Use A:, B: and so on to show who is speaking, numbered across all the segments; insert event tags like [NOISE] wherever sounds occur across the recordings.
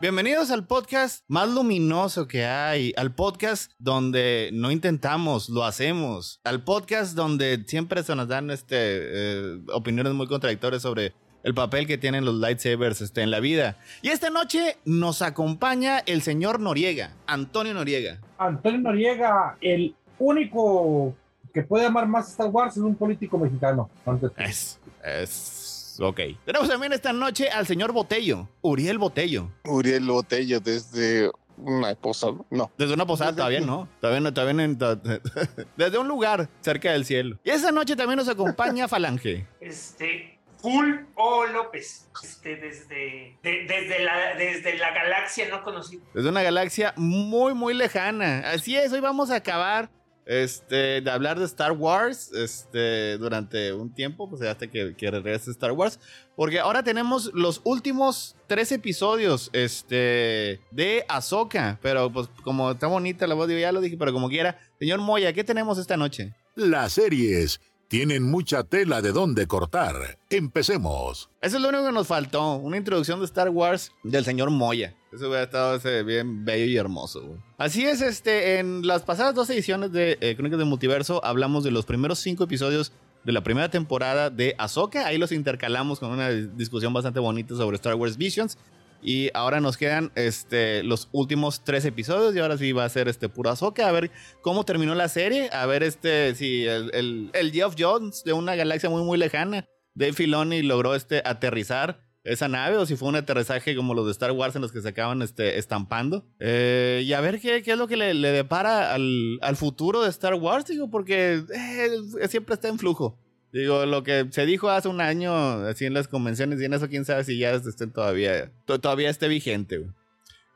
A: Bienvenidos al podcast más luminoso que hay, al podcast donde no intentamos, lo hacemos, al podcast donde siempre se nos dan este, eh, opiniones muy contradictorias sobre el papel que tienen los lightsabers este, en la vida. Y esta noche nos acompaña el señor Noriega, Antonio Noriega.
B: Antonio Noriega, el único que puede amar más Star Wars es un político mexicano.
A: Es, es Ok. Tenemos también esta noche al señor Botello, Uriel Botello.
C: Uriel Botello desde una posada, no.
A: Desde una posada todavía no. Todavía no, todavía en, [LAUGHS] desde un lugar cerca del cielo. Y esta noche también nos acompaña [LAUGHS] Falange.
D: Este, Full O López, este, desde, desde, la, desde la galaxia no conocida.
A: Desde una galaxia muy, muy lejana. Así es, hoy vamos a acabar este, de hablar de Star Wars este, durante un tiempo, pues hasta que, que regrese Star Wars. Porque ahora tenemos los últimos tres episodios este, de Ahsoka. Pero pues como está bonita la voz, ya lo dije, pero como quiera. Señor Moya, ¿qué tenemos esta noche?
E: Las series tienen mucha tela de dónde cortar. Empecemos.
A: Eso es lo único que nos faltó, una introducción de Star Wars del señor Moya. Eso hubiera estado bien bello y hermoso. Así es, este, en las pasadas dos ediciones de eh, Crónicas del Multiverso hablamos de los primeros cinco episodios de la primera temporada de Ahsoka. Ahí los intercalamos con una discusión bastante bonita sobre Star Wars Visions. Y ahora nos quedan este, los últimos tres episodios. Y ahora sí va a ser este puro Ahsoka. A ver cómo terminó la serie. A ver este, si el, el, Geoff Jones de una galaxia muy, muy lejana. Dave Filoni logró este, aterrizar esa nave o si fue un aterrizaje como los de Star Wars en los que se acaban este, estampando. Eh, y a ver qué, qué, es lo que le, le depara al, al, futuro de Star Wars, digo, porque eh, siempre está en flujo. Digo, lo que se dijo hace un año, así en las convenciones, y en eso quién sabe si ya estén todavía, todavía esté vigente.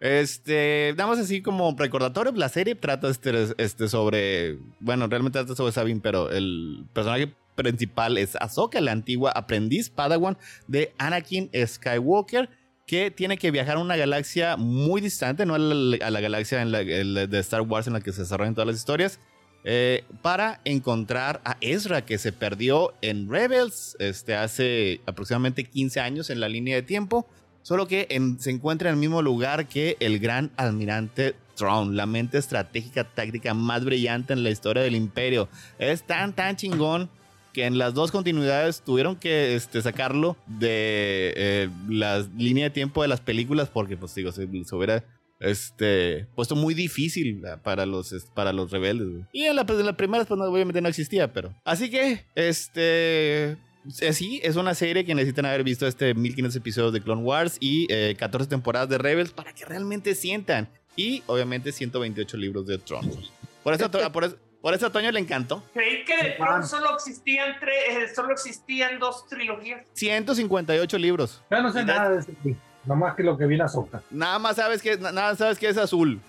A: Este, damos así como recordatorio, la serie trata este, este sobre, bueno, realmente trata sobre Sabine, pero el personaje principal es Ahsoka, la antigua aprendiz Padawan de Anakin Skywalker, que tiene que viajar a una galaxia muy distante, no a la, galaxia de Star Wars en la que se desarrollan todas las historias, eh, para encontrar a Ezra que se perdió en Rebels este, hace aproximadamente 15 años en la línea de tiempo, solo que se encuentra en el mismo lugar que el gran almirante Thrawn, la mente estratégica táctica más brillante en la historia del imperio. Es tan, tan chingón que en las dos continuidades tuvieron que este, sacarlo de eh, la línea de tiempo de las películas porque, pues digo, se, hubiera este, puesto muy difícil para los, para los rebeldes. Y en la, en la primera, pues obviamente no existía, pero... Así que, este... Sí, es una serie que necesitan haber visto este 1500 episodios de Clone Wars y 14 eh, temporadas de Rebels para que realmente sientan. Y obviamente 128 libros de Tron. Por eso, por eso, por eso a Toño le encantó.
D: Creí que de pronto solo existían, tres, eh, solo existían dos trilogías.
A: 158 libros.
B: Ya no sé nada de ese Nada más que lo que viene a Soca.
A: Nada más sabes que, nada sabes que es azul.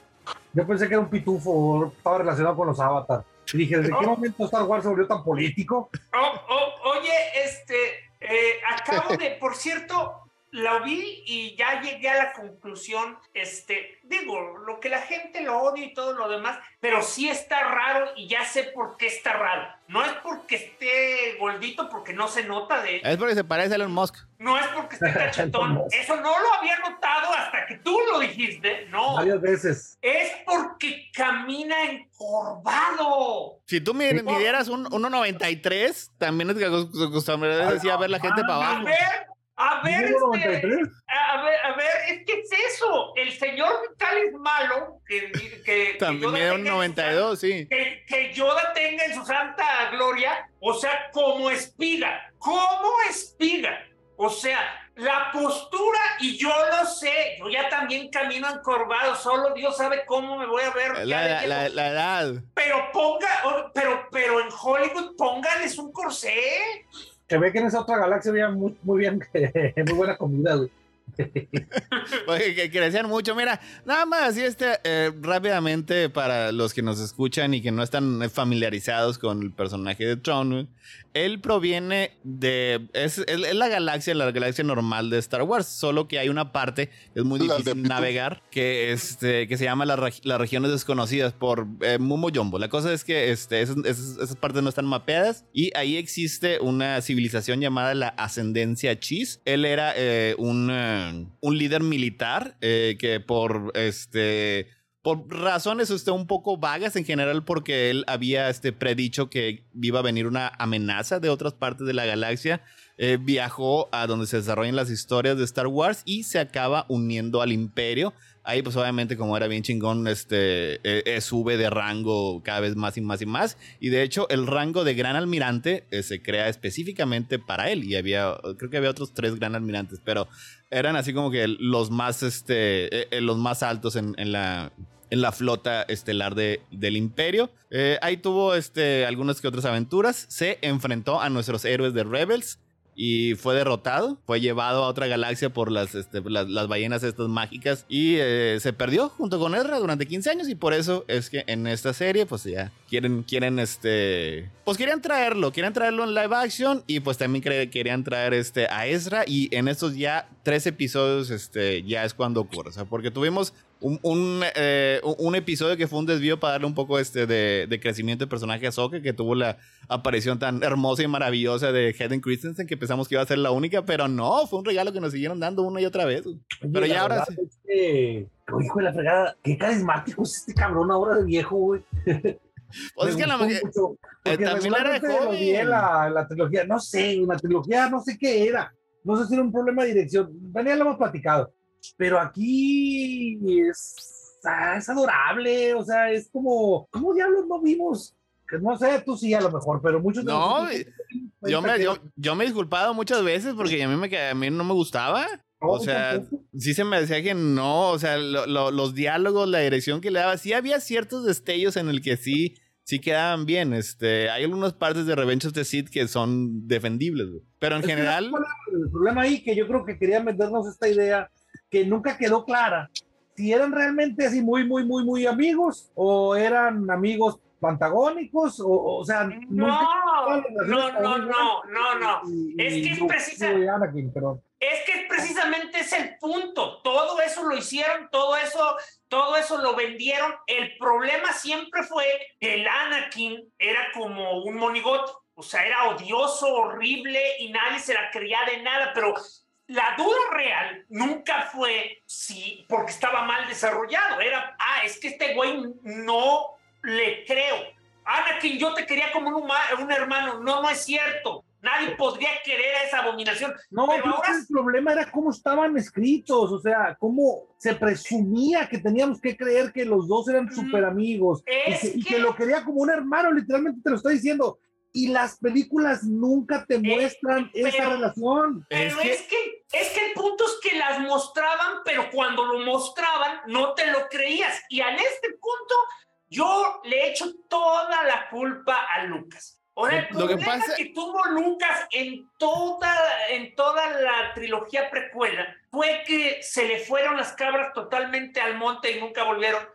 B: Yo pensé que era un pitufo, estaba relacionado con los avatars. Y dije, ¿desde qué oh. momento Star Wars se volvió tan político?
D: Oh, oh, oye, este, eh, acabo [LAUGHS] de, por cierto, lo vi y ya llegué a la conclusión, este, digo, lo que la gente lo odia y todo lo demás, pero sí está raro y ya sé por qué está raro. No es porque esté gordito, porque no se nota de...
A: Es porque se parece a Elon Musk.
D: No es porque esté cachetón. [LAUGHS] Eso no lo había notado hasta que tú lo dijiste. No.
B: Varias veces.
D: Es porque camina encorvado.
A: Si tú midieras un 1.93, también es que acostumbrarías decía a ver la gente para abajo.
D: A ver, a ver, este, a ver, a ver, es que es eso. El señor Vital es malo, que, que
A: también que un 92, sí.
D: Que, que, Yoda tenga en su santa gloria, o sea, como espiga, como espiga. O sea, la postura, y yo lo sé, yo ya también camino encorvado, solo Dios sabe cómo me voy a ver.
A: La, la, la, edad.
D: Pero ponga, pero, pero en Hollywood póngales un corsé
B: se ve que en esa otra galaxia había muy, muy bien, [LAUGHS] muy buena comida, güey. [LAUGHS]
A: Oye, que, que mucho. Mira, nada más así este, eh, rápidamente para los que nos escuchan y que no están familiarizados con el personaje de Tron, él proviene de. Es, la galaxia, la galaxia normal de Star Wars. Solo que hay una parte que es muy difícil navegar, que, este, que se llama las regiones desconocidas por eh, Mumo Jumbo. La cosa es que este, esas, partes no están mapeadas y ahí existe una civilización llamada la Ascendencia Chis. Él era eh, un un líder militar eh, que por este por razones este, un poco vagas en general, porque él había este, predicho que iba a venir una amenaza de otras partes de la galaxia, eh, viajó a donde se desarrollan las historias de Star Wars y se acaba uniendo al imperio. Ahí pues obviamente como era bien chingón, este, eh, eh, sube de rango cada vez más y más y más. Y de hecho el rango de gran almirante se crea específicamente para él. Y había, creo que había otros tres gran almirantes, pero eran así como que los más, este, los más altos en, en la en la flota estelar de, del imperio. ahí tuvo este, algunas que otras aventuras. Se enfrentó a nuestros héroes de Rebels y fue derrotado, fue llevado a otra galaxia por las, este, las, ballenas estas mágicas y eh, se perdió junto con Ezra durante 15 años y por eso es que en esta serie pues ya quieren, quieren este, pues querían traerlo, quieren traerlo en live action y pues también querían traer este a Ezra y en estos ya tres episodios este, ya es cuando ocurre, o sea, porque tuvimos un, eh, un, episodio que fue un desvío para darle un poco este de, de crecimiento de personaje a Soke, que tuvo la aparición tan hermosa y maravillosa de Hayden Christensen, que pensamos que iba a ser la única, pero no, fue un regalo que nos siguieron dando una y otra vez. pero ya ahora sí.
B: Es hijo de la fregada, qué carismático es este cabrón ahora de viejo, güey.
A: Pues es que la
B: eh, también era de joven. La, la trilogía, no sé, una trilogía, no sé qué era. No sé si era un problema de dirección. Daniel lo hemos platicado pero aquí es, ah, es adorable, o sea, es como, ¿cómo diablos no vimos? Que no sé, tú sí a lo mejor, pero muchos
A: No, yo me, yo, yo, me he disculpado muchas veces porque a mí, me, a mí no me gustaba. o sea, sí se me decía que no, o sea, los diálogos, la dirección que le daba, sí había ciertos destellos en el que sí, sí quedaban bien. Este, hay algunas partes de Revenge of the Sith que son defendibles, pero en general...
B: el problema ahí que yo creo que quería meternos esta idea que nunca quedó clara si eran realmente así muy, muy, muy, muy amigos o eran amigos pantagónicos o, o sea
D: no no no no no no. Es que es precisamente es que precisamente es el punto. Todo eso lo hicieron todo eso todo eso lo vendieron. El problema siempre fue que el Anakin era como un monigote. O sea era odioso horrible y nadie se la creía de nada pero la duda real nunca fue si, porque estaba mal desarrollado, era, ah, es que este güey no le creo. Anakin, yo te quería como un, un hermano. No, no es cierto. Nadie podría querer a esa abominación.
B: No, pero ahora... el problema era cómo estaban escritos, o sea, cómo se presumía que teníamos que creer que los dos eran súper amigos y que, lo quería como un hermano, literalmente te lo estoy diciendo y las películas nunca te muestran esa relación.
D: Pero es que... es que, el punto es que las mostraban, pero cuando lo mostraban no te lo creías. Y en este punto yo le echo toda la culpa a Lucas. Ahora, el problema que, pasa... que tuvo Lucas en toda, en toda la trilogía precuela fue que se le fueron las cabras totalmente al monte y nunca volvieron,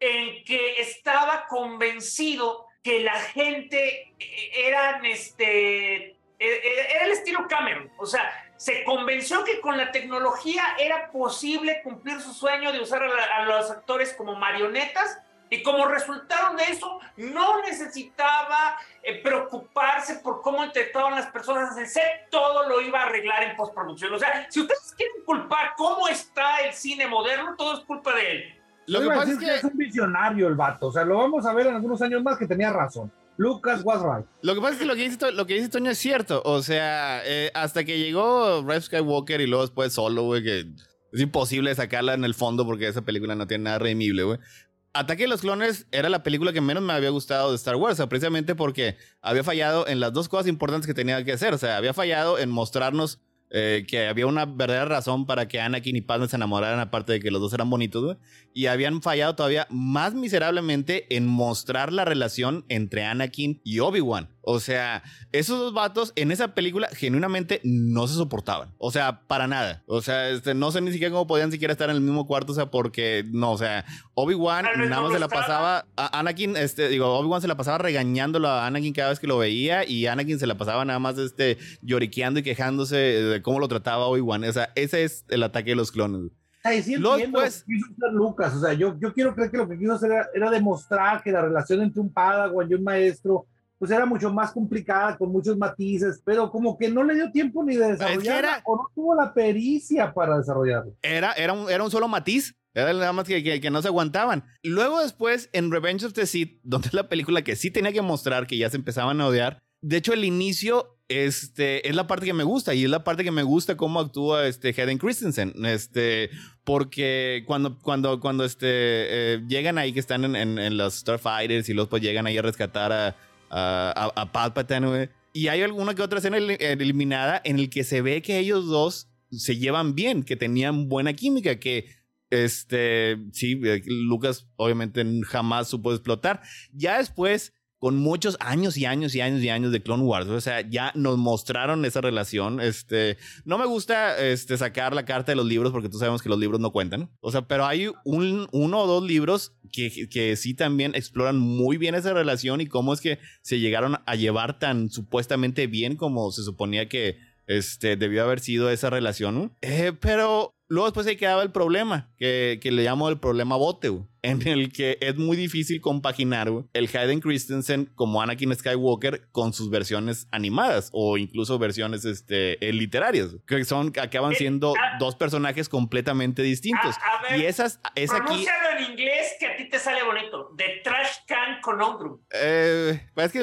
D: en que estaba convencido que la gente eh, eran este eh, eh, era el estilo Cameron, o sea, se convenció que con la tecnología era posible cumplir su sueño de usar a, los actores como marionetas y como resultado de eso no necesitaba preocuparse por cómo interpretaban las personas en set, todo lo iba a arreglar en postproducción. O sea, si ustedes quieren culpar cómo está el cine moderno, todo es culpa de él.
B: Lo que pasa es que es un visionario el vato. O sea, lo vamos a ver en algunos años más que tenía razón. Lucas was right.
A: Lo que pasa es que lo que dice, lo que dice Toño es cierto. O sea, eh, hasta que llegó Red Skywalker y luego después solo, güey, que es imposible sacarla en el fondo porque esa película no tiene nada redimible, güey. Ataque de los Clones era la película que menos me había gustado de Star Wars, precisamente porque había fallado en las dos cosas importantes que tenía que hacer. O sea, había fallado en mostrarnos eh, que había una verdadera razón para que Anakin y Padme se enamoraran, aparte de que los dos eran bonitos. Y habían fallado todavía más miserablemente en mostrar la relación entre Anakin y Obi-Wan. O sea, esos dos vatos en esa película genuinamente no se soportaban. O sea, para nada. O sea, este, no sé ni siquiera cómo podían siquiera estar en el mismo cuarto. O sea, porque no, o sea, Obi-Wan nada más se la pasaba. A Anakin, este, digo, Obi-Wan se la pasaba regañándolo a Anakin cada vez que lo veía. Y Anakin se la pasaba nada más este, lloriqueando y quejándose de cómo lo trataba Obi-Wan. O sea, ese es el ataque de los clones.
B: Sí, pues, quiso hacer Lucas, o sea, yo, yo quiero creer que lo que quiso hacer era, era demostrar que la relación entre un Padawan y un maestro pues era mucho más complicada, con muchos matices, pero como que no le dio tiempo ni de desarrollarla, o no tuvo la pericia para desarrollarlo.
A: Era, era, un, era un solo matiz. Era nada más que, que, no se aguantaban. Luego después, en Revenge of the Sith, [LAUGHS] donde es la película que sí tenía que mostrar que ya se empezaban a odiar, de hecho, el inicio este, es la parte que me gusta y es la parte que me gusta cómo actúa este Hayden Christensen. Este, porque cuando, cuando, cuando este, eh, llegan ahí que están en, en, los Starfighters y luego pues llegan ahí a rescatar a, a, a, Palpatine, y hay alguna que otra escena eliminada en el que se ve que ellos dos se llevan bien, que tenían buena química, que este, sí, eh, Lucas obviamente jamás supo explotar. Ya después con muchos años y años y años y años de Clone Wars. O sea, ya nos mostraron esa relación. Este, no me gusta este, sacar la carta de los libros porque tú sabemos que los libros no cuentan. O sea, pero hay un, uno o dos libros que, que sí también exploran muy bien esa relación y cómo es que se llegaron a llevar tan supuestamente bien como se suponía que este, debió haber sido esa relación. Eh, pero luego después ahí quedaba el problema, que, que le llamo el problema bote, en el que es muy difícil compaginar el Hayden Christensen como Anakin Skywalker con sus versiones animadas o incluso versiones este, eh, literarias, que son acaban eh, siendo ah. dos personajes completamente distintos. y esas es aquí
D: en inglés que a ti te sale bonito, The Trash Can Conundrum.
A: Eh, pues es que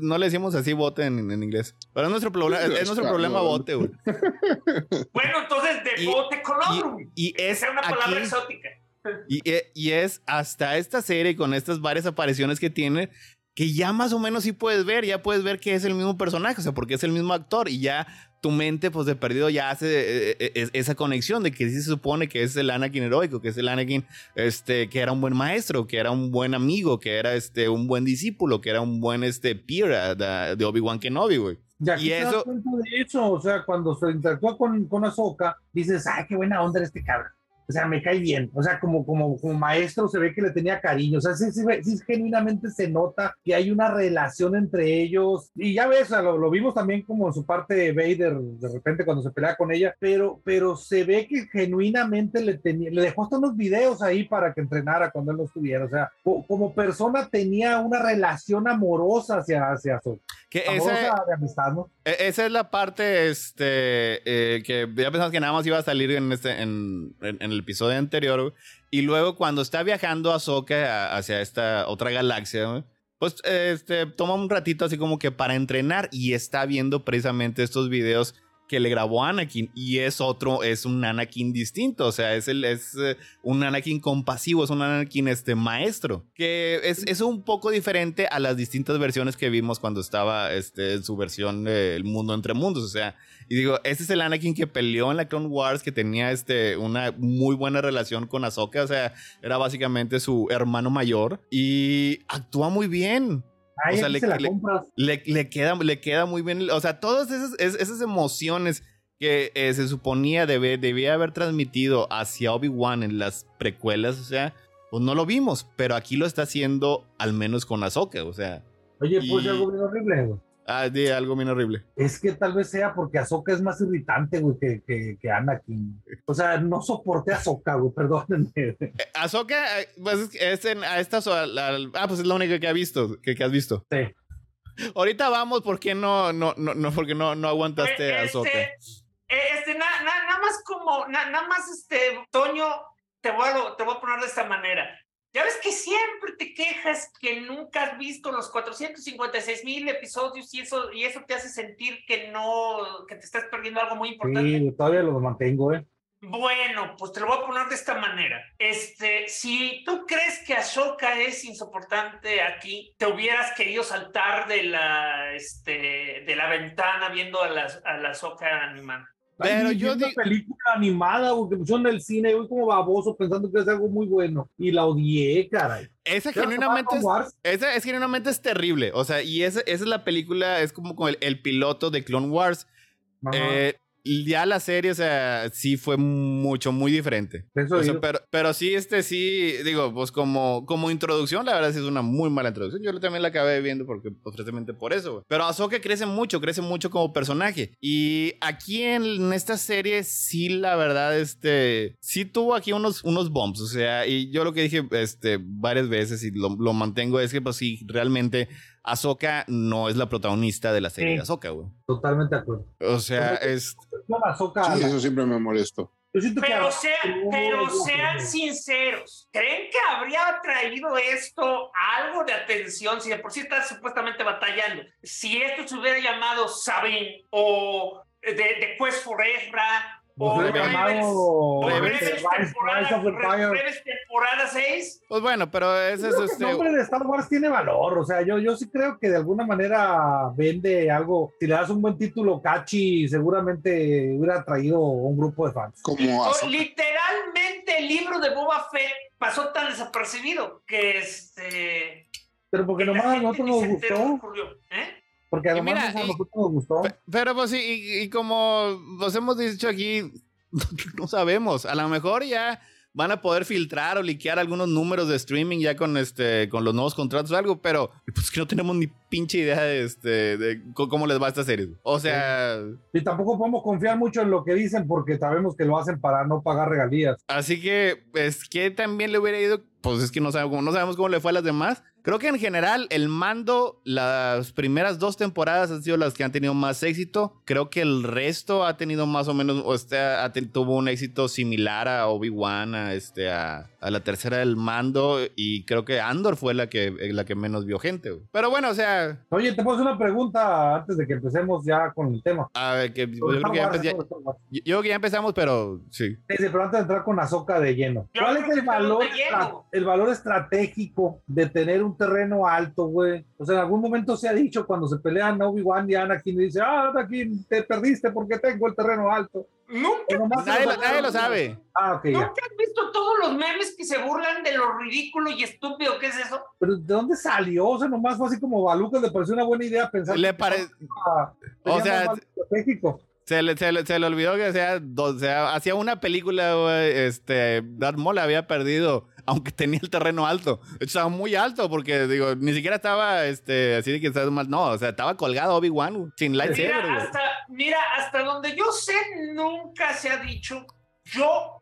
A: no le decimos así bote en, inglés. Pero es nuestro, problema es nuestro problema bote, güey. [LAUGHS]
D: bueno, entonces de bote Conundrum. Y, es una palabra exótica. [LAUGHS]
A: Eh, y, es hasta esta serie con estas varias apariciones que tiene que ya más o menos sí puedes ver, ya puedes ver que es el mismo personaje, o sea, porque es el mismo actor y ya tu mente, pues de perdido, ya hace eh, eh, esa conexión de que sí se supone que es el Anakin heroico, que es el Anakin, este, que era un buen maestro, que era un buen amigo, que era este, un buen discípulo, que era un buen este, peer de, Obi-Wan Kenobi, güey.
B: Y, eso... de hecho, o sea, cuando se interactúa con, con Ahsoka, dices, ay, qué buena onda este cabrón o sea, me cae bien, o sea, como, como, como maestro se ve que le tenía cariño, o sea, sí, sí, genuinamente se nota que hay una relación entre ellos, y ya ves, lo, lo, vimos también como en su parte de Vader, de repente cuando se pelea con ella, pero, pero se ve que genuinamente le, tenía, le dejó hasta unos videos ahí para que entrenara cuando él no estuviera, o sea, como persona tenía una relación amorosa hacia, hacia su...
A: Que esa, de amistad, ¿no? E, esa es la parte este, eh, que ya pensamos que nada más iba a salir en, este, en, en, en el episodio anterior, y luego cuando está viajando a Soka hacia esta otra galaxia, pues este, toma un ratito así como que para entrenar y está viendo precisamente estos videos que le grabó Anakin. Y es otro, es un Anakin distinto, o sea, es, el, es eh, un Anakin compasivo, es un Anakin este, maestro, que es, es, un poco diferente a las distintas versiones que vimos cuando estaba este, en su versión El Mundo Entre Mundos, o sea, y digo, este es el Anakin que peleó en la Clone Wars, que tenía este, una muy buena relación con Ahsoka. O sea, era básicamente su hermano mayor. Y actúa muy bien. o sea, le, le, queda, le queda muy bien. O sea, todas esas, esas emociones que eh, se suponía debe, debía haber transmitido hacia Obi-Wan en las precuelas, o sea, pues no lo vimos, pero aquí lo está haciendo al menos con Ahsoka, o sea.
B: Oye, pues algo bien horrible,
A: Ah, di algo bien horrible.
B: Es que tal vez sea porque Azoka es más irritante, güey, que, que, que Anakin. O sea, no soporté a Azoka, güey, [LAUGHS] perdónenme.
A: Eh, Azoka, eh, pues es en, a esta, ah, pues es la única que ha visto, que, que has visto.
B: Sí.
A: Ahorita vamos, ¿por qué no, no, no, no porque no, no aguantaste a Azoka?
D: Este, este nada más como, nada más este, Toño, te voy, a, te voy a poner de esta manera. Ya ves que siempre te quejas que nunca has visto los 456 mil episodios y eso, y eso te hace sentir que no, que te estás perdiendo algo muy importante.
B: Sí, todavía lo mantengo, ¿eh?
D: Bueno, pues te lo voy a poner de esta manera. Este, si tú crees que Ashoka es insoportante aquí, te hubieras querido saltar de la, este, de la ventana viendo a la, a la Ahsoka animada.
B: Pero yo digo. película animada, porque pusieron en el cine, voy como baboso pensando que es algo muy bueno. Y la odié, caray.
A: Esa genuinamente, es, esa es genuinamente es terrible. O sea, y esa, esa es la película, es como, como el, el piloto de Clone Wars. Eh, ya la serie, o sea, sí fue mucho, muy diferente. pero, pero sí, este sí, digo, pues como, como introducción, la verdad sí es una muy mala introducción. Yo también la acabé viendo porque, pues, precisamente por eso, Pero Ahsoka crece mucho, crece mucho como personaje. Y aquí en, esta serie, sí, la verdad, este, sí tuvo aquí unos, unos bumps, o sea, y yo lo que dije, este, varias veces y lo, lo mantengo es que, pues sí, realmente Ahsoka no es la protagonista de la serie de Ahsoka, güey.
B: Totalmente de acuerdo.
A: O sea, es...
C: sí, eso siempre me molestó.
D: Pero, pero sean sinceros, ¿creen que habría traído esto algo de atención si de por sí está supuestamente batallando? Si esto se hubiera llamado Sabine o de, de Quest for Ezra temporada 6.
A: Pues bueno, pero ese es
B: este... El nombre de Star Wars tiene valor. O sea, yo, yo sí creo que de alguna manera vende algo. Si le das un buen título catchy, seguramente hubiera traído un grupo de fans.
C: Como
D: Literalmente el libro de Boba Fett pasó tan desapercibido que este.
B: Pero porque nomás a nosotros nos gustó. ¿Eh? Porque además mira, nos gustó.
A: Pero pues sí, y, como nos hemos dicho aquí, [LAUGHS] no sabemos. A lo mejor ya van a poder filtrar o liquear algunos números de streaming ya con este con los nuevos contratos o algo, pero pues que no tenemos ni pinche idea de este de cómo les va a esta serie. O sea,
B: y tampoco podemos confiar mucho en lo que dicen porque sabemos que lo hacen para no pagar regalías.
A: Así que es que también le hubiera ido, pues es que no sabemos, no sabemos cómo le fue a las demás, Creo que en general el mando, las primeras dos temporadas han sido las que han tenido más éxito. Creo que el resto ha tenido más o menos, o sea, tuvo un éxito similar a Obi-Wan, a, este, a, la tercera del mando. Y creo que Andor fue la que, la que menos vio gente. Pero bueno, o sea.
B: Oye, te puedo hacer una pregunta antes de que empecemos ya con el tema.
A: A ver, que yo creo que, ya que ya empezamos, pero sí.
B: Sí, pero antes de entrar con Azoka de lleno. ¿Cuál es el valor, el valor estratégico de tener un terreno alto, güey. O sea, en algún momento se ha dicho cuando se pelean Obi-Wan y Anakin y dice, ah, Anakin, te perdiste porque tengo el terreno alto.
D: Nunca.
A: Nadie, lo, sabe.
B: Ah, okay,
D: ¿Nunca has visto todos los memes que se burlan de lo ridículo y estúpido que es eso?
B: Pero ¿de dónde salió? O sea, nomás fue así como Baluca le pareció una buena idea pensar.
A: Le parece. O sea, se le, se, le, se le, olvidó que sea, o sea, hacía una película, güey, este, Darth Maul había perdido aunque tenía el terreno alto. Estaba muy alto porque, digo, ni siquiera estaba este, así de que estaba mal. No, o sea, estaba colgado Obi-Wan sin lightsaber.
D: Mira hasta, mira, hasta donde yo sé, nunca se ha dicho, yo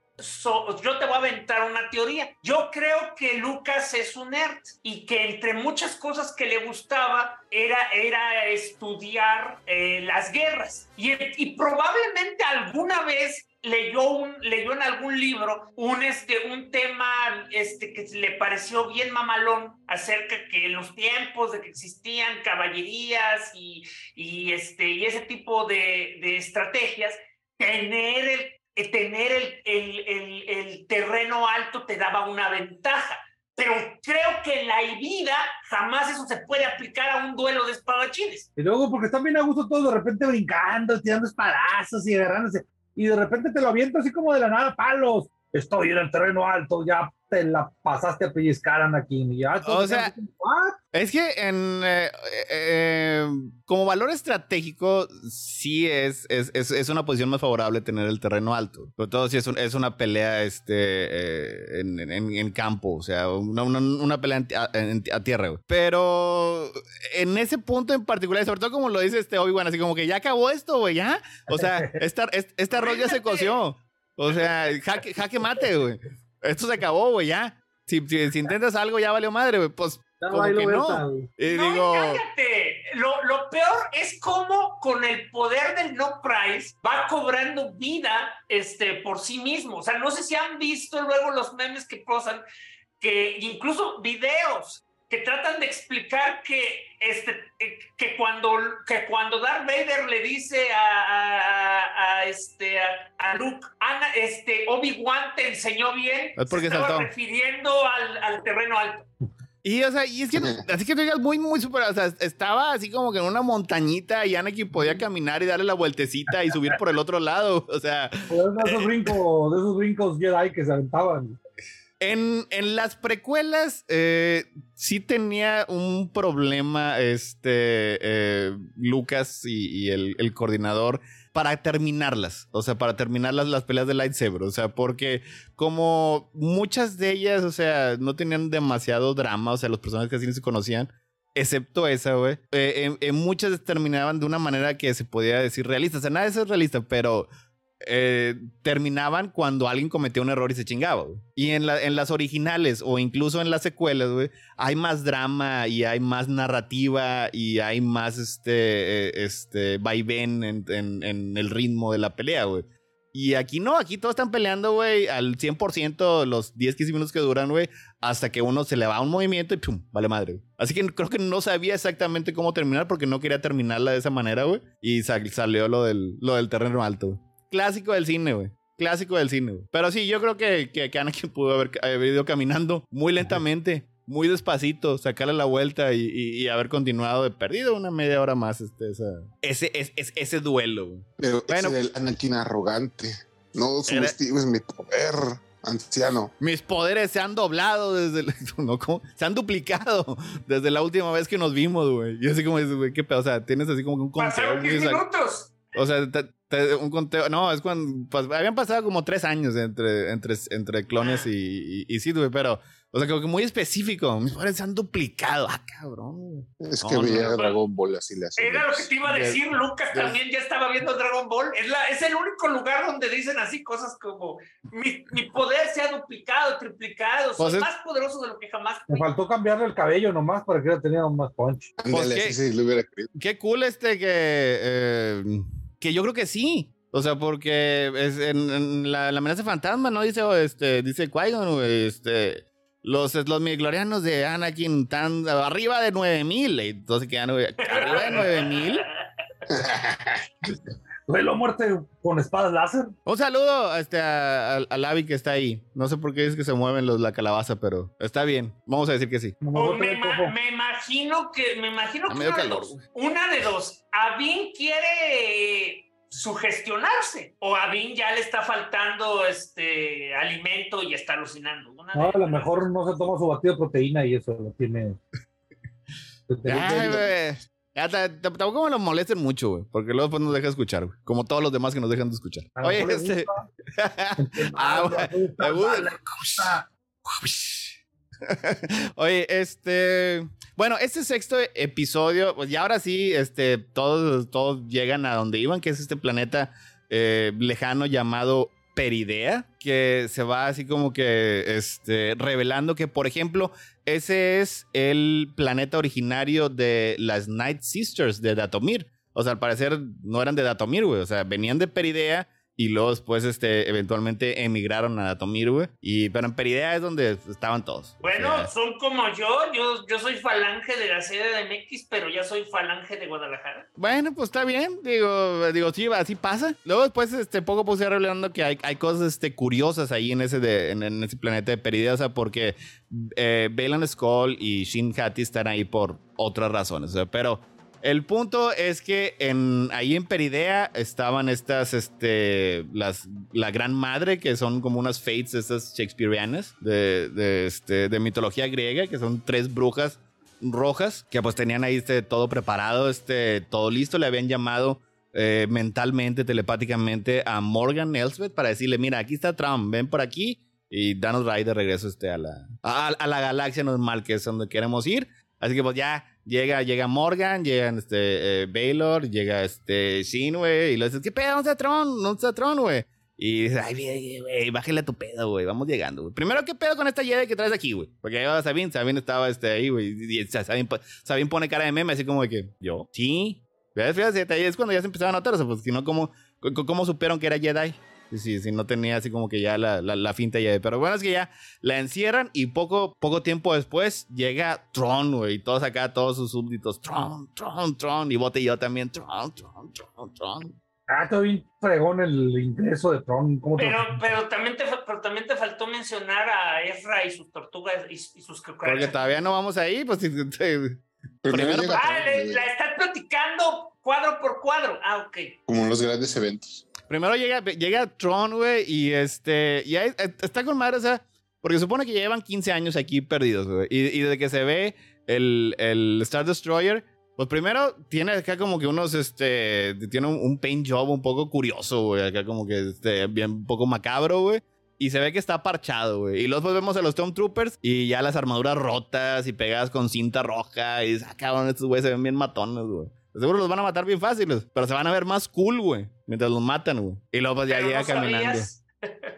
D: yo te voy a aventar una teoría. Yo creo que Lucas es un nerd y que entre muchas cosas que le gustaba era, era estudiar eh, las guerras. Y, y, probablemente alguna vez leyó, un, leyó en algún libro un, este, un tema este, que le pareció bien mamalón acerca que en los tiempos de que existían caballerías y, y, este, y ese tipo de, de estrategias, tener, el, eh, tener el, el, el, terreno alto te daba una ventaja. Pero creo que en la vida jamás eso se puede aplicar a un duelo de espadachines.
B: Y luego, porque están bien a gusto todos de repente brincando, tirando espadazos y agarrándose y de repente te lo aviento así como de la nada, palos. Estoy en el terreno alto, ya te la pasaste a pellizcar, Anakin. Y ya,
A: o sea, es que en, eh, eh, como valor estratégico, sí es, es, es, una posición más favorable tener el terreno alto. Sobre todo si es, es una pelea este, eh, en, en, campo, o sea, una, una, pelea a, tierra. Pero en ese punto en particular, sobre todo como lo dice este Obi-Wan, así como que ya acabó esto, güey, ya. O sea, [LAUGHS] esta, esta arroz ya se coció. O sea, jaque, jaque mate, güey esto se acabó, güey, ya. Si, si, intentas algo, ya valió madre, güey. Pues, como que no.
D: Y digo... cállate. Lo, lo, peor es cómo con el poder del no price va cobrando vida este, por sí mismo. O sea, no sé si han visto luego los memes que posan, que incluso videos que tratan de explicar que, este, eh, que, cuando, que cuando Darth Vader le dice a, a, este, a, Luke, Ana, este, Obi-Wan te enseñó bien,
A: es porque
D: se estaba refiriendo al, al, terreno alto.
A: Y, o sea, y es que, así que tú digas muy, muy super, o sea, estaba así como que en una montañita y Anakin podía caminar y darle la vueltecita y subir por el otro lado, o sea.
B: De esos brincos, de esos brincos Jedi que se aventaban.
A: En, en, las precuelas eh, sí tenía un problema este eh, Lucas y, el, el, coordinador para terminarlas, o sea, para terminarlas las peleas de lightsaber, o sea, porque como muchas de ellas, o sea, no tenían demasiado drama, o sea, los personajes así no se conocían, excepto esa, güey, eh, muchas terminaban de una manera que se podía decir realista, o sea, nada de eso es realista, pero eh, terminaban cuando alguien cometía un error y se chingaba. Güey. Y en, la, en las originales o incluso en las secuelas, hay más drama y hay más narrativa y hay más este, eh, este vaivén en, en, en el ritmo de la pelea, güey. Y aquí no, aquí todos están peleando, güey, al 100% los 10, 15 minutos que duran, güey, hasta que uno se le va un movimiento y pum, vale madre. Así que creo que no sabía exactamente cómo terminar porque no quería terminarla de esa manera, güey. Y salió lo del, lo del terreno alto. Clásico del cine, güey. Clásico del cine, güey. Pero sí, yo creo que, que, que Anakin pudo haber, haber ido caminando muy lentamente muy despacito, sacarle la vuelta y, haber continuado de perdido una media hora más este, ese, es, ese duelo.
C: Pero bueno, ese el Anakin arrogante. No subestimes mi poder, anciano.
A: Mis poderes se han doblado desde... [LAUGHS] ¿no? Se han duplicado desde la última vez que nos vimos, güey. Y así como dices, güey, qué pedo. O sea, tienes así como un
D: conteo. minutos!
A: O sea, un conteo. No, es cuando. Pues, habían pasado como tres años entre, entre, entre clones y, y, y güey, pero o sea, como que muy específico. Mis padres se han duplicado. Ah, cabrón.
C: Es que veía Dragon Ball así le
D: Era lo que te iba a decir. Lucas también ya estaba viendo Dragon Ball. Es, la, es el único lugar donde dicen así cosas como: mi, mi poder se ha duplicado, triplicado. Soy pues más poderoso de lo que jamás.
B: Me faltó cambiarle el cabello nomás para que tenía más punch.
A: Pues qué, sí, lo hubiera qué cool este que. Eh, yo creo que sí. O sea, porque es en, la, amenaza fantasma, ¿no? Dice, este, dice Qui-Gon, este los, los de Anakin están arriba de 9000. Entonces quedan arriba de 9000. [LAUGHS]
B: Duelo muerte con espadas láser.
A: Un saludo este, a, a, que está ahí. No sé por qué es que se mueven los, la calabaza, pero está bien. Vamos a decir que sí.
D: me, imagino que, me imagino que una, de dos, una de dos. Avin quiere sugestionarse o a Vin ya le está faltando este alimento y está alucinando.
B: no, a lo mejor no se toma su batido de proteína y eso lo tiene. [LAUGHS]
A: tampoco me lo molesten mucho, güey, porque luego después nos deja escuchar, güey, como todos los demás que nos dejan de escuchar. Oye, este... [LAUGHS] ah, [LAUGHS] Oye, este... Bueno, este sexto episodio, pues ya ahora sí, este, todos, todos llegan a donde iban, que es este planeta eh, lejano llamado Peridea, que se va así como que este, revelando que, por ejemplo, ese es el planeta originario de las Night Sisters de Datomir. O sea, al parecer no eran de Datomir, güey. O sea, venían de Peridea y luego después, este, eventualmente emigraron a Datomir, güey. Y, pero en Peridea es donde estaban todos.
D: Bueno, son como yo. yo. Yo soy falange de la sede de MX, pero ya soy falange de Guadalajara.
A: Bueno, pues está bien. Digo, digo sí, así pasa. Luego después, este, poco puse revelando que hay, hay cosas, este, curiosas ahí en ese, de, en, ese planeta de Peridea. O sea, porque eh, Bailan Skull y Shin Hati están ahí por otras razones. O sea, pero el punto es que en, ahí en Peridea estaban estas, este, las, la gran madre, que son como unas fates, estas shakespearianas de, de, este, de mitología griega, que son tres brujas rojas, que pues tenían ahí este, todo preparado, este, todo listo, le habían llamado eh, mentalmente, telepáticamente a Morgan Elsbeth para decirle, mira, aquí está Trump, ven por aquí y danos ride de regreso este, a, la, a, a la galaxia normal, que es donde queremos ir. Así que pues ya Llega, llega Morgan, llega este, eh, Baylor, llega este Shin, güey, y le dices, ¿qué pedo? ¿Dónde está Tron? ¿Dónde está Tron, güey? Y dice, ay, güey, bájale a tu pedo, güey, vamos llegando, güey. Primero, ¿qué pedo con esta Jedi que traes aquí, güey? Porque ahí va Sabine, Sabine estaba este, ahí, güey, y Sabine, Sabine, pone cara de meme, así como de que, ¿yo? Sí. Fíjate, ahí es cuando ya se empezaron a notar, o sea, pues si no, ¿cómo, ¿cómo supieron que era Jedi? Sí, sí, no tenía así como que ya la, la, finta ya. Pero bueno, es que ya la encierran y poco, poco tiempo después llega Tron, güey. Y todos acá, todos sus súbditos. Tron, Tron, Tron. Y Bote y yo también. Tron, Tron, Tron, Tron.
B: Ah, está bien fregón el ingreso de Tron.
D: pero, pero, también te, pero también te faltó mencionar a Ezra y sus tortugas y, sus
A: Porque todavía no vamos ahí, pues.
D: Primero, ah, la estás platicando cuadro por cuadro. Ah, ok.
C: Como en los grandes eventos.
A: Primero llega, llega Tron, güey, y este. Y ahí, está con madre, o sea. Porque supone que llevan 15 años aquí perdidos, güey. Y, desde que se ve el, el Star Destroyer, pues primero tiene acá como que unos, este. Tiene un, paint job un poco curioso, güey. Acá como que, este, bien un poco macabro, güey. Y se ve que está parchado, güey. Y luego vemos a los Stormtroopers y ya las armaduras rotas y pegadas con cinta roja. Y dices, ah, estos güeyes se ven bien matones, güey. Seguro los van a matar bien fáciles, pero se van a ver más cool, güey, mientras los matan, güey. Y luego pues ya llega caminando. [LAUGHS]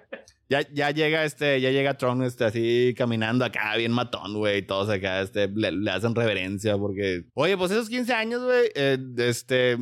A: Ya, ya llega este, ya llega Tron este, así caminando acá, bien matón, güey. Todos acá, este, le, hacen reverencia porque. Oye, pues esos 15 años, güey, eh, este.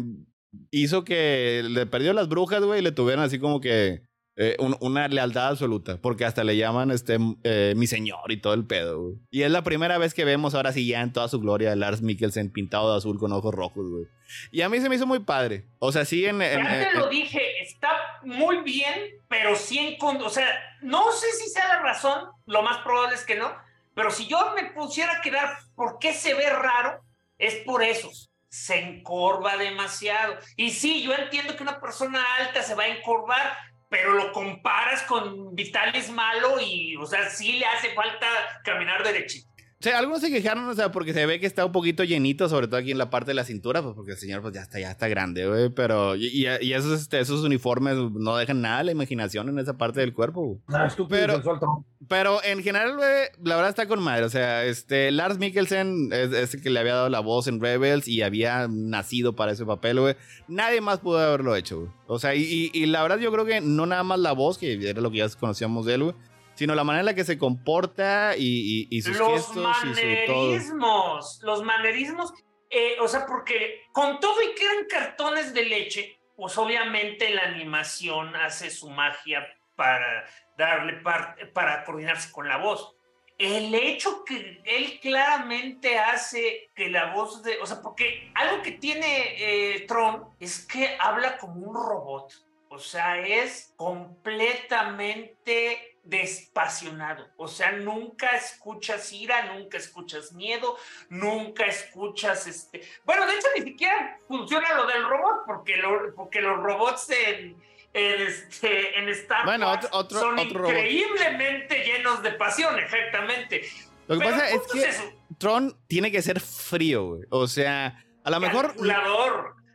A: Hizo que le perdió las brujas, güey, y le tuvieron así como que eh, una lealtad absoluta, porque hasta le llaman este eh, mi señor y todo el pedo, güey. Y es la primera vez que vemos ahora sí ya en toda su gloria a Lars Mikkelsen pintado de azul con ojos rojos, güey. Y a mí se me hizo muy padre. O sea, sí en...
D: ya te lo dije, está muy bien, pero sí en... O sea, no sé si sea la razón, lo más probable es que no, pero si yo me pusiera a quedar por qué se ve raro, es por eso se encorva demasiado. Y sí, yo entiendo que una persona alta se va a encorvar, pero lo comparas con Vitalis malo y, o sea, sí le hace falta caminar derechito.
A: O sea, algunos se quejaron, o sea, porque se ve que está un poquito llenito, sobre todo aquí en la parte de la cintura, pues porque el señor pues ya está, ya está grande, güey, pero y, y, esos, este, esos uniformes no dejan nada de la imaginación en esa parte del cuerpo.
B: Ah, estúpido,
A: pero, pero en general, güey, la verdad está con madre, o sea, este, Lars Mikkelsen es, el que le había dado la voz en Rebels y había nacido para ese papel, güey. Nadie más pudo haberlo hecho, güey. O sea, y, y, la verdad yo creo que no nada más la voz, que era lo que ya conocíamos de él, güey, sino la manera en la que se comporta y, y, sus
D: los
A: gestos
D: manerismos, Los manerismos, eh, o sea, porque con todo y que eran cartones de leche, pues obviamente la animación hace su magia para darle parte, para coordinarse con la voz. El hecho que él claramente hace que la voz de, o sea, porque algo que tiene eh, Tron es que habla como un robot. O sea, es completamente despasionado. O sea, nunca escuchas ira, nunca escuchas miedo, nunca escuchas este. Bueno, de hecho, ni siquiera funciona lo del robot, porque, lo, porque los robots en, este, en Star Wars son increíblemente llenos de pasión, exactamente.
A: Lo que pasa es que Tron tiene que ser frío, güey. O sea, a lo mejor.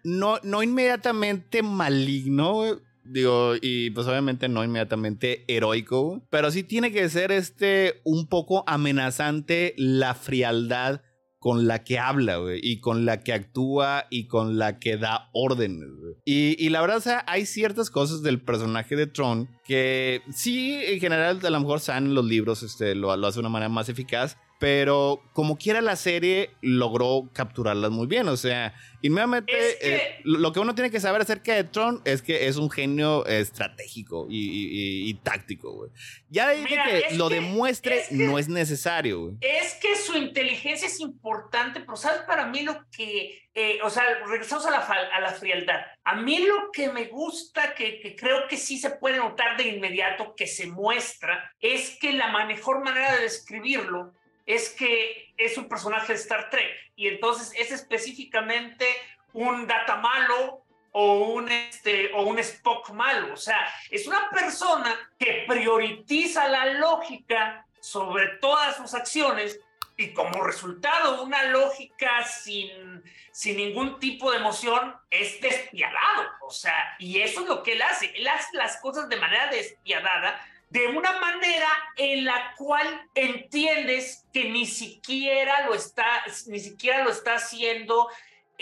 A: No, no inmediatamente maligno, güey Digo, y pues obviamente no inmediatamente heroico, pero sí tiene que ser este un poco amenazante la frialdad con la que habla, y con la que actúa y con la que da órdenes. Y, y, la verdad, o sea, hay ciertas cosas del personaje de Tron que sí, en general, a lo mejor saben en los libros, este, lo, lo hace de una manera más eficaz, pero como quiera la serie logró capturarlas muy bien. O sea, inmediatamente eh, lo que uno tiene que saber acerca de Tron es que es un genio estratégico y, táctico, güey. Ya de que lo demuestre no es necesario, güey.
D: Es que su inteligencia es importante, pero ¿sabes para mí lo que... Eh, o sea, regresamos a la, a la frialdad. A mí lo que me gusta, que, que creo que sí se puede notar de inmediato que se muestra, es que la mejor manera de describirlo es que es un personaje de Star Trek y entonces es específicamente un data malo o un, este, o un Spock malo. O sea, es una persona que prioriza la lógica sobre todas sus acciones y como resultado una lógica sin, sin ningún tipo de emoción es despiadado. O sea, y eso es lo que él hace. Él hace las cosas de manera despiadada de una manera en la cual entiendes que ni siquiera lo está, ni siquiera lo está haciendo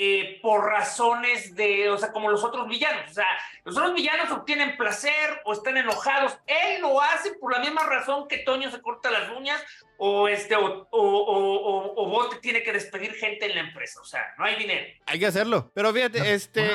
D: eh, por razones de, o sea, como los otros villanos. O sea, los otros villanos obtienen placer o están enojados. Él lo hace por la misma razón que Toño se corta las uñas o este o, o, o, tiene que despedir gente en la empresa. O sea, no hay dinero.
A: Hay que hacerlo. Pero fíjate, este.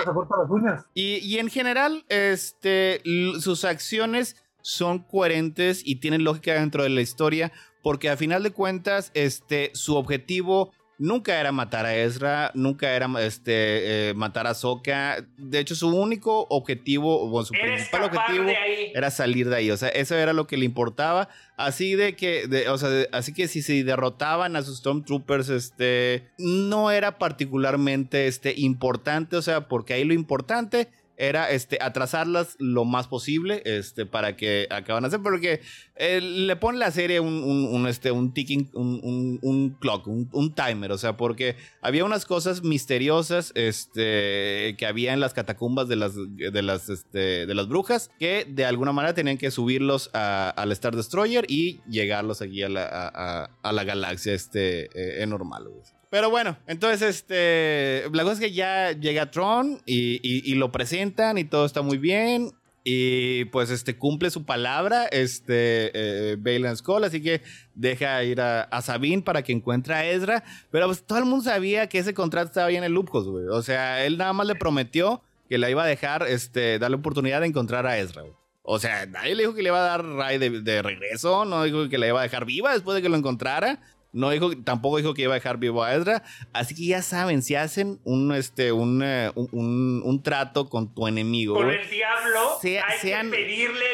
A: Y, y en general, este, sus acciones son coherentes y tienen lógica dentro de la historia, porque a final de cuentas, este, su objetivo nunca era matar a Ezra, nunca era este, eh, matar a Soka. De hecho, su único objetivo, o su principal objetivo, era salir de ahí. O sea, eso era lo que le importaba. Así de que, o sea, así que si se derrotaban a sus Stormtroopers, este, no era particularmente este, importante. O sea, porque ahí lo importante era este, atrasarlas lo más posible este, para que acaban de hacer, porque eh, le pone la serie un, un, este, un ticking, un, un clock, un, timer, o sea, porque había unas cosas misteriosas este, que había en las catacumbas de las, de, las, este, de las brujas que de alguna manera tenían que subirlos al Star Destroyer y llegarlos aquí a la, a, la galaxia este, eh, normal. Pero bueno, entonces, este, la cosa es que ya llega Tron y, y lo presentan y todo está muy bien. Y pues este cumple su palabra, este eh, Balen Skull, así que deja ir a, Sabine para que encuentre a Ezra. Pero pues todo el mundo sabía que ese contrato estaba bien en el Lupus, güey. O sea, él nada más le prometió que la iba a dejar, este, darle oportunidad de encontrar a Ezra. O sea, nadie le dijo que le iba a dar Ray de, de, regreso, no dijo que la iba a dejar viva después de que lo encontrara. No dijo, tampoco dijo que iba a dejar vivo a Ezra. Así que ya saben, si hacen un, este, un, eh, un, un, trato con tu enemigo.
D: Con el diablo, hay sean, que pedirle.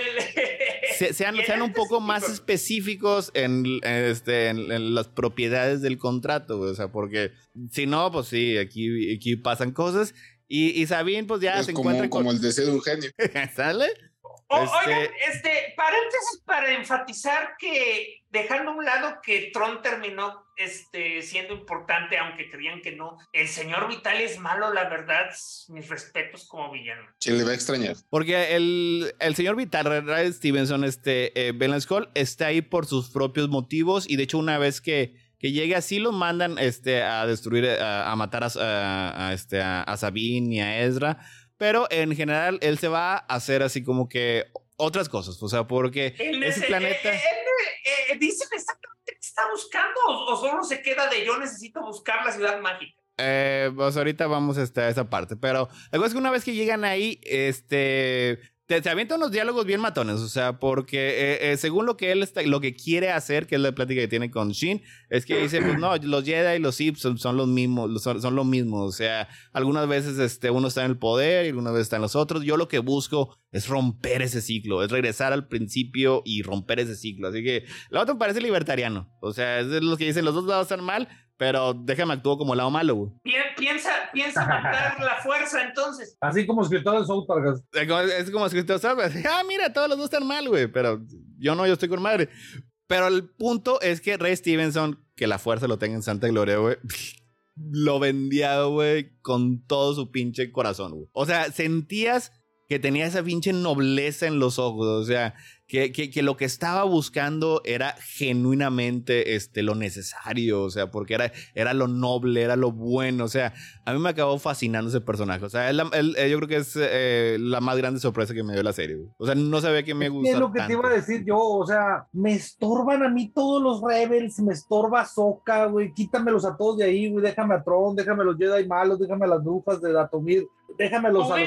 D: [LAUGHS]
A: sean, sean un poco más específicos en, este, en, las propiedades del contrato, O sea, porque si no, pues sí, aquí, aquí pasan cosas. Y, y Sabine, pues ya se encuentra
C: con. Como el deseo de un genio. [LAUGHS]
A: ¿Sale?
D: Oigan, este, este, paréntesis para enfatizar que dejando a un lado que Tron terminó este, siendo importante, aunque creían que no, el señor Vital es malo, la verdad, mis respetos como villano.
C: ¿Quién le va a extrañar?
A: Porque el, el señor Vital, Ray Stevenson, este, eh, está ahí por sus propios motivos y de hecho una vez que que llegue así los mandan este, a destruir, a, matar a, este, a, Sabine y a Ezra pero en general él se va a hacer así como que otras cosas, o sea, porque ese planeta...
D: Él, eh, dice exactamente qué está buscando o solo se queda de yo necesito buscar la ciudad mágica.
A: Eh, pues ahorita vamos a esa parte, pero la cosa es que una vez que llegan ahí, este, te, avientan unos diálogos bien matones, o sea, porque eh, eh, según lo que él está, lo que quiere hacer, que es la plática que tiene con Shin, es que dice, pues no, los Jedi y los Sith son, los mismos, son, son, lo mismo, o sea, algunas veces este, uno está en el poder y algunas veces está en los otros, yo lo que busco es romper ese ciclo, es regresar al principio y romper ese ciclo, así que otra me parece libertariano, o sea, es de los que dicen los dos lados están mal, pero déjame actuar como el lado malo, güey.
D: Piensa, piensa matar la fuerza, entonces. [LAUGHS]
B: Así como escritor de South Park.
A: Es como escritor de South Park. Ah, mira, todos los dos están mal, güey. Pero yo no, yo estoy con madre. Pero el punto es que Ray Stevenson, que la fuerza lo tenga en Santa Gloria, güey. [LAUGHS] Lo vendía, güey, con todo su pinche corazón, güey. O sea, sentías que tenía esa pinche nobleza en los ojos. O sea, que, que, lo que estaba buscando era genuinamente este, lo necesario, o sea, porque era, era lo noble, era lo bueno, o sea, a mí me acabó fascinando ese personaje, o sea, él, eh, yo creo que es eh, la más grande sorpresa que me dio la serie, o sea, no sabía que me gustaba.
B: Es lo que te iba a decir yo, o sea, me estorban a mí todos los Rebels, me estorba Soka, güey, quítamelos a todos de ahí, güey, déjame a Tron, déjame a los Jedi malos, déjame a las brujas de Datomir, déjamelos a,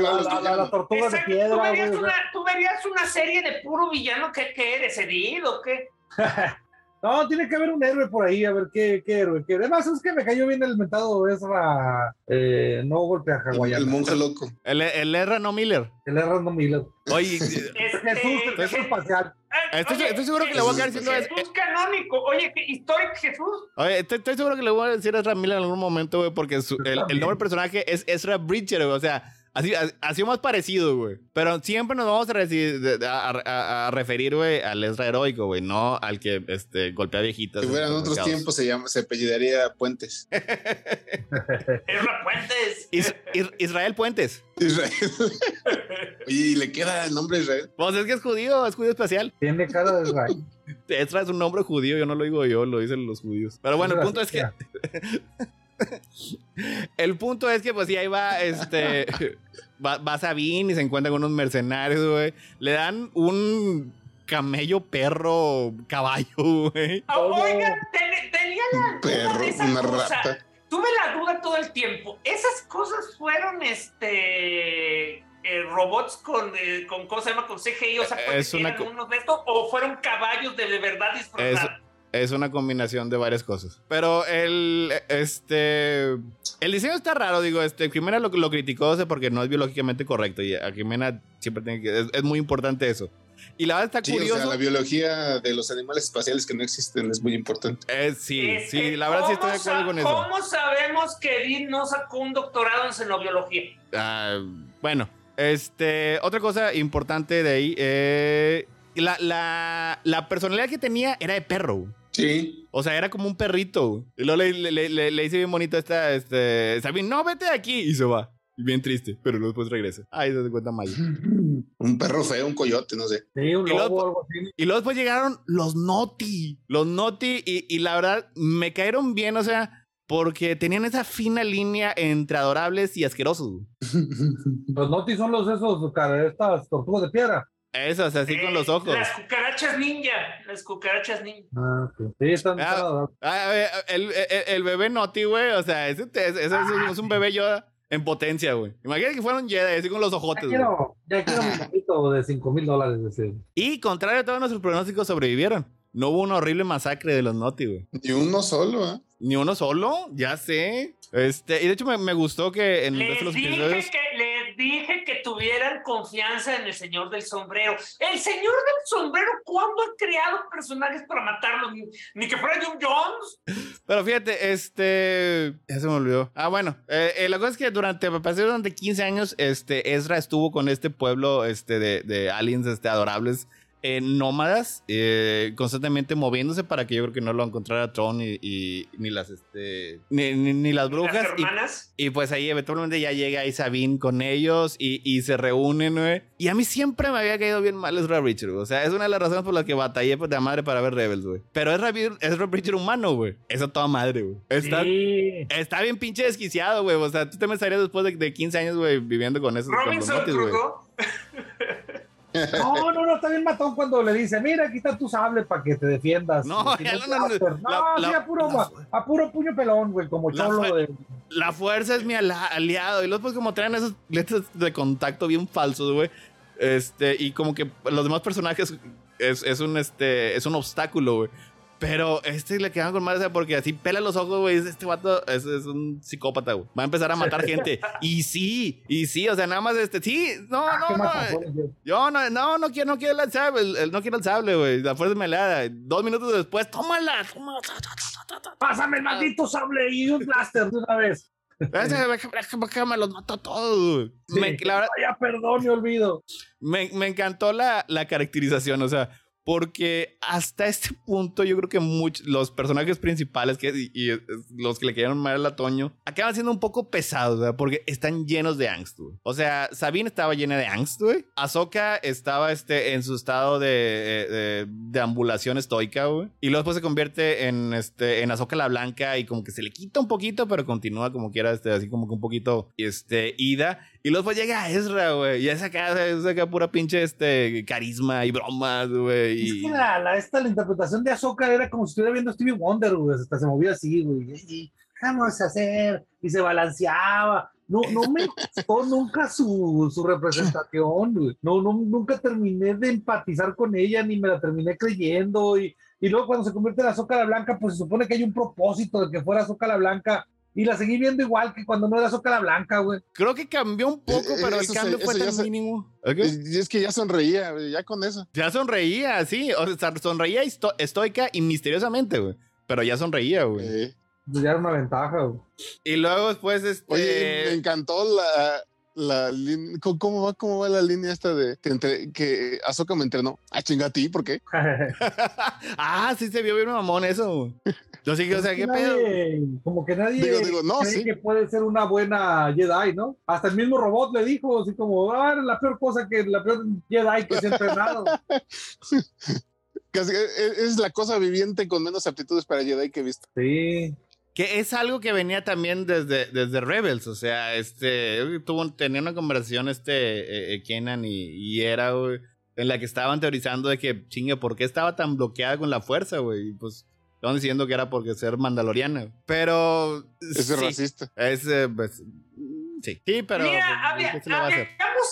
B: los, a, las tortugas de piedra.
D: ¿tú verías, una, tú verías una serie de puro villano que, que eres, herido o qué? [LAUGHS]
B: no, tiene que haber un héroe por ahí, a ver qué, qué héroe. Qué... Además, es que me cayó bien el mentado Ezra, eh, no golpea a
C: Hawái. El, monje loco.
A: El, el Erra no Miller.
B: El Erra no Miller.
A: Oye, [LAUGHS]
B: Jesús, el Jesús espacial.
A: Estoy, estoy, seguro que le voy a quedar diciendo
D: Jesús canónico. Oye, histórico Jesús.
A: Oye, estoy, estoy, seguro que le voy a decir a Ezra Miller en algún momento, güey, porque su, el, el, nombre del personaje es Ezra Bridger, güey. O sea, Así, ha sido más parecido, güey. Pero siempre nos vamos a, a, referir, güey, al Ezra heroico, güey, no al que este, golpea viejitas.
C: Si hubieran otros tiempos, se, llama, se apellidaría Puentes. [LAUGHS]
D: Ezra Puentes.
A: Israel Puentes.
C: Israel. [LAUGHS] Oye, ¿y le queda el nombre Israel?
A: Pues es que es judío, es judío espacial.
B: Tiene cara de Israel. [LAUGHS]
A: Ezra es un nombre judío, yo no lo digo yo, lo dicen los judíos. Pero bueno, el punto es que. El punto es que, pues, sí, ahí va, este. [LAUGHS] Va, va Sabine y se encuentra con unos mercenarios, güey. Le dan un camello, perro, caballo, güey.
D: Ah, oiga, tenía la perro, una rata. Tuve la duda todo el tiempo. ¿Esas cosas fueron, este. Eh, robots con, eh, con, ¿cómo se llama? Con CGI, o sea, unos de estos, o fueron caballos de, verdad disfrazados.
A: Es una combinación de varias cosas. Pero el, este, el diseño está raro, digo, este, Jimena lo, lo criticó porque no es biológicamente correcto y a Jimena siempre tiene que, es, muy importante eso. Y la verdad está curioso.
C: la biología de los animales espaciales que no existen es muy importante.
A: Eh, sí, sí, la verdad sí estoy de acuerdo con eso.
D: ¿Cómo sabemos que Dean no sacó un doctorado en xenobiología?
A: Ah, bueno, este, otra cosa importante de ahí, eh, la, la, la personalidad que tenía era de perro.
C: Sí.
A: O sea, era como un perrito. Y luego le, le, le, le hice bien bonito esta, este, Sabine, no, vete de aquí. Y se va. Y bien triste, pero luego después regresa. Ahí se cuenta Maya. [LAUGHS]
C: un perro feo, un coyote, no sé.
B: Sí, un lobo, y luego, algo
A: así. Y luego después llegaron los Noti. Los Noti, y, y la verdad, me cayeron bien, o sea, porque tenían esa fina línea entre adorables y asquerosos.
B: los Noti son los esos, estas tortugas de piedra.
A: Esas, así con los ojos.
D: Las cucarachas ninja. Las cucarachas ninja.
B: Ah, sí, están.
A: Ah, ah, el, el, bebé Noti, güey. O sea, ese, ese, es un bebé yo en potencia, güey. Imagínate que fueron Jedi, así con los ojotes.
B: Ya quiero, ya quiero mi poquito de 5 mil dólares.
A: Y contrario a todos nuestros pronósticos, sobrevivieron. No hubo una horrible masacre de los Noti, güey.
C: Ni uno solo, ¿eh?
A: Ni uno solo, ya sé. Este, y de hecho me, me gustó que en
D: les los dije Que, les dije que tuvieran confianza en el señor del sombrero. El señor del sombrero, ¿cuándo ha creado personajes para matarlos? Ni, que fuera John Jones.
A: Pero fíjate, este. Ya se me olvidó. Ah, bueno. Eh, eh, la cosa es que durante, durante 15 años, este, Ezra estuvo con este pueblo este, de, de aliens este, adorables eh, nómadas, eh, constantemente moviéndose para que yo creo que no lo encontrara Tron y, ni las este ni, las brujas. Y, pues ahí eventualmente ya llega ahí Sabine con ellos y, se reúnen, güey. Y a mí siempre me había caído bien mal Ezra Richard, O sea, es una de las razones por las que batallé pues, de madre para ver Rebels, güey. Pero es Ezra Richard humano, güey. Eso toda madre, güey. Está, está bien pinche desquiciado, güey. O sea, tú te me estarías después de, 15 años, güey, viviendo con esos
D: Robinson güey.
B: No, no, no, está bien matón cuando le dice, mira, aquí está tu sable para que te defiendas.
A: No, no, no,
B: no, sí, a puro, a puro puño pelón, güey, como cholo de...
A: La fuerza es mi aliado. Y luego pues como traen esos letras de contacto bien falsos, güey. Este, y como que los demás personajes es, es un, este, es un obstáculo, güey. Pero este le quedan con madre porque así pela los ojos, güey. Este vato es, es, un psicópata, güey. Va a empezar a matar [LAUGHS] gente. y sí, y sí, o sea, nada más este. Sí, no, ah, no, no. Yo no, no, no quiero, no quiero el sable. El, no quiero el sable, güey. La fuerza me da. Dos minutos después, tómala, tómala.
B: Pásame el maldito sable y un blaster de una vez.
A: me los mató todos.
B: Me, la perdón, me olvido.
A: Me, me encantó la, la caracterización, o sea, porque hasta este punto yo creo que los personajes principales que, y, los que le quedaron mal a Toño acaban siendo un poco pesados, ¿verdad? Porque están llenos de angst, güey. O sea, Sabine estaba llena de angst, güey. Ahsoka estaba este, en su estado de, de, ambulación estoica, güey. Y luego después se convierte en, este, en Ahsoka la Blanca y como que se le quita un poquito, pero continúa como quiera, este, así como que un poquito este, ida. Y luego pues llega Ezra, güey. Y esa acá, es acá pura pinche este, carisma y bromas, güey.
B: Es que la, la, esta, la interpretación de Ahsoka era como si estuviera viendo Stevie Wonder, güey. Hasta se movía así, güey. Y, vamos a hacer. Y se balanceaba. No, no me gustó nunca su, su representación, güey. No, no, nunca terminé de empatizar con ella, ni me la terminé creyendo. Y, y luego cuando se convierte en Ahsoka la Blanca, pues se supone que hay un propósito de que fuera Ahsoka la Blanca y la seguí viendo igual que cuando no era Zócala Blanca, güey.
A: Creo que cambió un poco, pero el cambio fue tan mínimo.
C: Y es que ya sonreía, ya con eso.
A: Ya sonreía, sí. O sea, sonreía estoica y misteriosamente, güey. Pero ya sonreía, güey.
B: Pues ya era una ventaja, güey.
A: Y luego después, este...
C: Oye, me encantó la, la ¿cómo va, cómo va la línea esta de que, entre, que Azoka me entrenó? Ah, chinga a ti, ¿por qué? [LAUGHS]
A: ah, sí se vio bien mamón eso. Yo sí que, o sea, ¿qué pedo?
B: Como que nadie digo, no, cree que puede ser una buena Jedi, ¿no? Hasta el mismo robot le dijo, así como, ah, la peor cosa que, la peor Jedi que se ha entrenado. [LAUGHS]
C: Casi, e, es la cosa viviente con menos aptitudes para Jedi que he visto.
B: Sí.
A: Que es algo que venía también desde, desde Rebels, o sea, este, tuvo, tenía una conversación este, eh, Kenan y, y era, güey, en la que estaban teorizando de que, chingue, ¿por qué estaba tan bloqueada con la fuerza, güey? Pues, estaban diciendo que era porque ser mandaloriana. Pero...
C: Es racista.
A: Es, eh, pues, Sí, sí pero.
D: Mira, habíamos,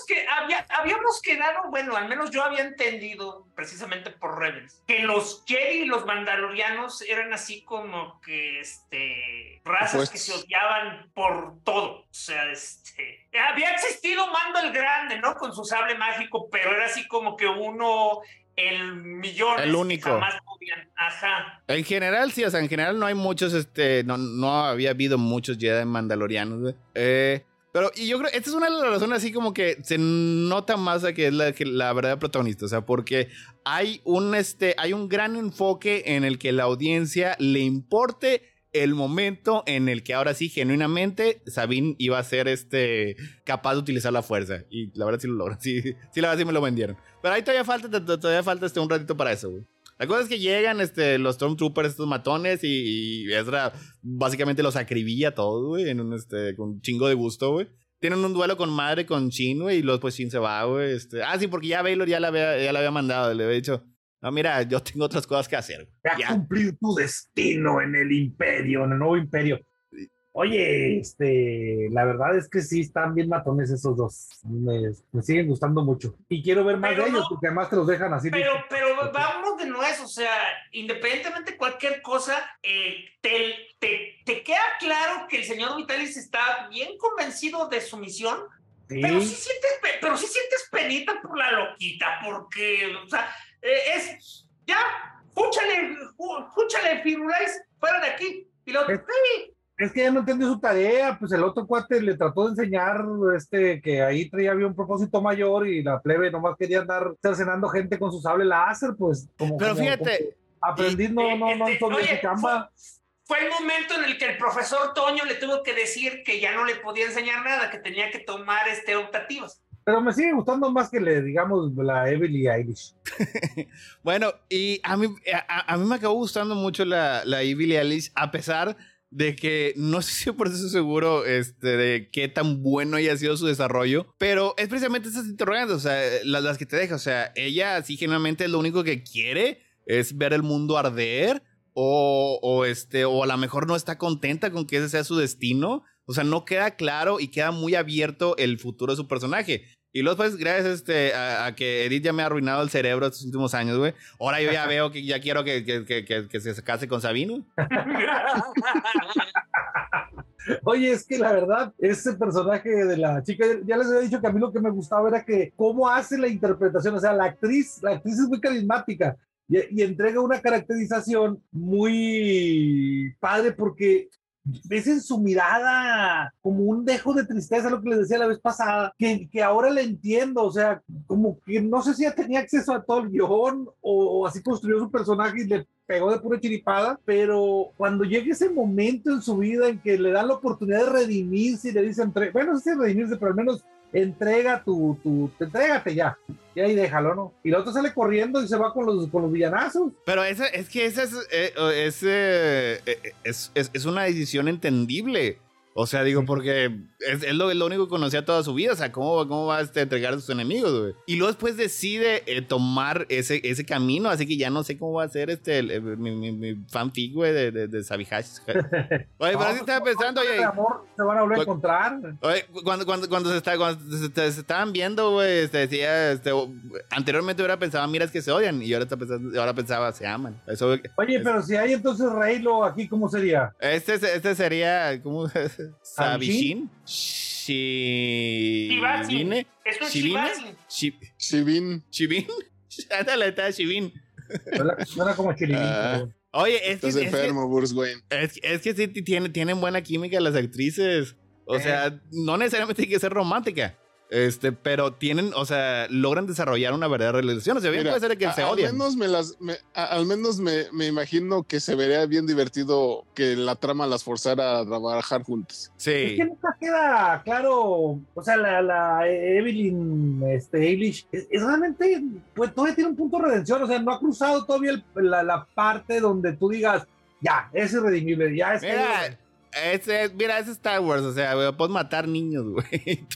D: que, habíamos quedado, bueno, al menos yo había entendido, precisamente por Rebels, que los Jedi y los Mandalorianos eran así como que este razas que se odiaban por todo. O sea, este. Había existido Mando el Grande, ¿no? Con su sable mágico, pero era así como que uno el millón.
A: El único.
D: Ajá.
A: En general, sí, o sea, en general no hay muchos, este, no, no había habido muchos Jedi mandalorianos, Eh, pero, y yo creo, esta es una de las razones así como que se nota más a que es la, que la verdadera protagonista. O sea, porque hay un, este, hay un gran enfoque en el que la audiencia le importe el momento en el que ahora sí, genuinamente, Sabine iba a ser este, capaz de utilizar la fuerza. Y la verdad sí lo logra. [LAUGHS] Sí, sí la verdad sí me lo vendieron. Pero ahí todavía falta, todavía falta este, un ratito para eso, güey. La cosa es que llegan este, los Stormtroopers, estos matones, y, y Ezra básicamente los acribilla todos, güey, en un, este, con un chingo de gusto, güey. Tienen un duelo con madre, con Shin, güey, y luego pues Shin se va, güey. Este, ah, sí, porque ya Baylor ya la había, ya la había mandado, le había dicho, no, mira, yo tengo otras cosas que hacer.
B: Ya, cumplir tu destino en el imperio, en el nuevo imperio. Oye, este, la verdad es que sí están bien matones esos dos. Me, siguen gustando mucho. Y quiero ver más de ellos porque además te los dejan así.
D: Pero, pero vamos de nuevo, o sea, independientemente de cualquier cosa, eh, te, te, te, queda claro que el señor Vitalis está bien convencido de su misión. Pero sí sientes, pero sí sientes penita por la loquita, porque, o sea, eh, es, ya, escúchale, escúchale, Firulais, fuera de aquí. Y lo,
B: es que ya no entendió su tarea, pues el otro cuate le trató de enseñar este, que ahí traía había un propósito mayor y la plebe nomás quería andar cercenando gente con su sable láser, pues como.
A: Pero fíjate.
B: aprendí, no, no, no, no,
D: oye, fue, fue el momento en el que el profesor Toño le tuvo que decir que ya no le podía enseñar nada, que tenía que tomar este optativas.
B: Pero me sigue gustando más que le digamos la Evely Eilish. [LAUGHS]
A: bueno, y a mí, a, mí me acabó gustando mucho la, la Evely Eilish, a pesar de que no [LAUGHS] si por eso seguro este, de qué tan bueno haya sido su desarrollo, pero es precisamente esas interrogantes, o sea, las, que te deja, o sea, ella sí generalmente lo único que quiere es ver el mundo arder o, o, este, o a lo mejor no está contenta con que ese sea su destino, o sea, no queda claro y queda muy abierto el futuro de su personaje. Y luego, pues, gracias este, a, que Edith ya me ha arruinado el cerebro estos últimos años, güey. Ahora yo ya veo que ya quiero que, que, que, que se case con Sabino.
B: Oye, es que la verdad, ese personaje de la chica, ya les había dicho que a mí lo que me gustaba era que cómo hace la interpretación, o sea, la actriz, la actriz es muy carismática y, y entrega una caracterización muy padre porque ves en su mirada como un dejo de tristeza, lo que les decía la vez pasada, que, que ahora le entiendo, o sea, como que no sé si ya tenía acceso a todo el guion o, así construyó su personaje y le pegó de pura chiripada, pero cuando llega ese momento en su vida en que le dan la oportunidad de redimirse y le dicen, bueno, no sé si redimirse, pero al menos entrega tu, tu, entrégate ya. Y ahí déjalo, ¿no? Y el otro sale corriendo y se va con los, con los villanazos.
A: Pero esa, es que esa es, eh, eh, eh, es, es, es, una decisión entendible. O sea, digo, porque es, lo, lo, único que conocía toda su vida. O sea, ¿cómo, cómo va a este, entregar a sus enemigos, güey? Y luego después decide eh, tomar ese, ese camino. Así que ya no sé cómo va a ser este, mi, mi, mi, fanfic, güey, de, de, de Sabihash. [LAUGHS] Oye, pero así estaba pensando, oye.
B: amor se van a volver a encontrar.
A: Oye, cuando, cuando, cuando, se, está, cuando se, estaban viendo, güey, este, decía, este, anteriormente hubiera pensado, mira, es que se odian. Y ahora, está pensando, ahora pensaba, se aman. Eso,
B: oye, pero si hay entonces Reylo aquí, ¿cómo sería?
A: Este, este sería, ¿cómo? [LAUGHS] Sabishin.
D: Shivine. Es un Shivine.
C: Shivin. [LAUGHS]
A: Ándale, está Shivin.
B: Suena como Chilivin. Ah.
A: Oye, es
C: que. Estás enfermo, Bruce Wayne.
A: Es, es que sí tiene, tienen buena química las actrices. O eh. sea, no necesariamente tiene que ser romántica. Este, pero tienen, o sea, logran desarrollar una verdadera relación. O sea, bien puede ser que se odien.
C: Al menos, me, las, al menos me, me, imagino que se vería bien divertido que la trama las forzara a trabajar juntas.
A: Sí.
B: Es que nunca queda claro, o sea, la, la Evelyn este, Eilish es, realmente, pues todavía tiene un punto de redención. O sea, no ha cruzado todavía la, la, parte donde tú digas, ya, es irredimible, ya es.
A: Ese, mira, es Star Wars, o sea, puedes matar niños, [LAUGHS] [LAUGHS] güey.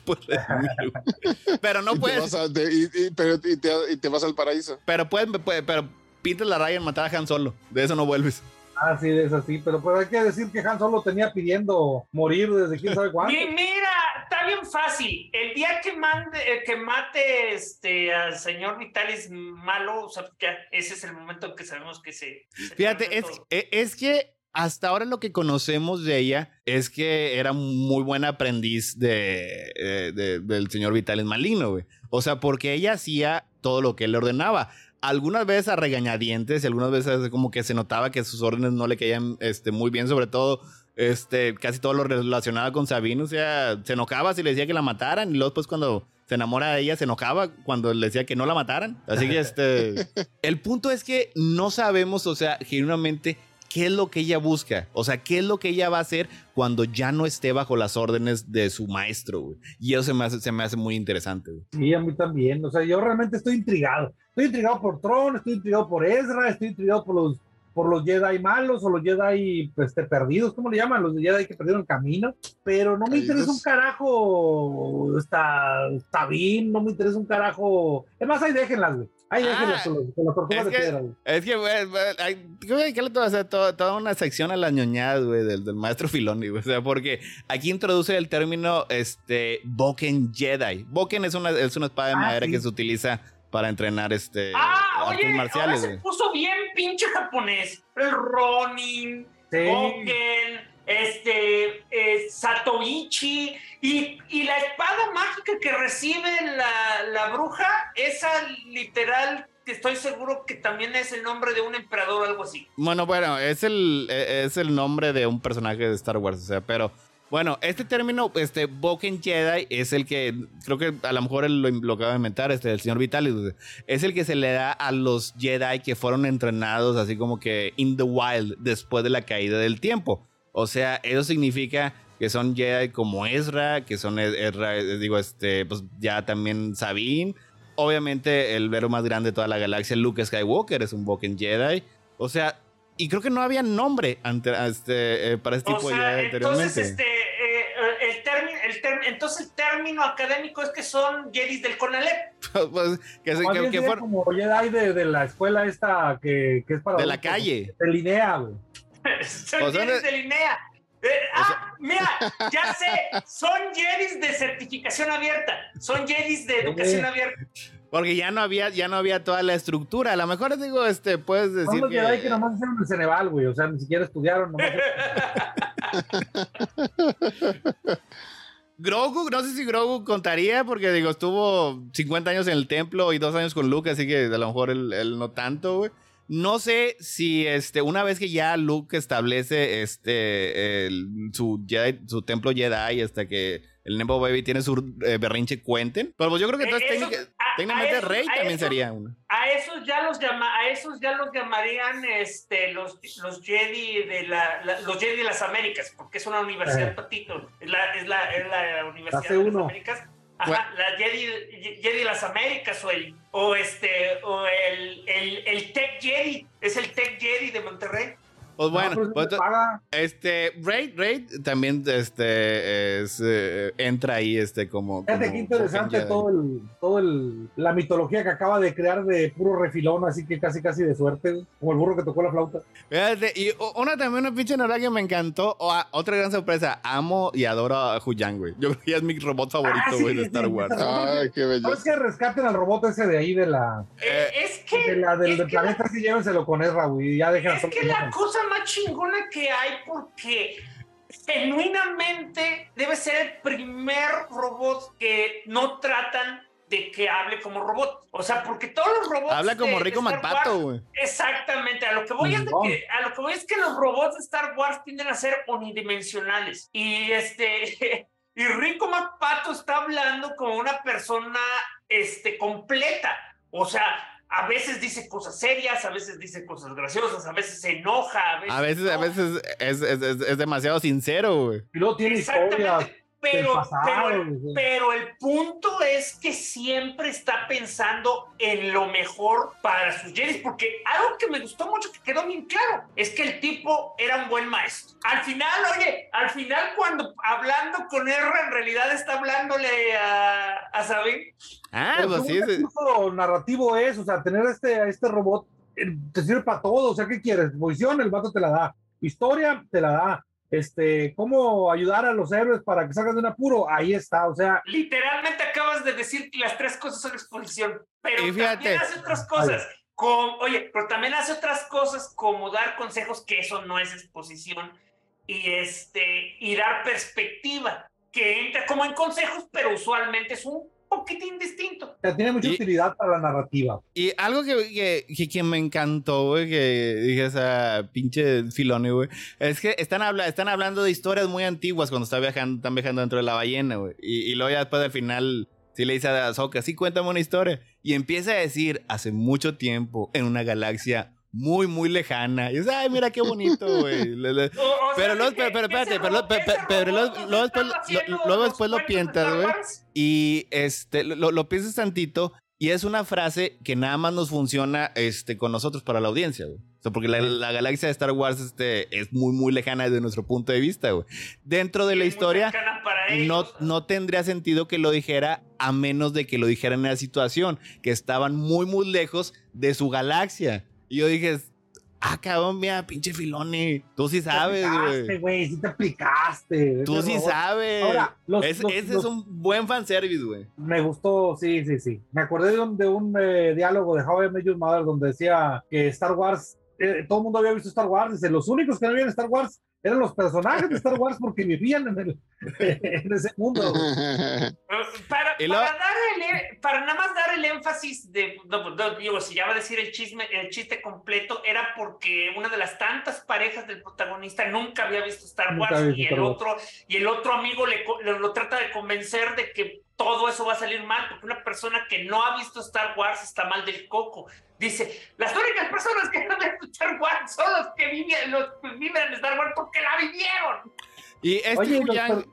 A: pero no puedes.
C: y, pero, y, te, vas al paraíso.
A: Pero puedes, pero pintas la raya en matar a Han Solo. De eso no vuelves.
B: Ah, sí, es así. Pero pues hay que decir que Han Solo tenía pidiendo morir desde quién sabe cuándo.
D: mira, está bien fácil. El día que, mande, eh, que mate este, al señor Vitalis malo, o sea, ese es el momento en que sabemos que se.
A: Fíjate, es, e, es que hasta ahora lo que conocemos de ella es que era muy buen aprendiz de, del señor Vitalis Maligno, güey. O sea, porque ella hacía todo lo que él le ordenaba. Algunas veces a regañadientes y algunas veces como que se notaba que sus órdenes no le caían este, muy bien, sobre todo este, casi todo lo relacionado con Sabino. O sea, se enojaba si le decía que la mataran y luego pues cuando se enamora de ella, se enojaba cuando le decía que no la mataran. Así que este, [LAUGHS] el punto es que no sabemos, o sea, genuinamente qué es lo que ella busca. O sea, qué es lo que ella va a hacer cuando ya no esté bajo las órdenes de su maestro, güey. Y eso se me hace, se me hace muy interesante, güey.
B: Sí, a mí también. O sea, yo realmente estoy intrigado. Estoy intrigado por Tron, estoy intrigado por Ezra, estoy intrigado por los por los Jedi malos o los Jedi este, perdidos, ¿cómo le llaman? Los Jedi que perdieron el camino. Pero no me interesa un carajo está, está bien, no me interesa un carajo. Es más, ahí déjenlas, güey. Déjenlas ah, con, las tortugas de piedra, güey.
A: Es que, güey, hay que hacer toda, toda, una sección a las ñoñadas, güey, del, del, maestro Filoni, güey. O sea, porque aquí introduce el término este, Boken Jedi. Boken es una, es una espada de ah, madera que se utiliza para entrenar este
D: ah, artes oye, marciales. Ahora se puso bien pinche japonés. El Ronin, sí. Este, eh, Satoichi y, y, la espada mágica que recibe la, la bruja, esa literal estoy seguro que también es el nombre de un emperador o algo así.
A: Bueno, bueno, es el, e, es el nombre de un personaje de Star Wars, o sea, pero bueno, este término, este, Boken Jedi, es el que, creo que a lo mejor lo, lo acaba de inventar, este, el señor Vitalis, es el que se le da a los Jedi que fueron entrenados así como que in the wild después de la caída del tiempo. O sea, eso significa que son Jedi como Ezra, que son Ezra, eh, digo, este, pues ya también Sabine. Obviamente, el vero más grande de toda la galaxia, Luke Skywalker, es un Boken Jedi. O sea, y creo que no había nombre ante, este, eh, para este tipo de Jedi
D: entonces, este, entonces el término académico es que son Jedis del CONALEP. [LAUGHS]
B: pues, que, que, que fueron... como Jedi de, de, la escuela esta que, que es para...
A: De la calle.
B: De Linea, güey.
D: Son Jedis de Linea. Eh, ah, mira, ya sé, son Jedis de certificación abierta, son Jedis de educación abierta.
A: Porque ya no había, ya no había toda la estructura. A lo mejor digo, este, puedes decir. Son
B: los que... Jedi que nomás hicieron el Ceneval, güey. O sea, ni siquiera estudiaron. Nomás... [LAUGHS]
A: Grogu, no sé si Grogu contaría, porque digo, estuvo 50 años en el templo y dos años con Luke, así que a lo mejor él, no tanto, güey. No sé si este, una vez que ya Luke establece este, su, su templo Jedi hasta que el Nembo Baby tiene su eh, berrinche cuenten. Pero pues yo creo que entonces técnicamente Rey también sería uno.
D: A esos ya los llama, a esos ya los llamarían este los, los Jedi de la, los Jedi de las Américas, porque es una universidad eh. patito, es la, es la, es la universidad de las Américas. Ajá, la Jedi, las Américas o el o este o el, el, el Tech Jedi, es el Tech Jedi de Monterrey.
A: Pues bueno, pues, este, Raid, Raid también este, es, eh, entra ahí este como...
B: Fíjate qué interesante todo el, todo el, la mitología que acaba de crear de puro refilón, así que casi casi de suerte, como el burro que tocó la flauta.
A: Fíjate, y una también una pinche novela que me encantó, o otra gran sorpresa, amo y adoro a Huyang, güey. Yo creo que es mi robot ah, favorito, güey, de Star Wars.
C: Ay, qué bello.
B: ¿Sabes que rescaten al robot ese de ahí de la...
D: Eh, es que...
B: De la, del, del planeta, sí llévenselo con Ezra, güey, ya dejen
D: Es que la cosa más chingona que hay porque genuinamente debe ser el primer robot que no tratan de que hable como robot. O sea, porque todos los robots.
A: Habla como Rico McPato, güey.
D: Exactamente. A lo, que voy es que, a lo que voy es que los robots de Star Wars tienden a ser unidimensionales. Y este. [LAUGHS] Y Rico McPato está hablando como una persona este, completa. O sea, a veces dice cosas serias, a veces dice cosas graciosas, a veces se enoja,
A: a veces. A veces, es, es, es, demasiado sincero, güey.
B: Y luego tiene historias
D: pero, pero, el punto es que siempre está pensando en lo mejor para sus Jedi, porque algo que me gustó mucho, que quedó bien claro, es que el tipo era un buen maestro. Al final, oye, al final cuando hablando con R, en realidad está hablándole a, a Sabine.
A: Ah, pues sí.
B: Es... narrativo es, o sea, tener este, este robot eh, te sirve para todo, o sea, ¿qué quieres? Posición, el vato te la da. Historia, te la da este, cómo ayudar a los héroes para que salgan de un apuro, ahí está, o sea.
D: Literalmente acabas de decir que las tres cosas son exposición, pero también hace otras cosas. Como, oye, pero también hace otras cosas como dar consejos, que eso no es exposición, y, este, y dar perspectiva, que entra como en consejos, pero usualmente es un poquitín distinto.
B: tiene mucha utilidad para la narrativa.
A: Y algo que, que, que, me encantó, güey, que dije esa pinche filone, güey, es que están, habla están hablando de historias muy antiguas cuando está viajando, están viajando dentro de la ballena, güey. Y, y, luego ya después del final, sí le dice a Ahsoka, sí, cuéntame una historia. Y empieza a decir, hace mucho tiempo, en una galaxia muy, muy lejana. Y dices, ay, mira qué bonito, güey. pero luego, pero, pero, espérate, pero, pero, luego, después, luego después lo piensas, güey. Y este, lo, lo piensas tantito y es una frase que nada más nos funciona este, con nosotros para la audiencia, güey. O sea, porque la, galaxia de Star Wars este, es muy, muy lejana desde nuestro punto de vista, güey. Dentro de la historia, no, no tendría sentido que lo dijera a menos de que lo dijera en la situación, que estaban muy, muy lejos de su galaxia. Y yo dije, Ah, cabrón, mira, pinche Filoni. Tú sí sabes,
B: güey. güey. Sí te aplicaste.
A: Tú sí sabes. Ahora, ese es un buen fanservice, güey.
B: Me gustó, sí, sí, sí. Me acordé de un, de un eh, diálogo de How I Met Your Mother donde decía que Star Wars, eh, todo el mundo había visto Star Wars. Dice, los únicos que no habían Star Wars eran los personajes de Star Wars porque vivían en, el, en ese mundo.
D: Para, para, para, nada más dar el énfasis de, digo, si ya va a decir el chisme, el chiste completo, era porque una de las tantas parejas del protagonista nunca había visto Star Wars y el otro y el otro amigo le, lo trata de convencer de que todo eso va a salir mal, porque una persona que no ha visto Star Wars está mal del coco. Dice, las únicas personas que no ven Star Wars son los que viven, los viven en Star Wars porque la vivieron.
A: Y este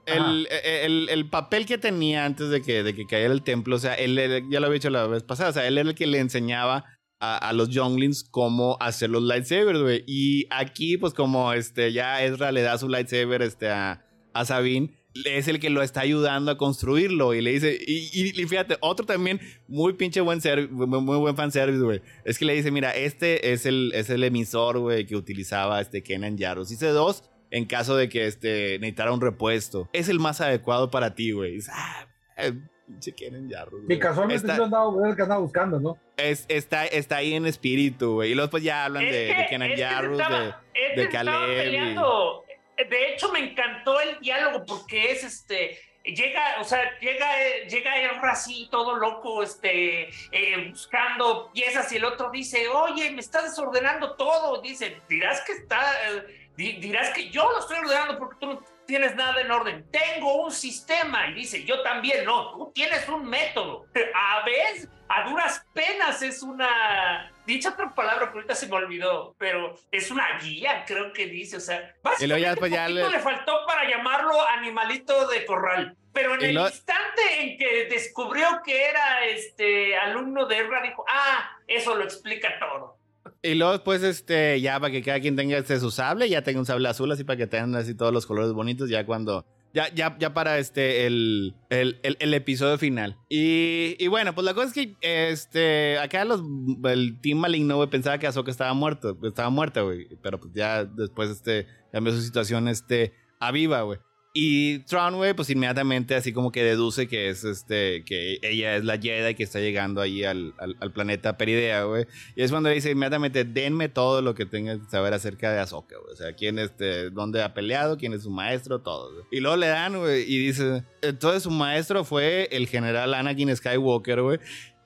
A: el, el, el, papel que tenía antes de que, de que cayera el templo, o sea, él, ya lo había dicho la vez pasada, o sea, él era el que le enseñaba a, a los younglings cómo hacer los lightsabers, güey. Y aquí, pues como este, ya Ezra le da su lightsaber este, a, a Sabine, es el que lo está ayudando a construirlo y le dice, y, fíjate, otro también muy pinche buen ser, muy, muy buen fanservice, güey. Es que le dice, mira, este es el, es el emisor, güey, que utilizaba este Kenan Jarrus. Hice dos en caso de que este, necesitara un repuesto. Es el más adecuado para ti, güey. Ah, eh, pinche Kenan Jarrus.
B: Y casualmente está, lo que andaba buscando, ¿no?
A: Es, está, está ahí en espíritu, güey. Y luego pues ya hablan de, Kenan Jarrus, de, de Caleb
D: de hecho, me encantó el diálogo porque es este. Llega, o sea, llega, llega el así, todo loco, este, eh, buscando piezas, y el otro dice, oye, me está desordenando todo. Dice, dirás que está, eh, dirás que yo lo estoy ordenando porque tú no tienes nada en orden. Tengo un sistema. Y dice, yo también, no, tú tienes un método. [LAUGHS] A veces, a duras penas es una dicha otra palabra que ahorita se me olvidó, pero es una guía, creo que dice, o sea, básicamente pues, le... le... faltó para llamarlo animalito de corral. Pero en el instante en que descubrió que era este alumno de Erra, dijo, ah, eso lo explica todo.
A: Y luego después, este, ya para que cada quien tenga este su sable, ya tenga un sable azul, así para que tengan así todos los colores bonitos, ya cuando ya, ya, ya para este, el, el, el, episodio final. Y, y, bueno, pues la cosa es que este, acá los, el Team Maligno, güey, pensaba que Ahsoka estaba muerto, estaba muerta, güey. Pero pues ya después, este, cambió su situación, este, a viva, güey. Y Tron, güey, pues inmediatamente así como que deduce que es este, que ella es la Jedi que está llegando ahí al, al, planeta Peridea, güey. Y es cuando dice inmediatamente, denme todo lo que tenga que saber acerca de Ahsoka, güey. O sea, quién, este, dónde ha peleado, quién es su maestro, todo, güey. Y luego le dan, güey, y dice, entonces su maestro fue el general Anakin Skywalker, güey.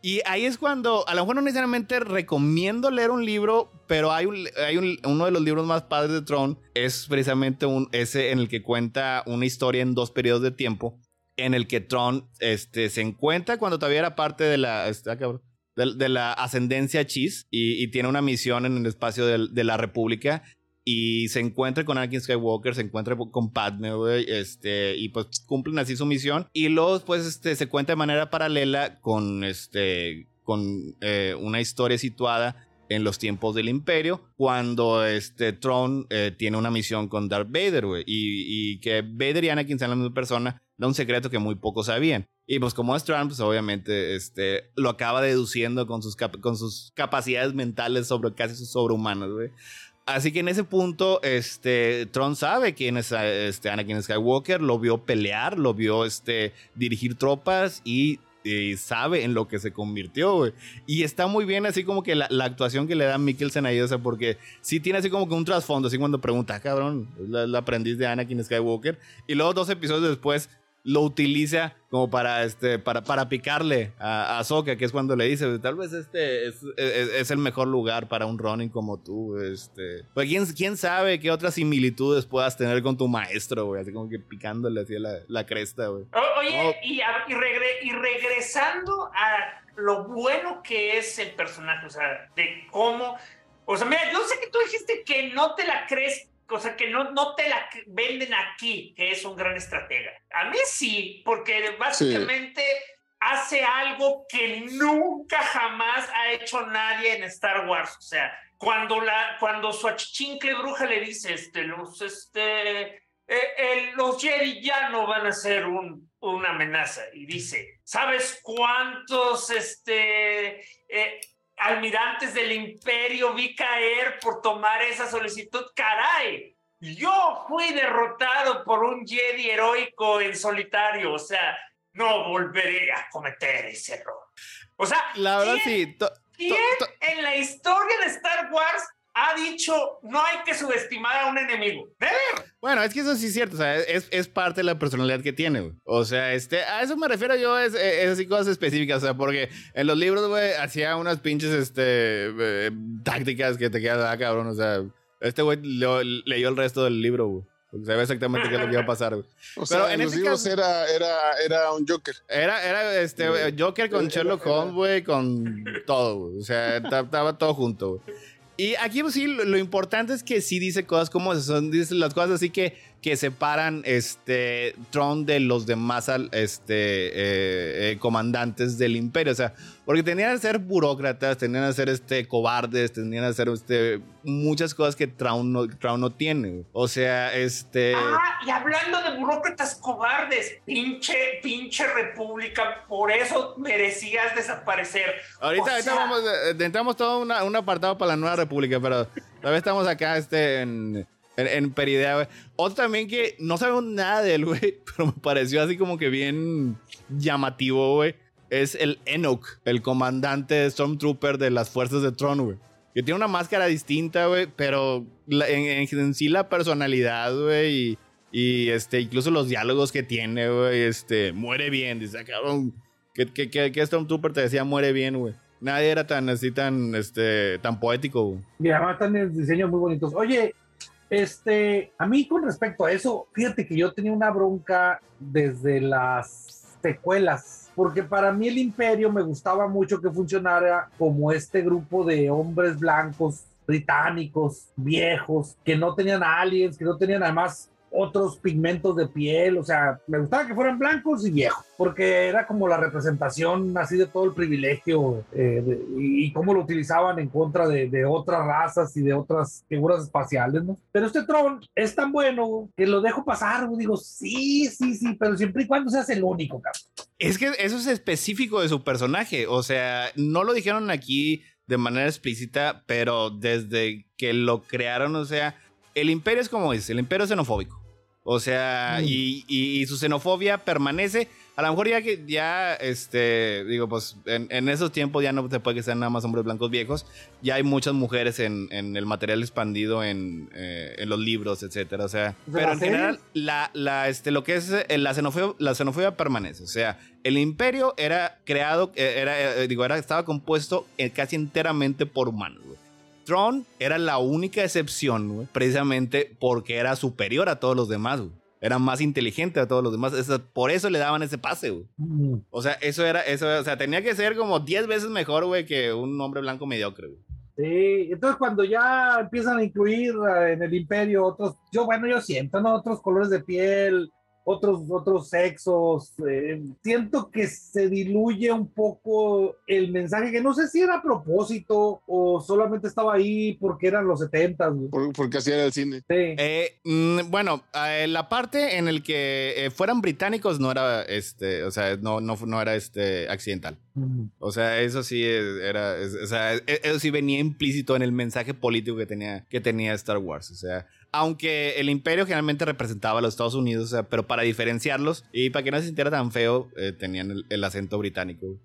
A: Y ahí es cuando, a lo mejor no necesariamente recomiendo leer un libro, pero hay, un, hay uno de los libros más padres de Tron, es precisamente un, ese en el que cuenta una historia en dos periodos de tiempo, en el que Tron este, se encuentra cuando todavía era parte de la, de, la ascendencia Chis y, tiene una misión en el espacio de la República y se encuentra con Anakin Skywalker, se encuentra con Padme, güey, este, y pues cumplen así su misión. Y luego, pues, este, se cuenta de manera paralela con, este, con eh, una historia situada en los tiempos del Imperio, cuando este Tron eh, tiene una misión con Darth Vader, güey, y, y, que Vader y Anakin sean la misma persona, da un secreto que muy pocos sabían. Y pues como es Tron, pues obviamente este, lo acaba deduciendo con sus, con sus capacidades mentales sobre casi sobrehumanas, güey. Así que en ese punto, este, Tron sabe quién es este, Anakin Skywalker, lo vio pelear, lo vio este, dirigir tropas y, sabe en lo que se convirtió, güey. Y está muy bien así como que la, actuación que le da Mikkelsen ahí, o sea, porque sí tiene así como que un trasfondo, así cuando pregunta, ah, cabrón, la aprendiz de Anakin Skywalker. Y luego dos episodios después lo utiliza como para, este, para, para picarle a, a que es cuando le dice, tal vez este es, el mejor lugar para un Ronin como tú, este. Pues ¿quién, quién sabe qué otras similitudes puedas tener con tu maestro, güey, así como que picándole así la, la cresta, güey.
D: Oye, y, y, regresando a lo bueno que es el personaje, o sea, de cómo O sea, mira, yo sé que tú dijiste que no te la crees, o sea, que no, no te la venden aquí, que es un gran estratega. A mí sí, porque básicamente hace algo que nunca jamás ha hecho nadie en Star Wars. O sea, cuando, la, cuando su achichincle bruja le dice, este, los, este, eh, los Jedi ya no van a ser un, una amenaza. Y dice, ¿sabes cuántos este, eh, almirantes del imperio vi caer por tomar esa solicitud? Caray, yo fui derrotado por un Jedi heroico en solitario. O sea, no volveré a cometer ese error. O sea,
A: la verdad
D: ¿quién,
A: sí.
D: ¿quién en la historia de Star Wars ha dicho no hay que subestimar a un enemigo.
A: Bueno, es que eso sí es cierto, o sea, es, es parte de la personalidad que tiene, güey. O sea, este, a eso me refiero yo, es, es así cosas específicas, o sea, porque en los libros, güey, hacía unas pinches, este, eh, tácticas que te quedas, ah, cabrón, o sea, este güey leyó el resto del libro, güey. Porque sabe exactamente qué es lo que iba a pasar, güey. [LAUGHS]
C: O sea, en, los libros era, era, era un Joker.
A: Era, era este, Joker con Sherlock Holmes, güey, con todo, güey. O sea, estaba todo junto, güey. Y aquí pues, sí, lo, importante es que sí dice cosas como son, las cosas así que, que separan este Tron de los demás este, eh, eh, comandantes del imperio. O sea, porque tenían que ser burócratas, tenían que ser este, cobardes, tenían que ser este, muchas cosas que Traun no, no tiene. O sea, este...
D: Ah, y hablando de burócratas cobardes, pinche, pinche república, por eso merecías desaparecer.
A: Ahorita, ahorita vamos, eh, entramos todo una, un apartado para la nueva república, pero todavía estamos acá este, en... En, Peridea, güey. Otro también que no sabemos nada de él, [LAUGHS] güey, pero me pareció así como que bien llamativo, güey es el Enoch, el comandante Stormtrooper de las fuerzas de Tron, güey. Que tiene una máscara distinta, güey, pero en, sí la personalidad, güey, y, este, incluso los diálogos que tiene, güey, este, muere bien. Dice, ah, cabrón, que, que, que, Stormtrooper te decía muere bien, güey. Nadie era tan así, tan, este, tan poético, güey.
B: Y además también diseños muy bonitos. Oye, este, a mí con respecto a eso, fíjate que yo tenía una bronca desde las secuelas porque para mí el imperio me gustaba mucho que funcionara como este grupo de hombres blancos británicos, viejos, que no tenían aliens, que no tenían además otros pigmentos de piel, o sea, me gustaba que fueran blancos y viejos, porque era como la representación así de todo el privilegio eh, y, cómo lo utilizaban en contra de, otras razas y de otras figuras espaciales, ¿no? Pero este Tron es tan bueno que lo dejo pasar, digo, sí, sí, sí, pero siempre y cuando seas el único, cabrón.
A: Es que eso es específico de su personaje, o sea, no lo dijeron aquí de manera explícita, pero desde que lo crearon, o sea, el imperio es como dice, el imperio es xenofóbico. O sea, mm. y, su xenofobia permanece. A lo mejor ya que ya, este, digo, pues en, esos tiempos ya no se puede que sean nada más hombres blancos viejos. Ya hay muchas mujeres en, el material expandido en, eh, los libros, etcétera. O sea, pero en general, la, la, este, lo que es eh, la xenofobia, la xenofobia permanece. O sea, el imperio era creado, eh, era, digo, era, estaba compuesto casi enteramente por humanos. Tron era la única excepción, precisamente porque era superior a todos los demás, Era más inteligente a todos los demás. por eso le daban ese pase, güey. Mm. O sea, eso era, eso, o sea, tenía que ser como 10 veces mejor, güey, que un hombre blanco mediocre, güey.
B: Sí, entonces cuando ya empiezan a incluir eh, en el imperio otros, yo bueno, yo siento, ¿no? Otros colores de piel, otros, otros sexos. Eh, siento que se diluye un poco el mensaje, que no sé si era a propósito o solamente estaba ahí porque eran los 70.
C: porque así era el cine. Sí.
A: Eh, mm, bueno, eh, la parte en el que fueran británicos no era, este, o sea, no, no, no era este accidental. O sea, eso sí era, o sea, e, eso sí venía implícito en el mensaje político que tenía, que tenía Star Wars. O sea, aunque el imperio generalmente representaba a los Estados Unidos, pero para diferenciarlos y para que no se sintiera tan feo, eh, tenían el, acento británico.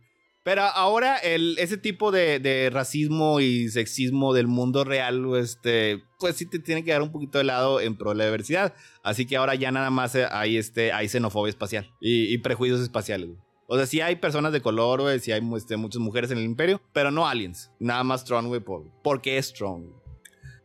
A: Pero ahora ese tipo de, racismo y sexismo del mundo real, este, pues sí te tiene que dar un poquito de lado en pro de la diversidad. Así que ahora ya nada más hay, este, hay xenofobia espacial y, prejuicios espaciales. O sea, sí hay personas de color, güey, sí hay este, muchas mujeres en el imperio, pero no aliens. Nada más Tron, por, porque es Tron.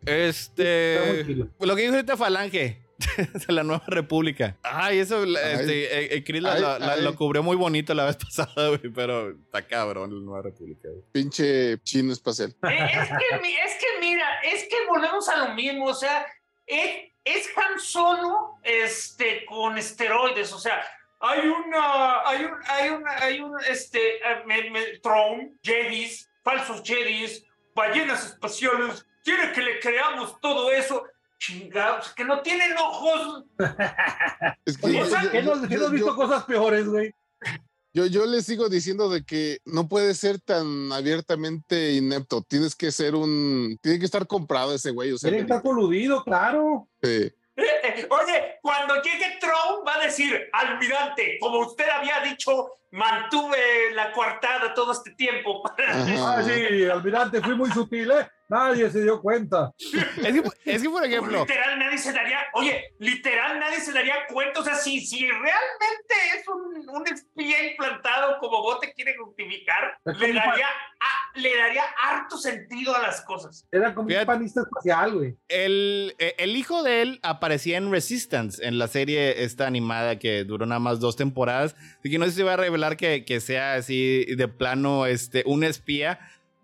A: Este. Lo que dijo ahorita Falange. [LAUGHS] de la Nueva República. Ay, eso, este, eh, Chris lo cubrió muy bonito la vez [LAUGHS] pasada, güey, pero está cabrón la Nueva República.
C: Pinche chino espacial. [LAUGHS]
D: Eh, es, que, es que mira, es que volvemos a lo mismo, o sea, es, es Han Solo este, con esteroides, o sea, hay una, hay un, hay un, hay un, este, eh, me, me, Tron, Jedis, falsos Jedis, ballenas espaciales, quiere que le creamos todo eso. Chingados, que no tienen ojos. [LAUGHS]
B: es que, o sea, hemos, visto cosas peores, güey.
C: Yo, yo le sigo diciendo de que no puede ser tan abiertamente inepto. Tienes que ser un. Tiene que estar comprado ese güey. O
B: sea, Tiene que estar coludido, claro.
C: Sí.
D: Oye, cuando llegue Trump va a decir, almirante, como usted había dicho, mantuve la coartada todo este tiempo.
B: ah, sí, almirante, fui muy sutil, ¿eh? Nadie se dio cuenta.
A: Es que, por ejemplo.
D: Literal, nadie se daría. Oye, literal, nadie se daría cuenta. O sea, si, si realmente es un, un espía implantado como vos te quiere justificar, le daría, le daría harto sentido a las cosas.
B: Era como un panista espacial, güey.
A: El, eh, el hijo de él aparecía en Resistance, en la serie esta animada que duró nada más dos temporadas. Así que no sé si va a revelar que, que sea así de plano este, un espía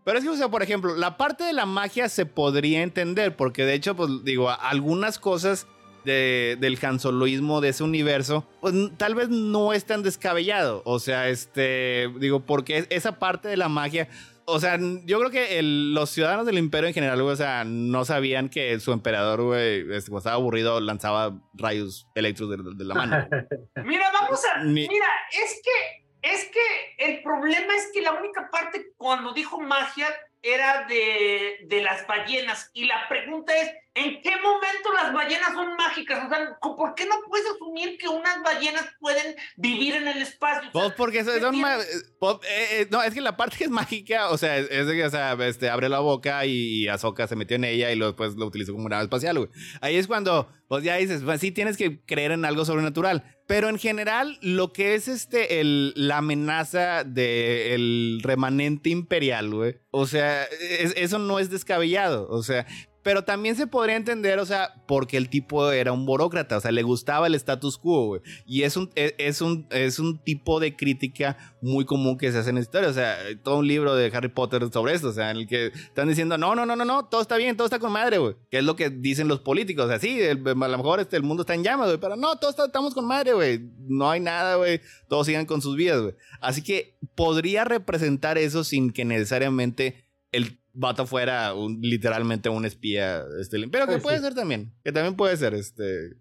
A: pero es que, o sea, por ejemplo, la parte de la magia se podría entender, porque de hecho, pues digo, algunas cosas de, del hansoloísmo de ese universo, pues tal vez no es tan descabellado. O sea, este, digo, porque esa parte de la magia, o sea, yo creo que los ciudadanos del imperio en general, o sea, no sabían que su emperador, güey, este, estaba aburrido, lanzaba rayos eléctricos de, la mano. [LAUGHS]
D: mira, vamos a. Mira, es que es que el problema es que la única parte cuando dijo magia era de, de, las ballenas. Y la pregunta es, ¿en qué momento las ballenas son mágicas? O sea, ¿por qué no puedes asumir que unas ballenas pueden vivir en el espacio?
A: Pues porque son, eh, pues, eh, eh, no, es que la parte que es mágica, o sea, es, que, o sea, este, abre la boca y Azoka se metió en ella y luego después lo utilizó como nave espacial, güey. Ahí es cuando, pues ya dices, pues sí tienes que creer en algo sobrenatural. Pero en general, lo que es este, el, la amenaza del remanente imperial, güey. O sea, eso no es descabellado. O sea, pero también se podría entender, o sea, porque el tipo era un burócrata, o sea, le gustaba el status quo, güey. Y es un, e, es, un, es un tipo de crítica muy común que se hace en la historia. O sea, todo un libro de Harry Potter sobre esto, o sea, en el que están diciendo, no, no, no, no, no, todo está bien, todo está con madre, güey. Que es lo que dicen los políticos. O sea, a lo mejor este, el mundo está en llamas, güey, pero no, todos estamos con madre, güey. No hay nada, güey. Todos sigan con sus vidas, güey. Así que podría representar eso sin que necesariamente el vato fuera un, literalmente un espía este, pero que pues puede ser también, que también puede ser este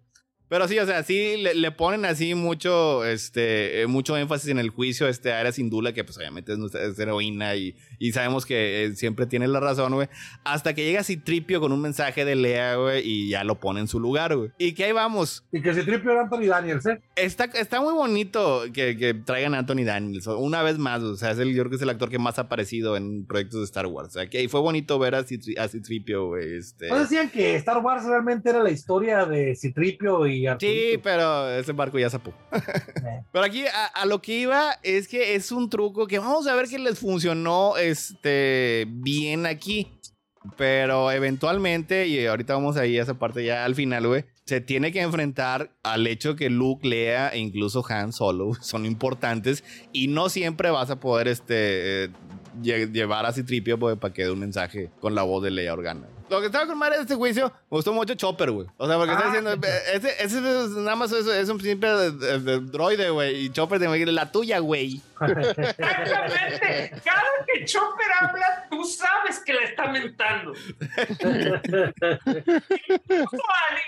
A: pero sí, o sea, sí le, ponen así mucho, este, eh, mucho énfasis en el juicio este, a Era Sindula, que pues obviamente es, heroína y, y, sabemos que eh, siempre tiene la razón, güey. Hasta que llega Citripio con un mensaje de Lea, güey, y ya lo pone en su lugar, güey. Y que ahí vamos.
B: Y que Citripio era Anthony Daniels, ¿eh?
A: Está, está muy bonito que, que traigan a Anthony Daniels, una vez más, o sea, es el, yo creo que es el actor que más ha aparecido en proyectos de Star Wars. O sea, que ahí fue bonito ver a, Citripio, güey. Este...
B: ¿No decían que Star Wars realmente era la historia de Citripio y
A: Sí, pero ese barco ya zapó. [LAUGHS] pero aquí a, lo que iba es que es un truco que vamos a ver que les funcionó este, bien aquí. Pero eventualmente, y ahorita vamos ahí a esa parte ya al final, se tiene que enfrentar al hecho que Luke, Lea e incluso Han Solo [LAUGHS] son importantes y no siempre vas a poder este, llevar a Citripio pues, para que dé un mensaje con la voz de Leia Organa lo que estaba con madre de este juicio, me gustó mucho Chopper, güey. O sea, porque está ah, diciendo, ese, ese, es nada más eso, es un simple de, droide, güey. Y Chopper te la tuya, güey.
D: Exactamente. Cada que Chopper habla, tú sabes que le está mentando.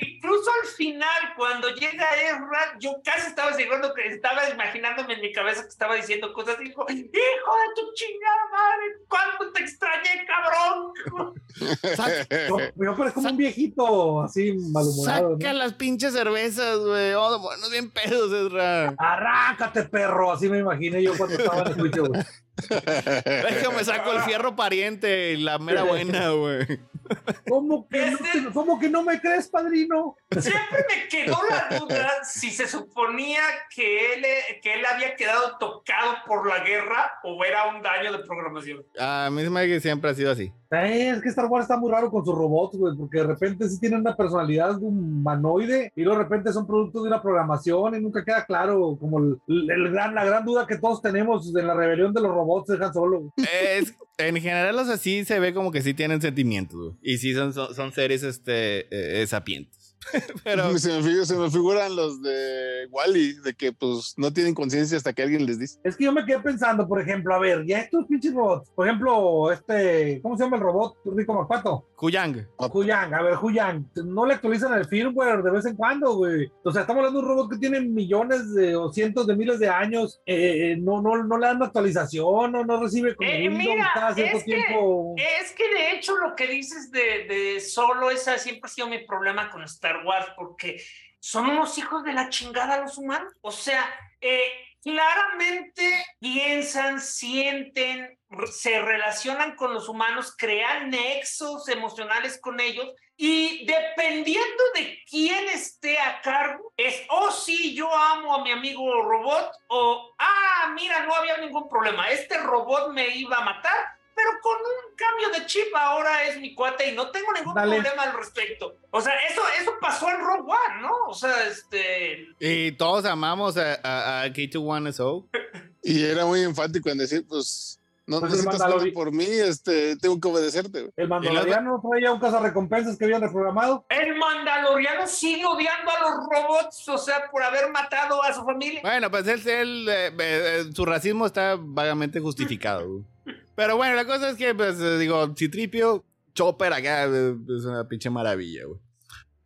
D: incluso, al, final, cuando llega Ezra, yo casi estaba seguro que estaba imaginándome en mi cabeza que estaba diciendo cosas. Dijo, hijo de tu chingada madre, ¿cuánto te extrañé, cabrón? [LAUGHS]
B: Yo, [LAUGHS] parezco como un viejito así malhumorado.
A: Saca las pinches cervezas, güey. Oh, bueno, bien pedos, Ezra.
B: Arráncate, perro. Así me imaginé yo cuando estaba en el juicio, güey. [LAUGHS]
A: Déjame saco el fierro pariente, la mera buena, güey.
B: ¿Cómo que, no, ¿Cómo que no me crees, padrino?
D: Siempre me quedó la duda si se suponía que él, que él había quedado tocado por la guerra o era un daño de programación.
A: A mí me que siempre ha sido así.
B: Es que Star Wars está muy raro con sus robots, güey, porque de repente sí tienen una personalidad de humanoide y luego de repente son productos de una programación y nunca queda claro como el, gran, la gran duda que todos tenemos en la rebelión de los robots de Han Solo.
A: Es, en general, o sea, sí se ve como que sí tienen sentimientos. Y sí son, son, seres este, eh, sapientes. [LAUGHS]
C: Pero... [LAUGHS] Se me, figuran los de Wally, de que pues no tienen conciencia hasta que alguien les dice.
B: Es que yo me quedé pensando, por ejemplo, a ver, ya estos pinches robots, por ejemplo, este, ¿cómo se llama el robot Rico Macuato?
A: Huyang.
B: Huyang, a ver, Huyang, no le actualizan el firmware de vez en cuando, güey. O sea, estamos hablando de un robot que tiene millones de, o cientos de miles de años, eh, eh, no, no, no le dan actualización, no, no recibe
D: como eh, mira, cierto es tiempo. Que, es que de hecho lo que dices de, de solo esa siempre ha sido mi problema con Star Wars, porque son unos hijos de la chingada los humanos. O sea, eh, claramente piensan, sienten, se relacionan con los humanos, crean nexos emocionales con ellos y dependiendo de quién esté a cargo, es, oh sí, yo amo a mi amigo robot o, ah, mira, no había ningún problema, este robot me iba a matar pero con un cambio de chip ahora es mi cuate y no tengo ningún problema al respecto. O sea, eso, eso pasó en Rogue One, ¿no? O sea, este...
A: Y todos amamos a, a, K2-1SO.
C: y era muy enfático en decir, pues... No pues necesitas por mí, este, tengo que obedecerte.
B: El Mandaloriano traía un recompensas que habían reprogramado.
D: El Mandaloriano sigue odiando a los robots, o sea, por haber matado a su familia.
A: Bueno, pues él, él eh, eh, su racismo está vagamente justificado. Pero bueno, la cosa es que, pues, eh, digo, Citripio, Chopper acá, eh, es una pinche maravilla, güey.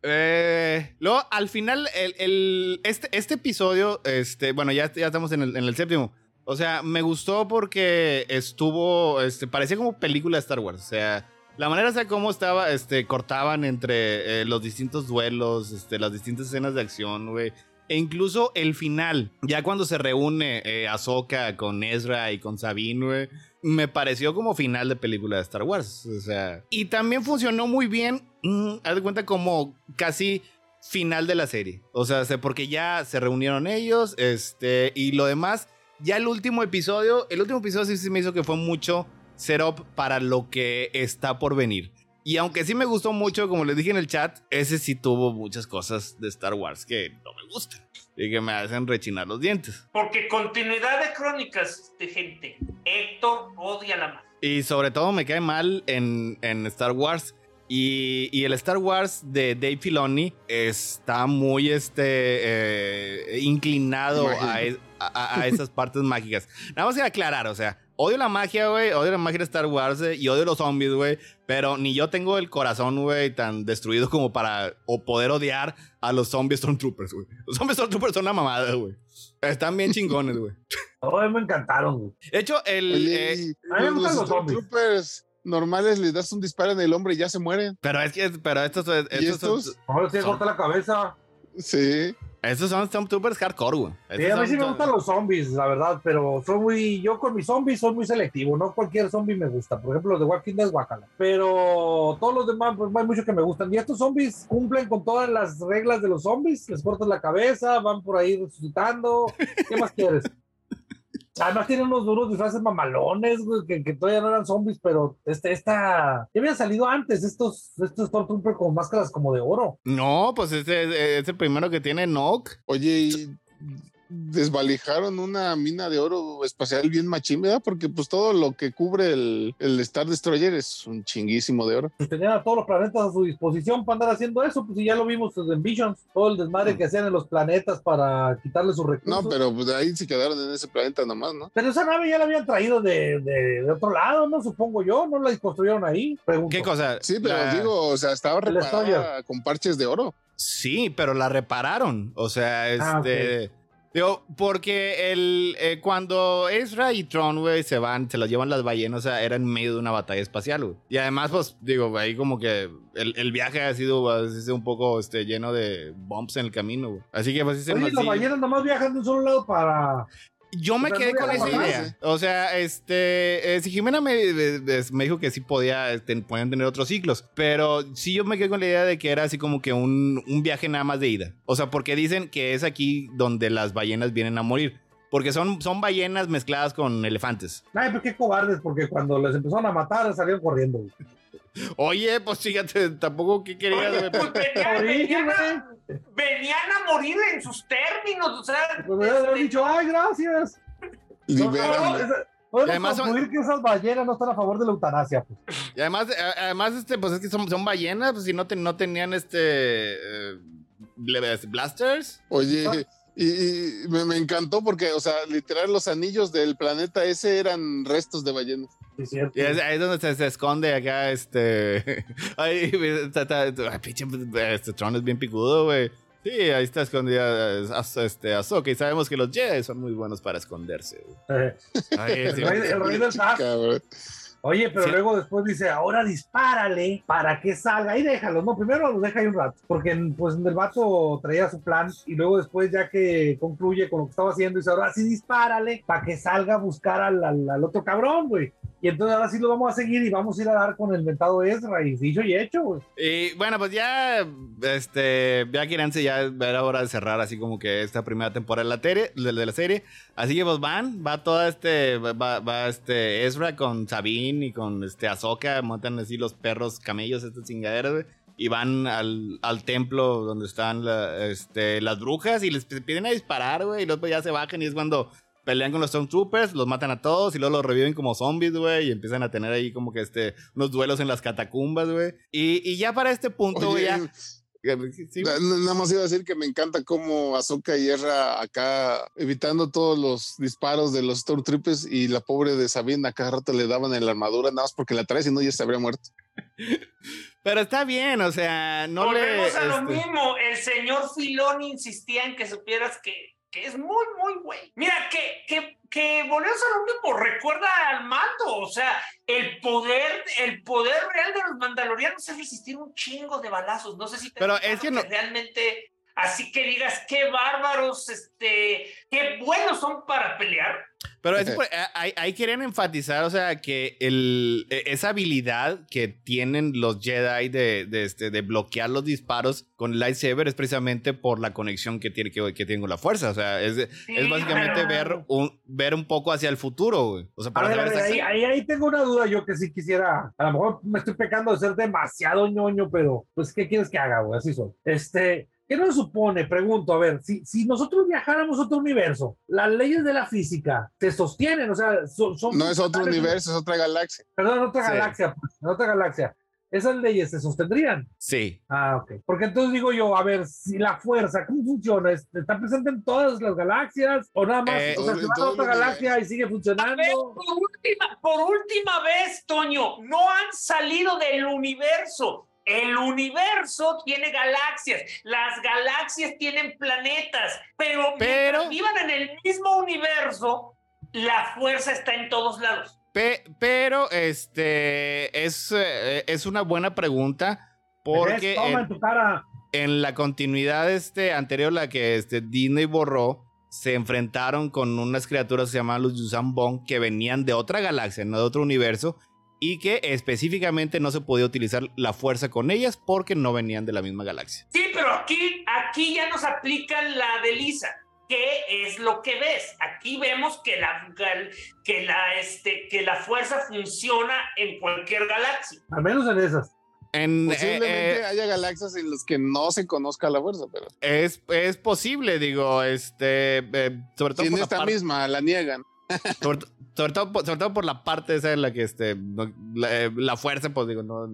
A: Eh, luego, al final, el, este, este episodio, este, bueno, ya, ya estamos en el, séptimo. O sea, me gustó porque estuvo, este, parecía como película de Star Wars. O sea, la manera de cómo estaba, este, cortaban entre los distintos duelos, este, las distintas escenas de acción, güey. E incluso el final, ya cuando se reúne eh, Ahsoka con Ezra y con Sabine, güey me pareció como final de película de Star Wars. O sea, y también funcionó muy bien, mm, haz de cuenta como casi final de la serie. O sea, porque ya se reunieron ellos, este, y lo demás, ya el último episodio, el último episodio sí, me hizo que fue mucho setup para lo que está por venir. Y aunque sí me gustó mucho, como les dije en el chat, ese sí tuvo muchas cosas de Star Wars que no me gustan y que me hacen rechinar los dientes.
D: Porque continuidad de crónicas de gente. Héctor odia la más.
A: Y sobre todo me cae mal en, en Star Wars. Y, y, el Star Wars de Dave Filoni está muy este, eh, inclinado a, a, a, esas partes mágicas. Nada más que aclarar, o sea, odio la magia, güey, odio la magia de Star Wars eh, y odio los zombies, güey, pero ni yo tengo el corazón, güey, tan destruido como para o poder odiar a los zombies Stormtroopers, güey. Los zombies Stormtroopers son una mamada, güey. Están bien chingones, güey.
B: Oh, me encantaron, güey.
A: De hecho, el...
C: Eh, a mí me gustan los, Stormtroopers normales les das un disparo en el hombre y ya se mueren.
A: Pero es que, pero estos, estos,
C: ¿Y estos?
B: Ahora sí corta la cabeza.
C: Sí.
A: Estos son Stormtroopers hardcore, güey.
B: Sí, a mí sí me gustan los zombies, la verdad, pero soy muy, yo con mis zombies soy muy selectivo, no cualquier zombie me gusta. Por ejemplo, los de Walking Dead, Wakala. Pero todos los demás, pues hay muchos que me gustan. Y estos zombies cumplen con todas las reglas de los zombies, les cortas la cabeza, van por ahí resucitando. ¿Qué más quieres? [LAUGHS] Además tienen unos duros disfraces mamalones, güey, que, que, todavía no eran zombies, pero este, esta... Ya había salido antes estos, estos Stormtroopers con máscaras como de oro.
A: No, pues este es el primero que tiene Nock.
C: Oye, y desvalijaron una mina de oro espacial bien machín, ¿verdad? Porque pues todo lo que cubre el, el Star Destroyer es un chinguísimo de oro.
B: Pues tenían a todos los planetas a su disposición para andar haciendo eso, pues ya lo vimos en Visions, todo el desmadre mm. que hacían en los planetas para quitarle sus recursos.
C: No, pero pues ahí se quedaron en ese planeta nomás, ¿no?
B: Pero esa nave ya la habían traído de, de, otro lado, ¿no? Supongo yo, ¿no la construyeron ahí?
A: ¿Qué cosa?
C: Sí, pero digo, o sea, estaba reparada con parches de oro.
A: Sí, pero la repararon. O sea, ah, este. Digo, porque el, eh, cuando Ezra y Tron, güey, se van, se los llevan las ballenas, o sea, era en medio de una batalla espacial, güey. Y además, pues, digo, ahí como que el, el viaje ha sido, un poco este, lleno de bumps en el camino, güey. Así que, pues,
B: sí Oye, las ballenas nomás viajan de un solo lado para...
A: Yo me quedé con esa idea. O sea, este, eh, si Jimena me, me, dijo que sí podía, este, podían tener otros ciclos, pero sí yo me quedé con la idea de que era así como que un, un viaje nada más de ida. O sea, porque dicen que es aquí donde las ballenas vienen a morir. Porque son, son ballenas mezcladas con elefantes.
B: Ay, pero qué cobardes, porque cuando les empezaron a matar salieron corriendo.
A: Oye, pues fíjate, tampoco que querías.
D: pues venían, a, morir en sus términos, o sea.
B: Pues me este, dicho, ay, gracias. Podemos además concluir que esas ballenas no están a favor de la eutanasia. Pues.
A: Y además, además este, pues es que son, son ballenas, pues si no, no tenían este eh, blasters.
C: Oye, y, me, encantó porque, o sea, literal, los anillos del planeta ese eran restos de ballenas.
A: Sí, y es, ahí es donde se, esconde acá, este. [LAUGHS] Ay, pinche, este Tron es bien picudo, güey. Sí, ahí está escondida este, Ahsoka y sabemos que los Jedi son muy buenos para esconderse. Güey.
B: Ay, sí, el, el rey del Oye, pero luego después dice, ahora dispárale para que salga. Ahí déjalo, no, primero los deja ahí un rato, porque pues el vato traía su plan y luego después ya que concluye con lo que estaba haciendo, dice, ahora sí dispárale para que salga a buscar al, al, otro cabrón, güey. Y entonces ahora sí lo vamos a seguir y vamos a ir a dar con el mentado Ezra y dicho y hecho, güey.
A: Y bueno, pues ya, este, ya Kiranse ya era hora de cerrar así como que esta primera temporada de la, serie, de la serie. Así que pues van, va toda este, va, va este Ezra con Sabine y con este Ahsoka, montan así los perros camellos, estas chingaderas, Y van al, al, templo donde están este, las brujas y les piden a disparar, güey. Y luego ya se bajan y es cuando pelean con los Stormtroopers, los matan a todos y luego los reviven como zombies, güey. Y empiezan a tener ahí como que este, unos duelos en las catacumbas, güey. Y, y ya para este punto, güey, ya
C: Nada más iba a decir que me encanta cómo Azoka hierra acá evitando todos los disparos de los Stormtroopers y la pobre de Sabine a cada rato le daban en la armadura nada más porque la trae, si no ya se habría muerto. [LAUGHS]
A: Pero está bien, o sea, no
D: Volvemos a lo este mismo. El señor Filón insistía en que supieras que es muy, muy güey. Mira, que, que, que Volver a lo mismo recuerda al mando, o sea, el poder, el poder real de los mandalorianos es resistir un chingo de balazos. No sé si te
A: Pero es que, no...
D: realmente así que digas qué bárbaros, este, qué buenos son para pelear.
A: Pero es, ahí, ahí, querían enfatizar, o sea, que el, e, esa habilidad que tienen los Jedi de, de, este, de bloquear los disparos con el lightsaber es precisamente por la conexión que, tiene, que, que tiene con la fuerza. O sea, es, es básicamente ver un, ver un poco hacia el futuro, güey. O sea,
B: para ahí, ahí, ahí, tengo una duda yo que sí quisiera, a lo mejor me estoy pecando de ser demasiado ñoño, pero pues, ¿qué quieres que haga, güey? Así son. Este, ¿Qué nos supone? Pregunto, a ver, si, si nosotros viajáramos a otro universo, las leyes de la física se sostienen, o sea, son...
C: no es otro universo, es otra galaxia.
B: Perdón, otra galaxia, pues, otra galaxia. ¿Esas leyes se sostendrían?
A: Sí.
B: Ah, ok. Porque entonces digo yo, a ver, si la fuerza, ¿cómo funciona? ¿Está presente en todas las galaxias? ¿O nada más? Eh, o sea, se va a otra galaxia y sigue funcionando.
D: por, última, por última vez, Toño, no han salido del universo el universo tiene galaxias, las galaxias tienen planetas, pero, pero mientras vivan en el mismo universo, la fuerza está en todos lados.
A: pero este es, eh, es una buena pregunta porque en, la continuidad este, anterior, la que este, Disney borró, se enfrentaron con unas criaturas que se llamaban los Yusan Bong que venían de otra galaxia, no de otro universo, y que específicamente no se podía utilizar la fuerza con ellas porque no venían de la misma galaxia.
D: Sí, pero aquí, aquí ya nos aplican la de Lisa. ¿Qué es lo que ves? Aquí vemos que la, que la, este, que la fuerza funciona en cualquier galaxia.
B: Al menos en esas.
C: En, Posiblemente eh, haya galaxias en las que no se conozca la fuerza, pero.
A: Es, es posible, digo, este. Eh, sobre todo.
C: en esta misma la niegan.
A: Sobre todo, por la parte esa en la que este, eh, la, fuerza, pues digo, no.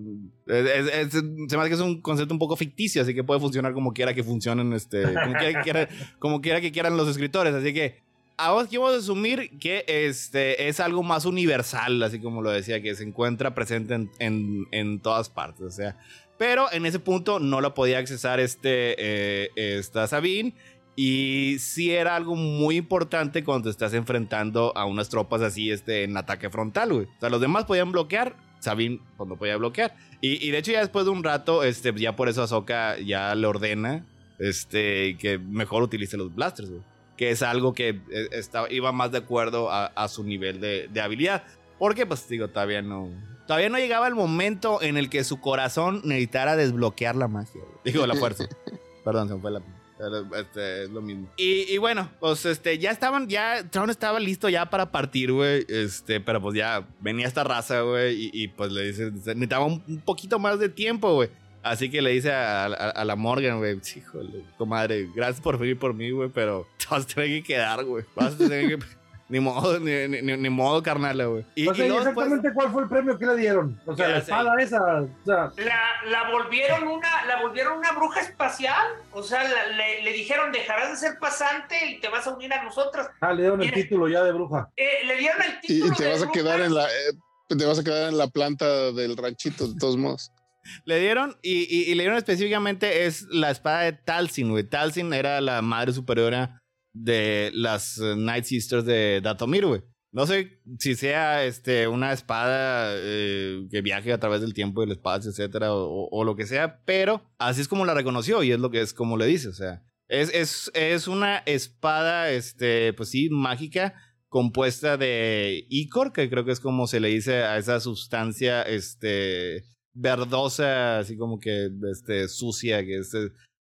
A: se me hace que es un concepto un poco ficticio, así que puede funcionar como quiera que funcionen, este, como quiera que, [LAUGHS] como quiera que quieran los escritores. Así que ahora vamos a asumir que este es algo más universal, así como lo decía, que se encuentra presente en, en, en todas partes. O sea, pero en ese punto no lo podía accesar este, eh, esta Sabine. Y sí era algo muy importante cuando te estás enfrentando a unas tropas así este, en ataque frontal, güey. O sea, los demás podían bloquear, Sabine pues, no podía bloquear. Y, de hecho ya después de un rato, este, ya por eso Ahsoka ya le ordena este, que mejor utilice los blasters, güey. que es algo que eh, estaba, iba más de acuerdo a, su nivel de, de, habilidad. Porque, pues digo, todavía no. Todavía no llegaba el momento en el que su corazón necesitara desbloquear la magia. Digo, la fuerza. [LAUGHS] Perdón, se me fue la. Este, es lo mismo. Y, bueno, pues este, ya estaban, ya Tron estaba listo ya para partir, güey. Este, pero pues ya venía esta raza, güey. Y, pues le dice, necesitaba un poquito más de tiempo, güey. Así que le dice a, la Morgan, güey, híjole, comadre, gracias por venir por mí, güey, pero [LAUGHS] vas a tener que quedar, güey. Vas a tener que... Ni modo, ni, ni, modo, carnal, güey.
B: Y, o sea, exactamente cuál fue el premio que le dieron. O sea, la espada esa. O sea.
D: la, la, volvieron una, la volvieron una bruja espacial. O sea, le, le, dijeron, dejarás de ser pasante y te vas a unir a nosotros.
B: Ah, le dieron el título ya de bruja.
D: Eh, le dieron el título.
C: Y, te vas a quedar en la. Eh, te vas a quedar en la planta del ranchito, de todos modos.
A: Le dieron, y, y, le dieron específicamente, es la espada de Talsin, güey. Talsin era la madre superiora de las eh, Night Sisters de Datomir, güey. No sé si sea este, una espada eh, que viaje a través del tiempo y el espacio, etcétera, o, lo que sea, pero así es como la reconoció y es lo que es como le dice, o sea, es, es, es una espada, este, pues sí, mágica, compuesta de Icor, que creo que es como se le dice a esa sustancia, este, verdosa, así como que este, sucia, que es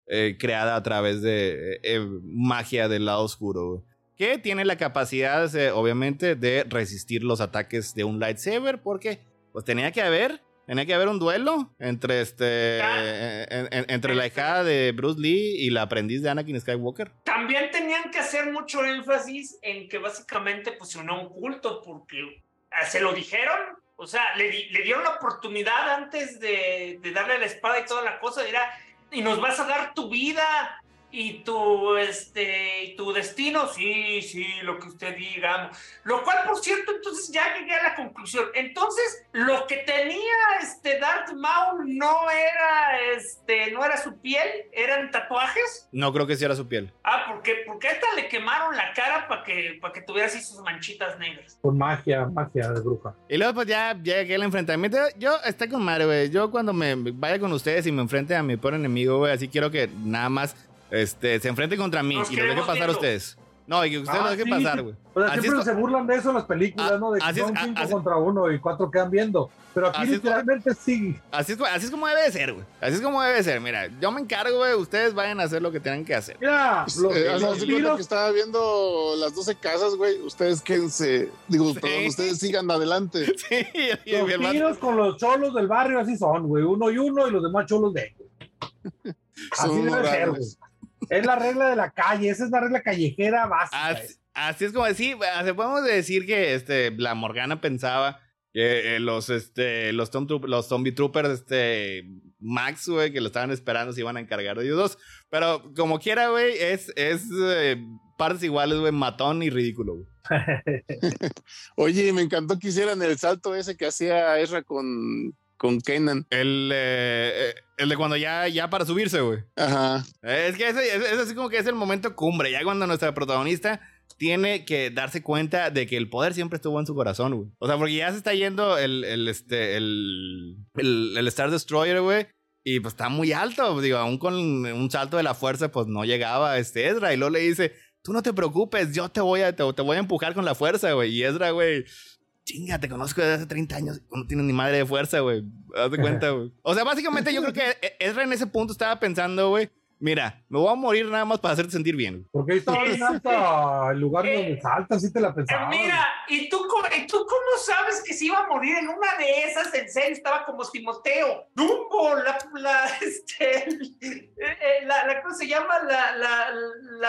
A: eh, creada a través de eh, magia del lado oscuro. Que tiene la capacidad, obviamente, de resistir los ataques de un lightsaber, porque pues tenía que haber, tenía que haber un duelo entre este, entre la hija de Bruce Lee y la aprendiz de Anakin Skywalker.
D: También tenían que hacer mucho énfasis en que básicamente pusieron un culto, porque ah, se lo dijeron o sea, le, le dieron la oportunidad antes de, de, darle la espada y toda la cosa. Era, y nos vas a dar tu vida y tu, este, tu destino, sí, sí, lo que usted diga. Lo cual, por cierto, entonces ya llegué a la conclusión. Entonces, lo que tenía este Darth Maul no era, este, no era su piel, eran tatuajes.
A: No creo que sí era su piel.
D: Ah, porque, porque a esta le quemaron la cara para que, para que tuviera así sus manchitas negras.
B: Con magia, magia de bruja.
A: Y luego, pues ya, llegué al enfrentamiento. Yo estoy con madre, güey. Yo cuando me vaya con ustedes y me enfrente a mi pobre enemigo, güey, así quiero que nada más este, se enfrente contra mí y lo deje pasar a ustedes. No, y que ustedes lo ah, dejen pasar, güey.
B: O sea, siempre se burlan de eso en las películas, ah, ¿no? De que son cinco contra uno y cuatro quedan viendo. Pero aquí literalmente sí.
A: Así es, así es como debe ser, güey. Así es como debe ser. Mira, yo me encargo, güey. Ustedes vayan a hacer lo que tienen que hacer.
B: Mira,
C: los, eh, los que estaba viendo las 12 casas, güey. Ustedes quédense. Digo, perdón, ustedes sigan adelante. [LAUGHS]
B: Sí, los tiros con los cholos del barrio así son, güey. Uno y uno y los demás cholos de. Así debe ser, güey. Es la regla de la calle, esa es la regla callejera básica.
A: Así, es como decir, podemos decir que este, la Morgana pensaba que eh, los, este, los, los zombie troopers, este, Max, güey, que lo estaban esperando, se iban a encargar de ellos dos. Pero como quiera, güey, es, es eh, partes iguales, güey, matón y ridículo, güey. [LAUGHS]
C: Oye, me encantó que hicieran el salto ese que hacía Ezra con, con Kenan.
A: El, eh, el de cuando ya, ya para subirse, güey.
C: Ajá.
A: Es que ese, es, así como que es el momento cumbre, ya cuando nuestra protagonista tiene que darse cuenta de que el poder siempre estuvo en su corazón, güey. O sea, porque ya se está yendo el, el, este, el, el, el Star Destroyer, güey. Y pues está muy alto, digo, aún con un salto de la fuerza, pues no llegaba este Ezra. Y luego le dice, tú no te preocupes, yo te voy a, te, te voy a empujar con la fuerza, güey. Y Ezra, güey, chinga, te conozco desde hace 30 años. No tienes ni madre de fuerza, güey. Haz de cuenta, [LAUGHS] güey. O sea, básicamente yo creo que e-, Ezra en ese punto estaba pensando, güey, Mira, me voy a morir nada más para hacerte sentir bien.
B: Porque ahí estaba en alta, el lugar donde salta, así te la pensaba.
D: Mira, ¿y tú, ¿y tú cómo sabes que se iba a morir en una de esas? En serio, estaba como Timoteo. Dumbo, la, la, [LAUGHS] este, eh, eh, la, la, ¿cómo se llama? La, la,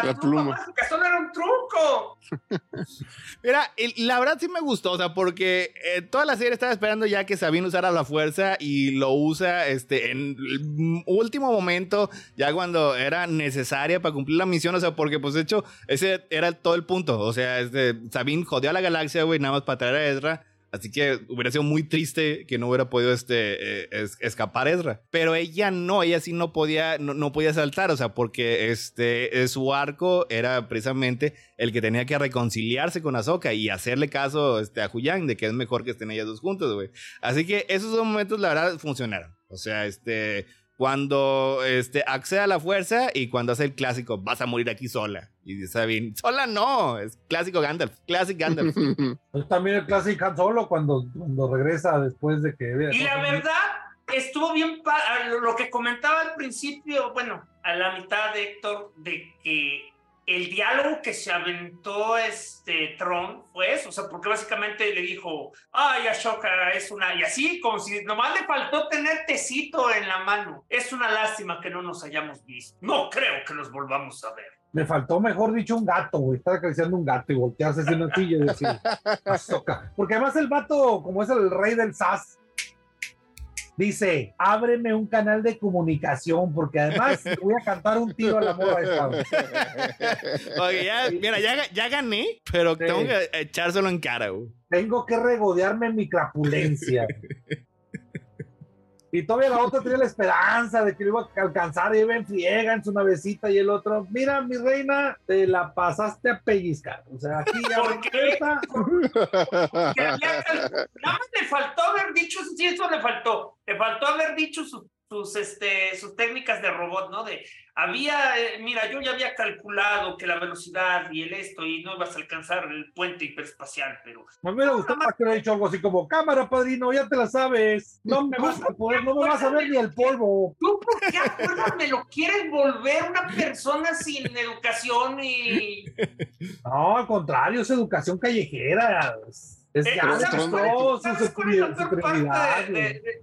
D: la, pluma, mágica, solo era un truco. [LAUGHS]
A: Mira, la verdad sí me gustó, o sea, porque eh, toda la serie estaba esperando ya que Sabine usara la fuerza y lo usa este, en el último momento, ya cuando era necesaria para cumplir la misión, o sea, porque pues de hecho ese era todo el punto, o sea, este, Sabine jodió a la galaxia, güey, nada más para traer a Ezra. Así que hubiera sido muy triste que no hubiera podido este, eh, escapar Ezra. Pero ella no, ella sí no podía, no, podía saltar, o sea, porque este, su arco era precisamente el que tenía que reconciliarse con Ahsoka y hacerle caso este, a Huyang de que es mejor que estén ellas dos juntos, güey. Así que esos dos momentos, la verdad, funcionaron. O sea, este, cuando este, accede a la fuerza y cuando hace el clásico, vas a morir aquí sola. Y dice Sabine, sola no, es clásico Gandalf, clásico Gandalf. [LAUGHS]
B: es también el clásico Han Solo cuando, cuando regresa después de que...
D: Y la verdad, estuvo bien, lo que comentaba al principio, bueno, a la mitad de Héctor, de que el diálogo que se aventó este Tron fue eso, o sea, porque básicamente le dijo, ay, Ashoka es una, y así, como si nomás le faltó tener tecito en la mano. Es una lástima que no nos hayamos visto. No creo que nos volvamos a ver.
B: Me faltó, mejor dicho, un gato, güey. Estar acariciando un gato y voltearse en una silla y decir, [LAUGHS] Ashoka. Porque además el vato, como es el rey del SAS, Dice, ábreme un canal de comunicación porque además [LAUGHS] voy a cantar un tiro a la morra esta.
A: Oye, ya, mira, ya, gané, pero tengo que echárselo en cara, güey.
B: Tengo que regodearme en mi crapulencia. Y todavía la otra tenía la esperanza de que lo iba a alcanzar y iba en friega en su navecita y el otro, mira, mi reina, te la pasaste a pellizcar. O sea, aquí ya...
D: ¿Por qué? Nada más le faltó haber dicho, sí, eso le faltó. Le faltó haber dicho sus, sus, este, sus técnicas de robot, ¿no? De, había, eh, mira, yo ya había calculado que la velocidad y el esto y no ibas a alcanzar el puente hiperespacial, pero...
B: Me hubiera gustado más que hubiera dicho algo así como, cámara, padrino, ya te la sabes, no me vas a poder, no me vas a ver ni el polvo.
D: ¿Tú por qué me lo quieres volver una persona sin educación y...
B: No, al contrario, es educación callejera. Es eh, ya ¿sabes,
D: ¿Sabes cuál es la peor parte de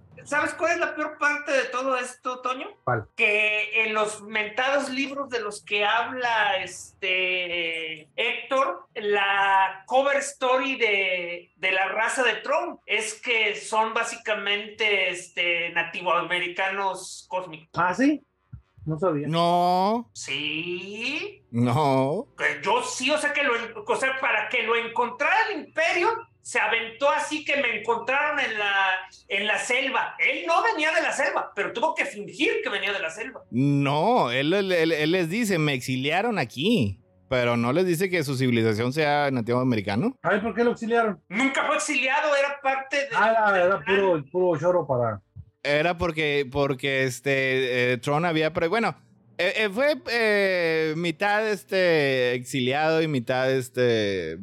D: todo esto, Toño? Que en los mentados libros de los que habla este Héctor, la cover story de, de la raza de Trump es que son básicamente este, nativoamericanos cósmicos.
B: Ah, sí. No sabía.
A: No.
D: Sí.
A: No.
D: Yo sí, o sea que lo, o sea, para que lo encontrara el imperio, se aventó así que me encontraron en la, en la selva. Él no venía de la selva, pero tuvo que fingir que venía de la selva.
A: No, él, él, les dice, me exiliaron aquí. Pero no les dice que su civilización sea nativo americano.
B: Ay, ¿por qué lo exiliaron?
D: Nunca fue exiliado, era parte de.
B: Ah, era, puro, puro choro para.
A: Era porque, porque este, eh, Tron había. Pero bueno, eh, eh, fue eh, mitad este exiliado y mitad este,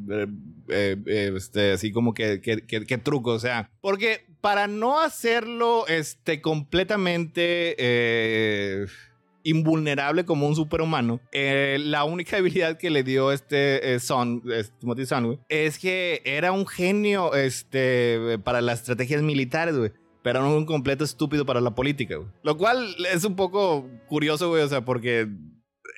A: este así como que, que, truco, o sea, porque para no hacerlo este completamente invulnerable como un superhumano, la única habilidad que le dio este Son, Timothy Son, es que era un genio este, para las estrategias militares, pero no un completo estúpido para la política. Lo cual es un poco curioso, güey, o sea, porque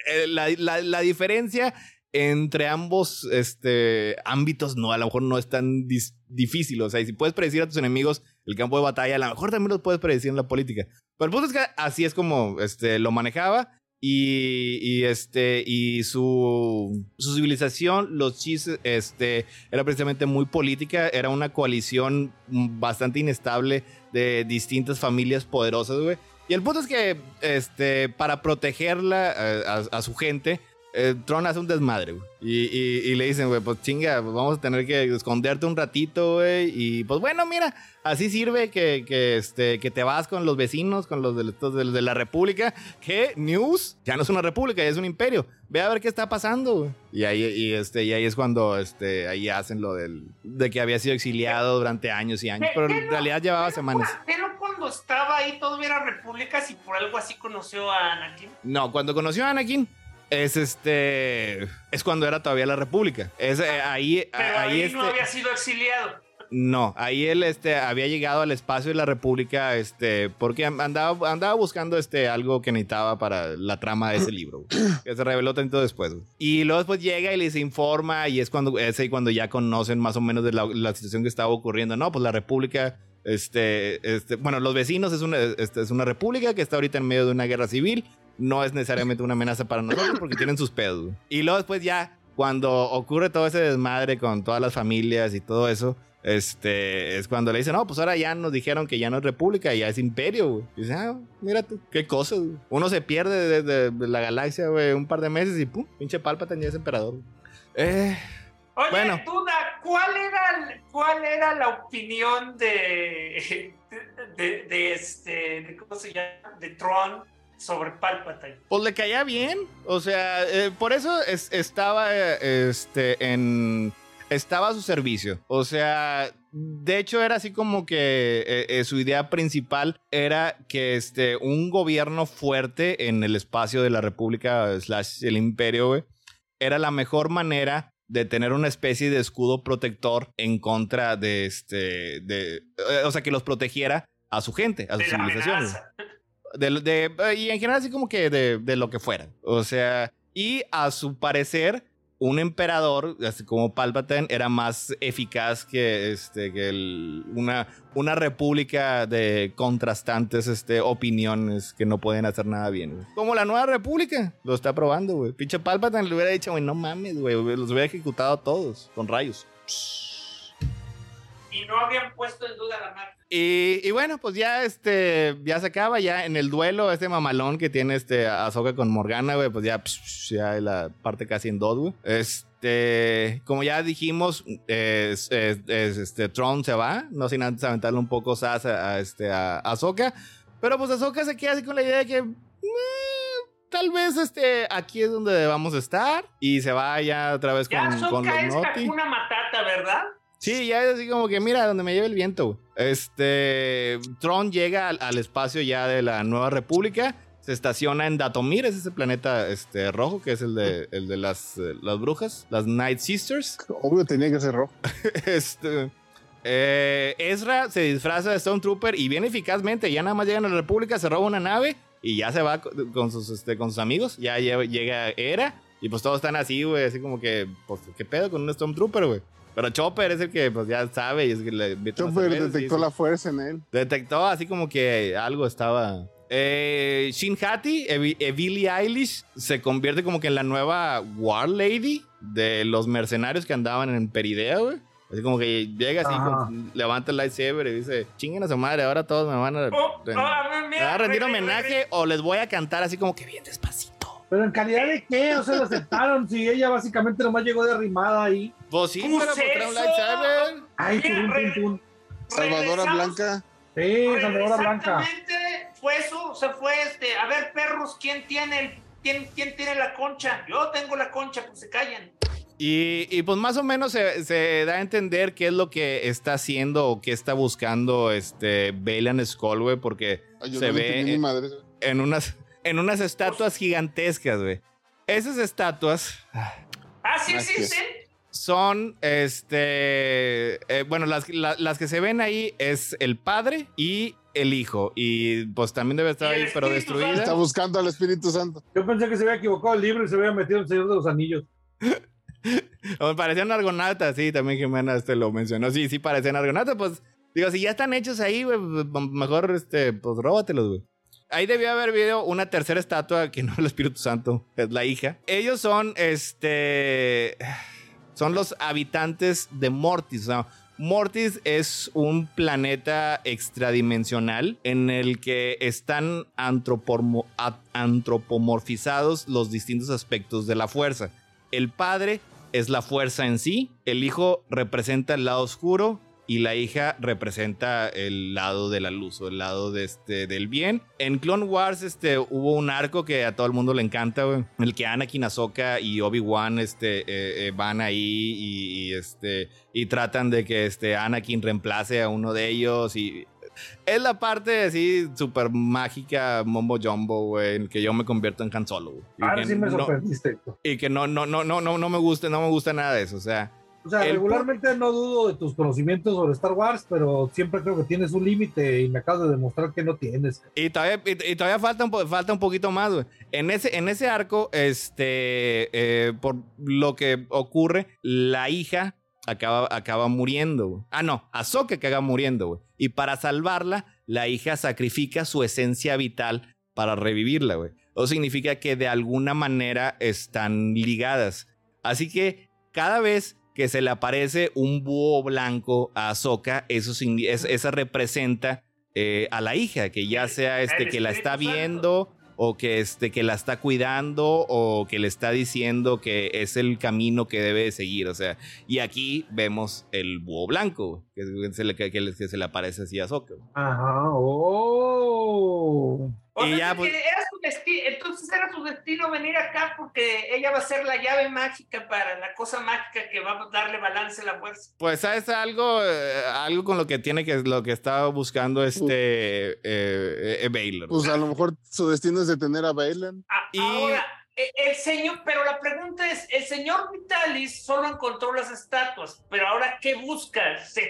A: eh, la, la, diferencia entre ambos este, ámbitos no, a lo mejor no es tan difícil. O sea, si puedes predecir a tus enemigos el campo de batalla, a lo mejor también lo puedes predecir en la política. Pero el punto es que así es como este, lo manejaba. Y, y, este y su, su civilización los chis este era precisamente muy política era una coalición bastante inestable de distintas familias poderosas. Y el punto es que, este, para protegerla eh, a, su gente, eh, Tron hace un desmadre, güey. Y, le dicen, güey, pues chinga, pues vamos a tener que esconderte un ratito, güey. Y pues bueno, mira, así sirve que, que, este, que te vas con los vecinos, con los de, de, la República. Que News ya no es una república, ya es un imperio. Ve a ver qué está pasando, güey. Y ahí, y este, y ahí es cuando este, ahí hacen lo del, de que había sido exiliado durante años y años. Pero en realidad llevaba semanas.
D: Pero cuando estaba ahí todavía era república, si por algo así conoció a Anakin.
A: No, cuando conoció a Anakin es este es cuando era todavía la República. Es eh, ahí
D: ahí,
A: este,
D: no había sido exiliado.
A: No, ahí él este había llegado al espacio de la República este porque andaba andaba buscando este algo que necesitaba para la trama de ese libro, [CLEARS THROAT] que se reveló tanto después. Y luego después llega y les informa y es cuando es ahí cuando ya conocen más o menos de la, situación que estaba ocurriendo. No, pues la República este, este, bueno, los vecinos es una, este, es una república que está ahorita en medio de una guerra civil no es necesariamente una amenaza para nosotros porque tienen sus pedos. Y luego después ya, cuando ocurre todo ese desmadre con todas las familias y todo eso, este, es cuando le dicen, no, pues ahora ya nos dijeron que ya no es república, ya es imperio, güey. Y dice, ah, mira tú, qué cosa, Uno se pierde de, la galaxia, güey, un par de meses y pum, pinche palpa tenía ese emperador. Eh...
D: Oye, bueno. Duda, ¿cuál era, ¿cuál era la opinión de, de, este, ¿cómo se llama? De Tron sobre Palpatine.
A: Pues le caía bien, o sea, eh, por eso estaba este, en estaba a su servicio. O sea, de hecho era así como que eh, eh, su idea principal era que este, un gobierno fuerte en el espacio de la República slash el Imperio, era la mejor manera de tener una especie de escudo protector en contra de este, de, o sea, que los protegiera a su gente, a su civilización. De, y en general así como que de, de lo que fuera. O sea, y a su parecer, un emperador, así como Palpatine, era más eficaz que, este, que una, una república de contrastantes este, opiniones que no pueden hacer nada bien. Como la nueva república, lo está probando, güey. Pinche Palpatine le hubiera dicho, güey, no mames, güey, los hubiera ejecutado a todos con rayos.
D: Y no habían puesto en duda la marca.
A: Y, bueno, pues ya este, ya se acaba, ya en el duelo, este mamalón que tiene este Ahsoka con Morgana, güey, pues ya, ya la parte casi en dos, güey. Este, como ya dijimos, es, este, Tron se va, no sin antes aventarle un poco Sas a, este, a Ahsoka. Pero pues Ahsoka se queda así con la idea de que... Eh, tal vez este aquí es donde a estar y se va ya otra vez con,
D: ya,
A: con
D: los es una matata, ¿verdad?
A: Sí, ya es así como que mira donde me lleve el viento. Este Tron llega al, espacio ya de la Nueva República, se estaciona en Datomir, es ese planeta este, rojo que es el de, el de las, eh, las brujas, las Night Sisters.
C: Obvio tenía que ser rojo. [LAUGHS]
A: este, eh, Ezra se disfraza de Stone Trooper y viene eficazmente, ya nada más llega a la República, se roba una nave y ya se va con sus, este, con sus amigos, ya llega Era y pues todos están así, güey, así como que, pues, ¿qué pedo con un Stormtrooper, güey? Pero Chopper es el que pues ya sabe y es que le
C: Chopper detectó la fuerza en él.
A: Detectó así como que algo estaba. Eh, Shin Hati, Billie Eilish, se convierte como que en la nueva War Lady de los mercenarios que andaban en Peridea, güey. Así como que llega así, levanta el lightsaber y dice, chinguen a su madre, ahora todos me van a, oh, oh, a rendir homenaje o les voy a cantar así como que bien despacito.
B: Pero en calidad de qué, o sea, lo aceptaron, si ella básicamente nomás llegó de arrimada ahí.
A: Pues sí, pero por un lightsaber.
B: Ay, pum, pum,
C: Salvadora Blanca.
B: Sí, Salvadora Blanca.
D: Exactamente, fue eso, o sea, fue este, a ver, perros, ¿quién tiene el, quién, quién tiene la concha? Yo tengo la concha, pues se callan.
A: Y, y, pues más o menos se, se, da a entender qué es lo que está haciendo o qué está buscando este Bailan Skull, güey, porque se ve en, en, unas en unas estatuas gigantescas, güey. Esas estatuas.
D: Ah, sí existen.
A: Son, este, eh, bueno, las, que se ven ahí es el padre y el hijo. Y pues también debe estar ahí, pero destruida.
C: Está buscando al Espíritu Santo.
B: Yo pensé que se había equivocado el libro y se había metido en el Señor de los Anillos. [LAUGHS]
A: Me parecían argonautas, sí, también Jimena este lo mencionó. Sí, sí, parecían argonautas. Pues digo, si ya están hechos ahí, güey, pues, mejor, este, pues róbatelos, güey. Ahí debió haber habido una tercera estatua que no es el Espíritu Santo, es la hija. Ellos son, este, son los habitantes de Mortis. Mortis es un planeta extradimensional en el que están antropomorfizados los distintos aspectos de la fuerza. El padre es la fuerza en sí, el hijo representa el lado oscuro y la hija representa el lado de la luz o el lado de este, del bien. En Clone Wars este, hubo un arco que a todo el mundo le encanta, güey, en el que Anakin, Ahsoka y Obi-Wan este, eh, eh, van ahí y, este, y tratan de que este, Anakin reemplace a uno de ellos y es la parte así súper mágica, mombo jumbo, güey, en que yo me convierto en Han Solo.
B: Ahora sí me sorprendiste.
A: y que no, no, no, no, no, no me gusta, no me gusta nada de eso. O sea,
B: o sea, regularmente no dudo de tus conocimientos sobre Star Wars, pero siempre creo que tienes un límite y me acabas de demostrar que no tienes.
A: Y todavía, y, todavía falta, un, falta un poquito más, güey. En ese, en ese arco, este, eh, por lo que ocurre, la hija acaba, acaba muriendo, güey. Ah, no, Ahsoka acaba muriendo, güey. Y para salvarla, la hija sacrifica su esencia vital para revivirla, güey. Eso significa que de alguna manera están ligadas. Así que cada vez que se le aparece un búho blanco a Ahsoka, eso, esa representa eh, a la hija, que ya sea este que la está viendo o que, este, que la está cuidando o que le está diciendo que es el camino que debe seguir. O sea, y aquí vemos el búho blanco, que se le, que, se le aparece así a Sokka.
B: Ajá, oh.
D: Y ya, pues, era su destino, entonces era su destino venir acá porque ella va a ser la llave mágica para la cosa mágica que va a darle balance a la fuerza.
A: Pues es algo, eh, algo con lo que tiene que lo que estaba buscando este uh. eh, eh, Baylor.
C: Pues a lo mejor su destino es detener a Baylor.
D: y... Ahora, e, el señor, pero la pregunta es, el señor Vitalis solo encontró las estatuas, pero ahora ¿qué busca?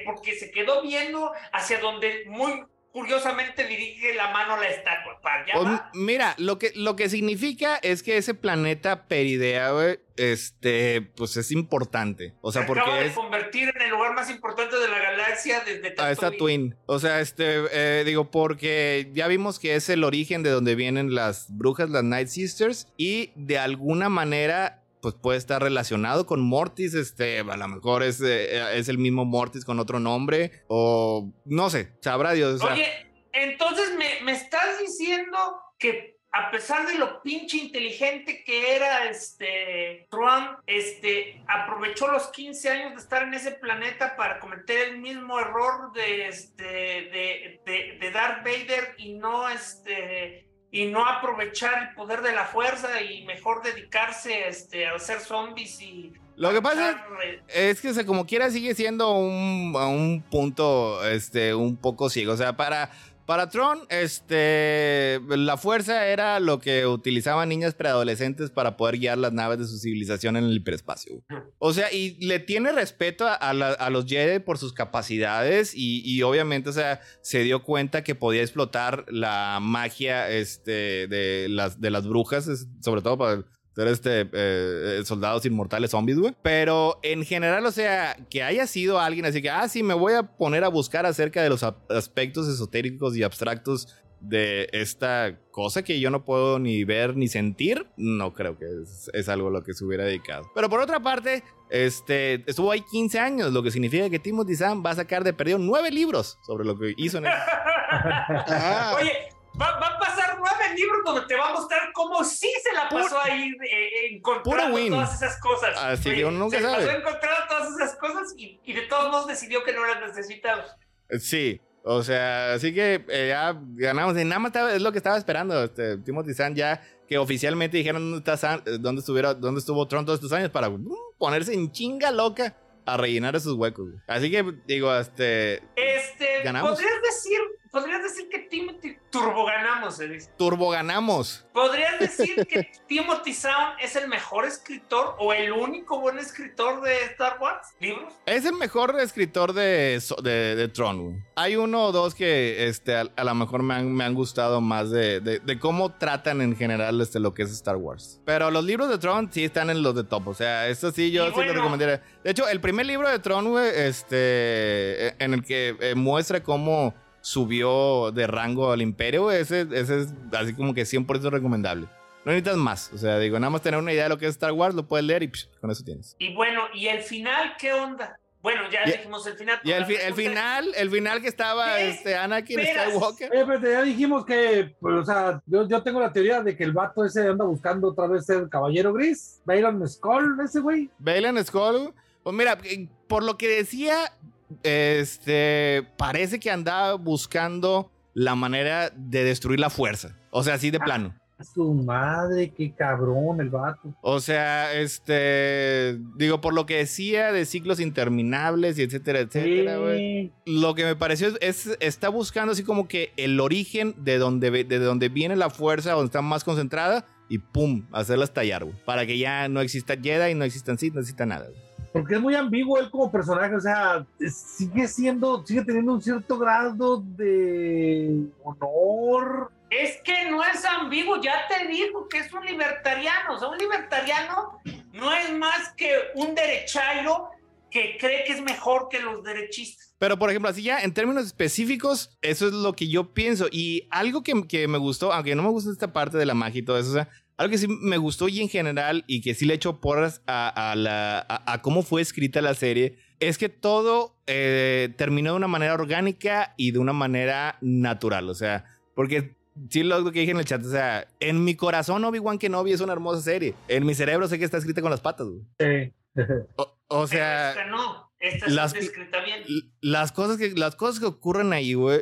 D: porque se quedó viendo hacia donde muy curiosamente dirige la mano a la estatua. Pues,
A: mira, lo que, lo que significa es que ese planeta Peridea, este, pues es importante. O sea, porque acaba
D: de convertir en el lugar más importante de la galaxia desde
A: Tatooine. A esta Twin. O sea, este, eh, digo, porque ya vimos que es el origen de donde vienen las brujas, las Night Sisters, y de alguna manera pues puede estar relacionado con Mortis, este, a lo mejor es, eh, es el mismo Mortis con otro nombre, o no sé, sabrá Dios.
D: Oye, entonces me, me, estás diciendo que a pesar de lo pinche inteligente que era este Trump, este, aprovechó los 15 años de estar en ese planeta para cometer el mismo error de, este, de, de, de Darth Vader y no, este, y no aprovechar el poder de la fuerza y mejor dedicarse este, a hacer zombies y...
A: Lo que pasa es que como quiera sigue siendo un, un punto este, un poco ciego. O sea, para, para Tron, este, la fuerza era lo que utilizaban niñas preadolescentes para poder guiar las naves de su civilización en el hiperespacio. O sea, y le tiene respeto a, los Jedi por sus capacidades y, obviamente, o sea, se dio cuenta que podía explotar la magia este, de, las, de las brujas, sobre todo para este, eh, soldados inmortales zombies, güey. Pero en general, o sea, que haya sido alguien así que, ah, sí, me voy a poner a buscar acerca de los aspectos esotéricos y abstractos de esta cosa que yo no puedo ni ver ni sentir, no creo que es, algo a lo que se hubiera dedicado. Pero por otra parte, este, estuvo ahí 15 años, lo que significa que Timothy Zahn va a sacar de perdido nueve libros sobre lo que hizo en el... [LAUGHS]
D: Oye, Va, a pasar nueve libros donde te va a mostrar cómo sí se la pasó ahí eh, encontrando todas esas cosas.
A: Así que uno nunca
D: se
A: sabe.
D: pasó encontrando todas esas cosas y, y, de todos modos decidió que no las necesitaba.
A: Sí, o sea, así que eh, ya ganamos. Y nada más es lo que estaba esperando. Este, Timothy Zahn ya que oficialmente dijeron dónde, está dónde, estuviera, dónde estuvo Tron todos estos años para uh, ponerse en chinga loca a rellenar esos huecos. Así que digo, este.
D: Este. Ganamos. ¿Podrías decir podrías decir que Timothy Turbo ganamos, se dice.
A: Turbo ganamos.
D: ¿Podrías decir que Timothy Sound es el mejor escritor o el único buen escritor de Star Wars libros?
A: Es el mejor escritor de, de, de Tron. Hay uno o dos que este, a, lo mejor me han, me han gustado más de, de, cómo tratan en general este, lo que es Star Wars. Pero los libros de Tron sí están en los de top. O sea, esto sí yo sí lo recomendaría. De hecho, el primer libro de Tron, este, en el que eh, muestra cómo subió de rango al imperio, ese, ese es así como que 100% recomendable. No necesitas más. O sea, digo, nada más tener una idea de lo que es Star Wars, lo puedes leer y con eso tienes.
D: Y bueno, ¿y el final qué onda? Bueno, ya dijimos el final.
A: Y el, final, el final que estaba este, Anakin Skywalker.
B: ya dijimos que, pues, o sea, yo, yo, tengo la teoría de que el vato ese anda buscando otra vez el caballero gris. Bailon Skull, ese güey.
A: Bailon Skull. Pues mira, por lo que decía, este, parece que andaba buscando la manera de destruir la fuerza. O sea, así de plano.
B: su madre, qué cabrón el vato.
A: O sea, este, digo, por lo que decía de ciclos interminables y etcétera, etcétera, güey. Lo que me pareció es, está buscando así como que el origen de donde, de donde viene la fuerza, donde está más concentrada y pum, hacerla estallar, güey. Para que ya no exista Jedi, no existan Sith, no exista nada, güey
B: porque es muy ambiguo él como personaje, o sea, sigue siendo, sigue teniendo un cierto grado de honor.
D: Es que no es ambiguo, ya te digo que es un libertariano, o sea, un libertariano no es más que un derechairo que cree que es mejor que los derechistas.
A: Pero, por ejemplo, así ya en términos específicos, eso es lo que yo pienso. Y algo que, que me gustó, aunque no me gusta esta parte de la magia y todo eso, o sea, algo que sí me gustó y en general y que sí le echo porras a, la, a, cómo fue escrita la serie es que todo eh, terminó de una manera orgánica y de una manera natural. O sea, porque sí lo que dije en el chat, o sea, en mi corazón Obi-Wan Kenobi es una hermosa serie. En mi cerebro sé que está escrita con las patas, güey. Sí. O, sea,
D: no. Esta las, bien.
A: Las cosas que, las cosas que ocurren ahí, güey,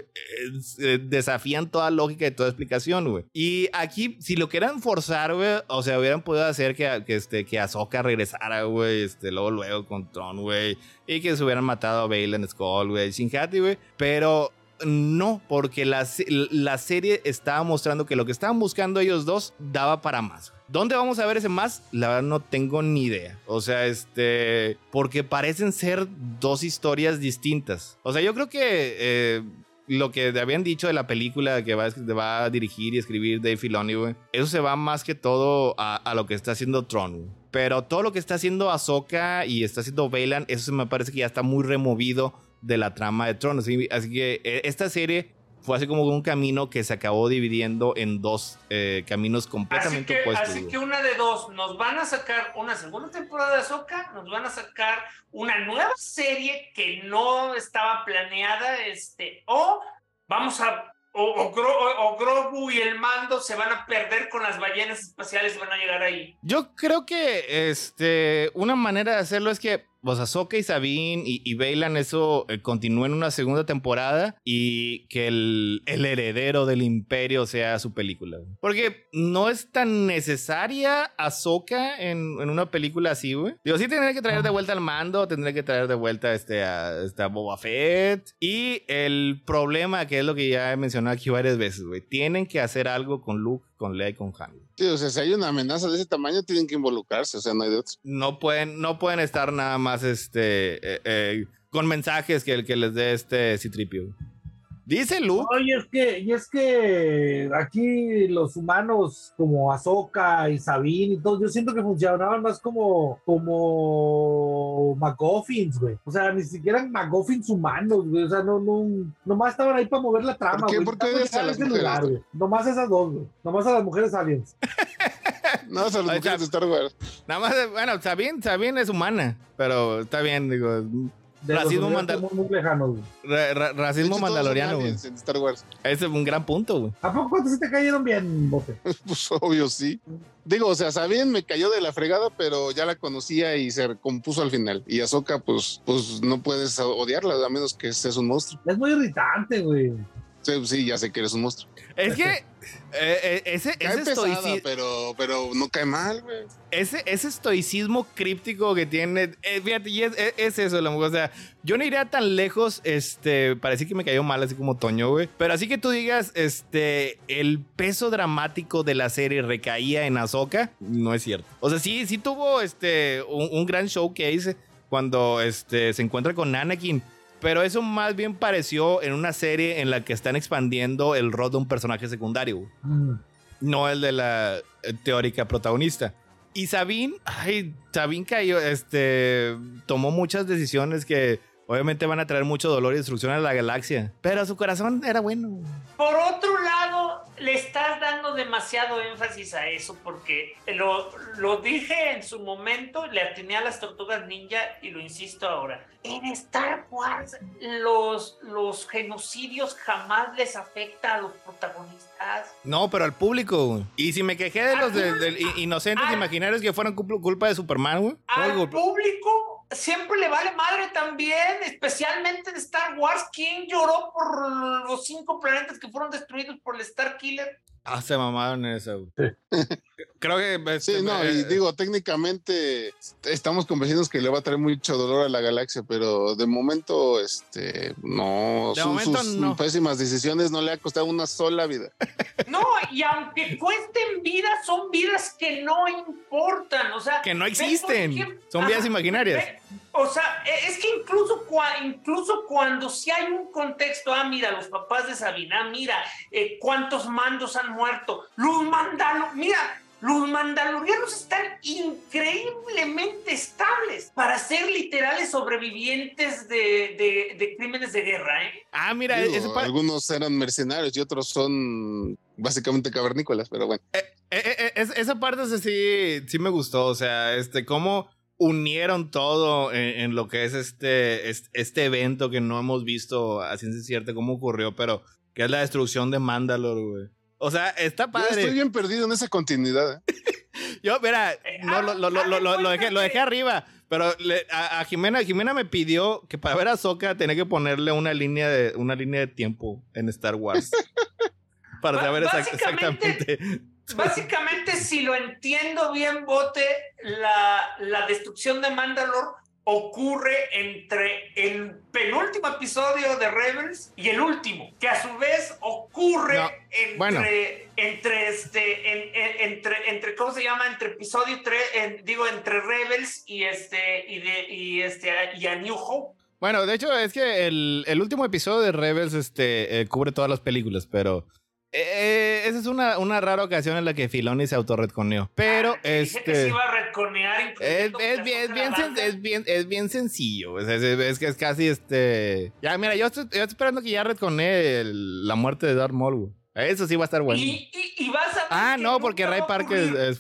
A: eh, desafían toda lógica y toda explicación, güey. Y aquí, si lo quieran forzar, güey, o sea, hubieran podido hacer que, que, este, que Ahsoka regresara, güey, este, luego, luego con Tron, güey, y que se hubieran matado a Balen Skull, güey, sin Hattie, güey. Pero no, porque la, la serie estaba mostrando que lo que estaban buscando ellos dos daba para más. ¿Dónde vamos a ver ese más? La verdad no tengo ni idea. O sea, este, porque parecen ser dos historias distintas. O sea, yo creo que eh, lo que habían dicho de la película que va, a dirigir y escribir Dave Filoni, eso se va más que todo a, lo que está haciendo Tron, Pero todo lo que está haciendo Ahsoka y está haciendo Bailan, eso me parece que ya está muy removido de la trama de Tron. así que eh, esta serie fue así como un camino que se acabó dividiendo en dos eh, caminos completamente
D: así
A: que, opuestos.
D: Así que una de dos, nos van a sacar una segunda temporada de Soca, nos van a sacar una nueva serie que no estaba planeada, este, o vamos a o, Grogu y el mando se van a perder con las ballenas espaciales y van a llegar ahí.
A: Yo creo que este, una manera de hacerlo es que pues Ahsoka y Sabine y, y Bailan eso eh, una segunda temporada y que el, heredero del imperio sea su película. Porque no es tan necesaria Ahsoka en, en una película así, güey. Digo, sí tendría que traer de vuelta al mando, tendría que traer de vuelta este, a, este, a Boba Fett. Y el problema, que es lo que ya he mencionado aquí varias veces, güey, tienen que hacer algo con Luke con Leia y con Han.
C: Sí, o sea, si hay una amenaza de ese tamaño, tienen que involucrarse, o sea, no hay de.
A: No pueden, no pueden estar nada más este, eh, eh, con mensajes que el que les dé este Citripio. Dice Luke.
B: y es que, y es que aquí los humanos como Ahsoka y Sabine y todo, yo siento que funcionaban más como, como McGuffins, güey. O sea, ni siquiera McGuffins humanos, güey. O sea, no, no, nomás estaban ahí para mover la trama, güey.
C: ¿Por qué, ¿Por qué
B: las mujeres? Nomás esas dos, güey. Nomás a las mujeres aliens. [LAUGHS]
C: no, a las mujeres de Star Wars.
A: Nada más, bueno, Sabine, Sabine es humana, pero está bien, digo racismo, racismo mandaloriano, güey. Ese es un gran punto, güey.
B: ¿A poco se te cayeron bien, Bote? [LAUGHS]
C: pues obvio, sí. Digo, o sea, Sabine me cayó de la fregada, pero ya la conocía y se compuso al final. Y Ahsoka, pues, pues no puedes odiarla, a menos que seas un monstruo.
B: Es muy irritante, güey.
C: Sí, ya sé que eres un monstruo.
A: Es que eh, eh, ese, ese
C: estoicismo. Pero, pero no cae mal, güey.
A: Ese, ese estoicismo críptico que tiene. Eh, fíjate, y es, eso, la mujer. O sea, yo no iría tan lejos. Este, parece que me cayó mal, así como Toño, güey. Pero así que tú digas, este, el peso dramático de la serie recaía en Ahsoka, no es cierto. O sea, sí, sí tuvo este, un, un gran show que hice cuando este, se encuentra con Anakin pero eso más bien pareció en una serie en la que están expandiendo el rol de un personaje secundario. Mm. No el de la eh, teórica protagonista. Y Sabine, ay, Sabine cayó, este, tomó muchas decisiones que obviamente van a traer mucho dolor y destrucción a la galaxia. Pero su corazón era bueno.
D: Por otro lado, le estás dando demasiado énfasis a eso porque lo, lo dije en su momento, le atiné a las tortugas ninja y lo insisto ahora. En Star Wars los, los genocidios jamás les afecta a los protagonistas.
A: No, pero al público. Y si me quejé de los inocentes imaginarios que fueron culpa de Superman, güey.
D: Al público siempre le vale madre también, especialmente de Star Wars. ¿Quién lloró por los cinco planetas que fueron destruidos por el Star Killer?
A: Ah, se mamaron en eso. [LAUGHS] Creo que.
C: sí, no, y digo, técnicamente estamos convencidos que le va a traer mucho dolor a la galaxia, pero de momento, este, no. De momento, sus pésimas decisiones no le ha costado una sola vida. [LAUGHS]
D: No, y aunque cuesten vidas, son vidas que no importan, o sea.
A: Que no existen. Son vidas imaginarias.
D: O sea, e, es que incluso, incluso cuando si hay un contexto, ah, mira, los papás de Sabina, mira, eh, cuántos mandos han muerto, Luz Mandalo, mira, los mandalorianos están increíblemente estables para ser literales sobrevivientes de, crímenes de guerra. ¿eh?
A: Ah, mira,
C: algunos eran mercenarios y otros son básicamente cavernícolas, pero bueno.
A: Eh, eh, esa parte sí, sí me gustó, o sea, este, cómo unieron todo en, lo que es este, este evento que no hemos visto a ciencia cierta cómo ocurrió, pero que es la destrucción de Mandalore, güey. O sea, está padre.
C: Yo estoy bien perdido en esa continuidad. ¿eh? [LAUGHS]
A: Yo, mira, eh, no, lo, lo, lo, lo, dejé, lo dejé arriba. Pero a, Jimena, Jimena me pidió que para ver a Soka tenía que ponerle una línea de, una línea de tiempo en Star Wars. [LAUGHS] para saber exactamente.
D: Básicamente, si lo entiendo bien, Bote, la, la destrucción de Mandalore ocurre entre el penúltimo episodio de Rebels y el último, que a su vez ocurre entre, entre, este, entre, entre, ¿cómo se llama? Entre episodio 3, digo, entre Rebels y, este, y, de, y, este, y a New Hope.
A: Bueno, de hecho es que el, el último episodio de Rebels este, eh, cubre todas las películas, pero eh, esa es una, una rara ocasión en la que Filoni se autorretconeó. Pero ah, este.
D: Que se iba a retconear
A: es, es, bien, es, bien es, bien, es bien sencillo. Es, que es casi este. Ya, mira, yo estoy, yo estoy esperando que ya retconee la muerte de Darth Maul. Eso sí va a estar bueno.
D: Y, y, vas a
A: Ah, no, porque Ray Park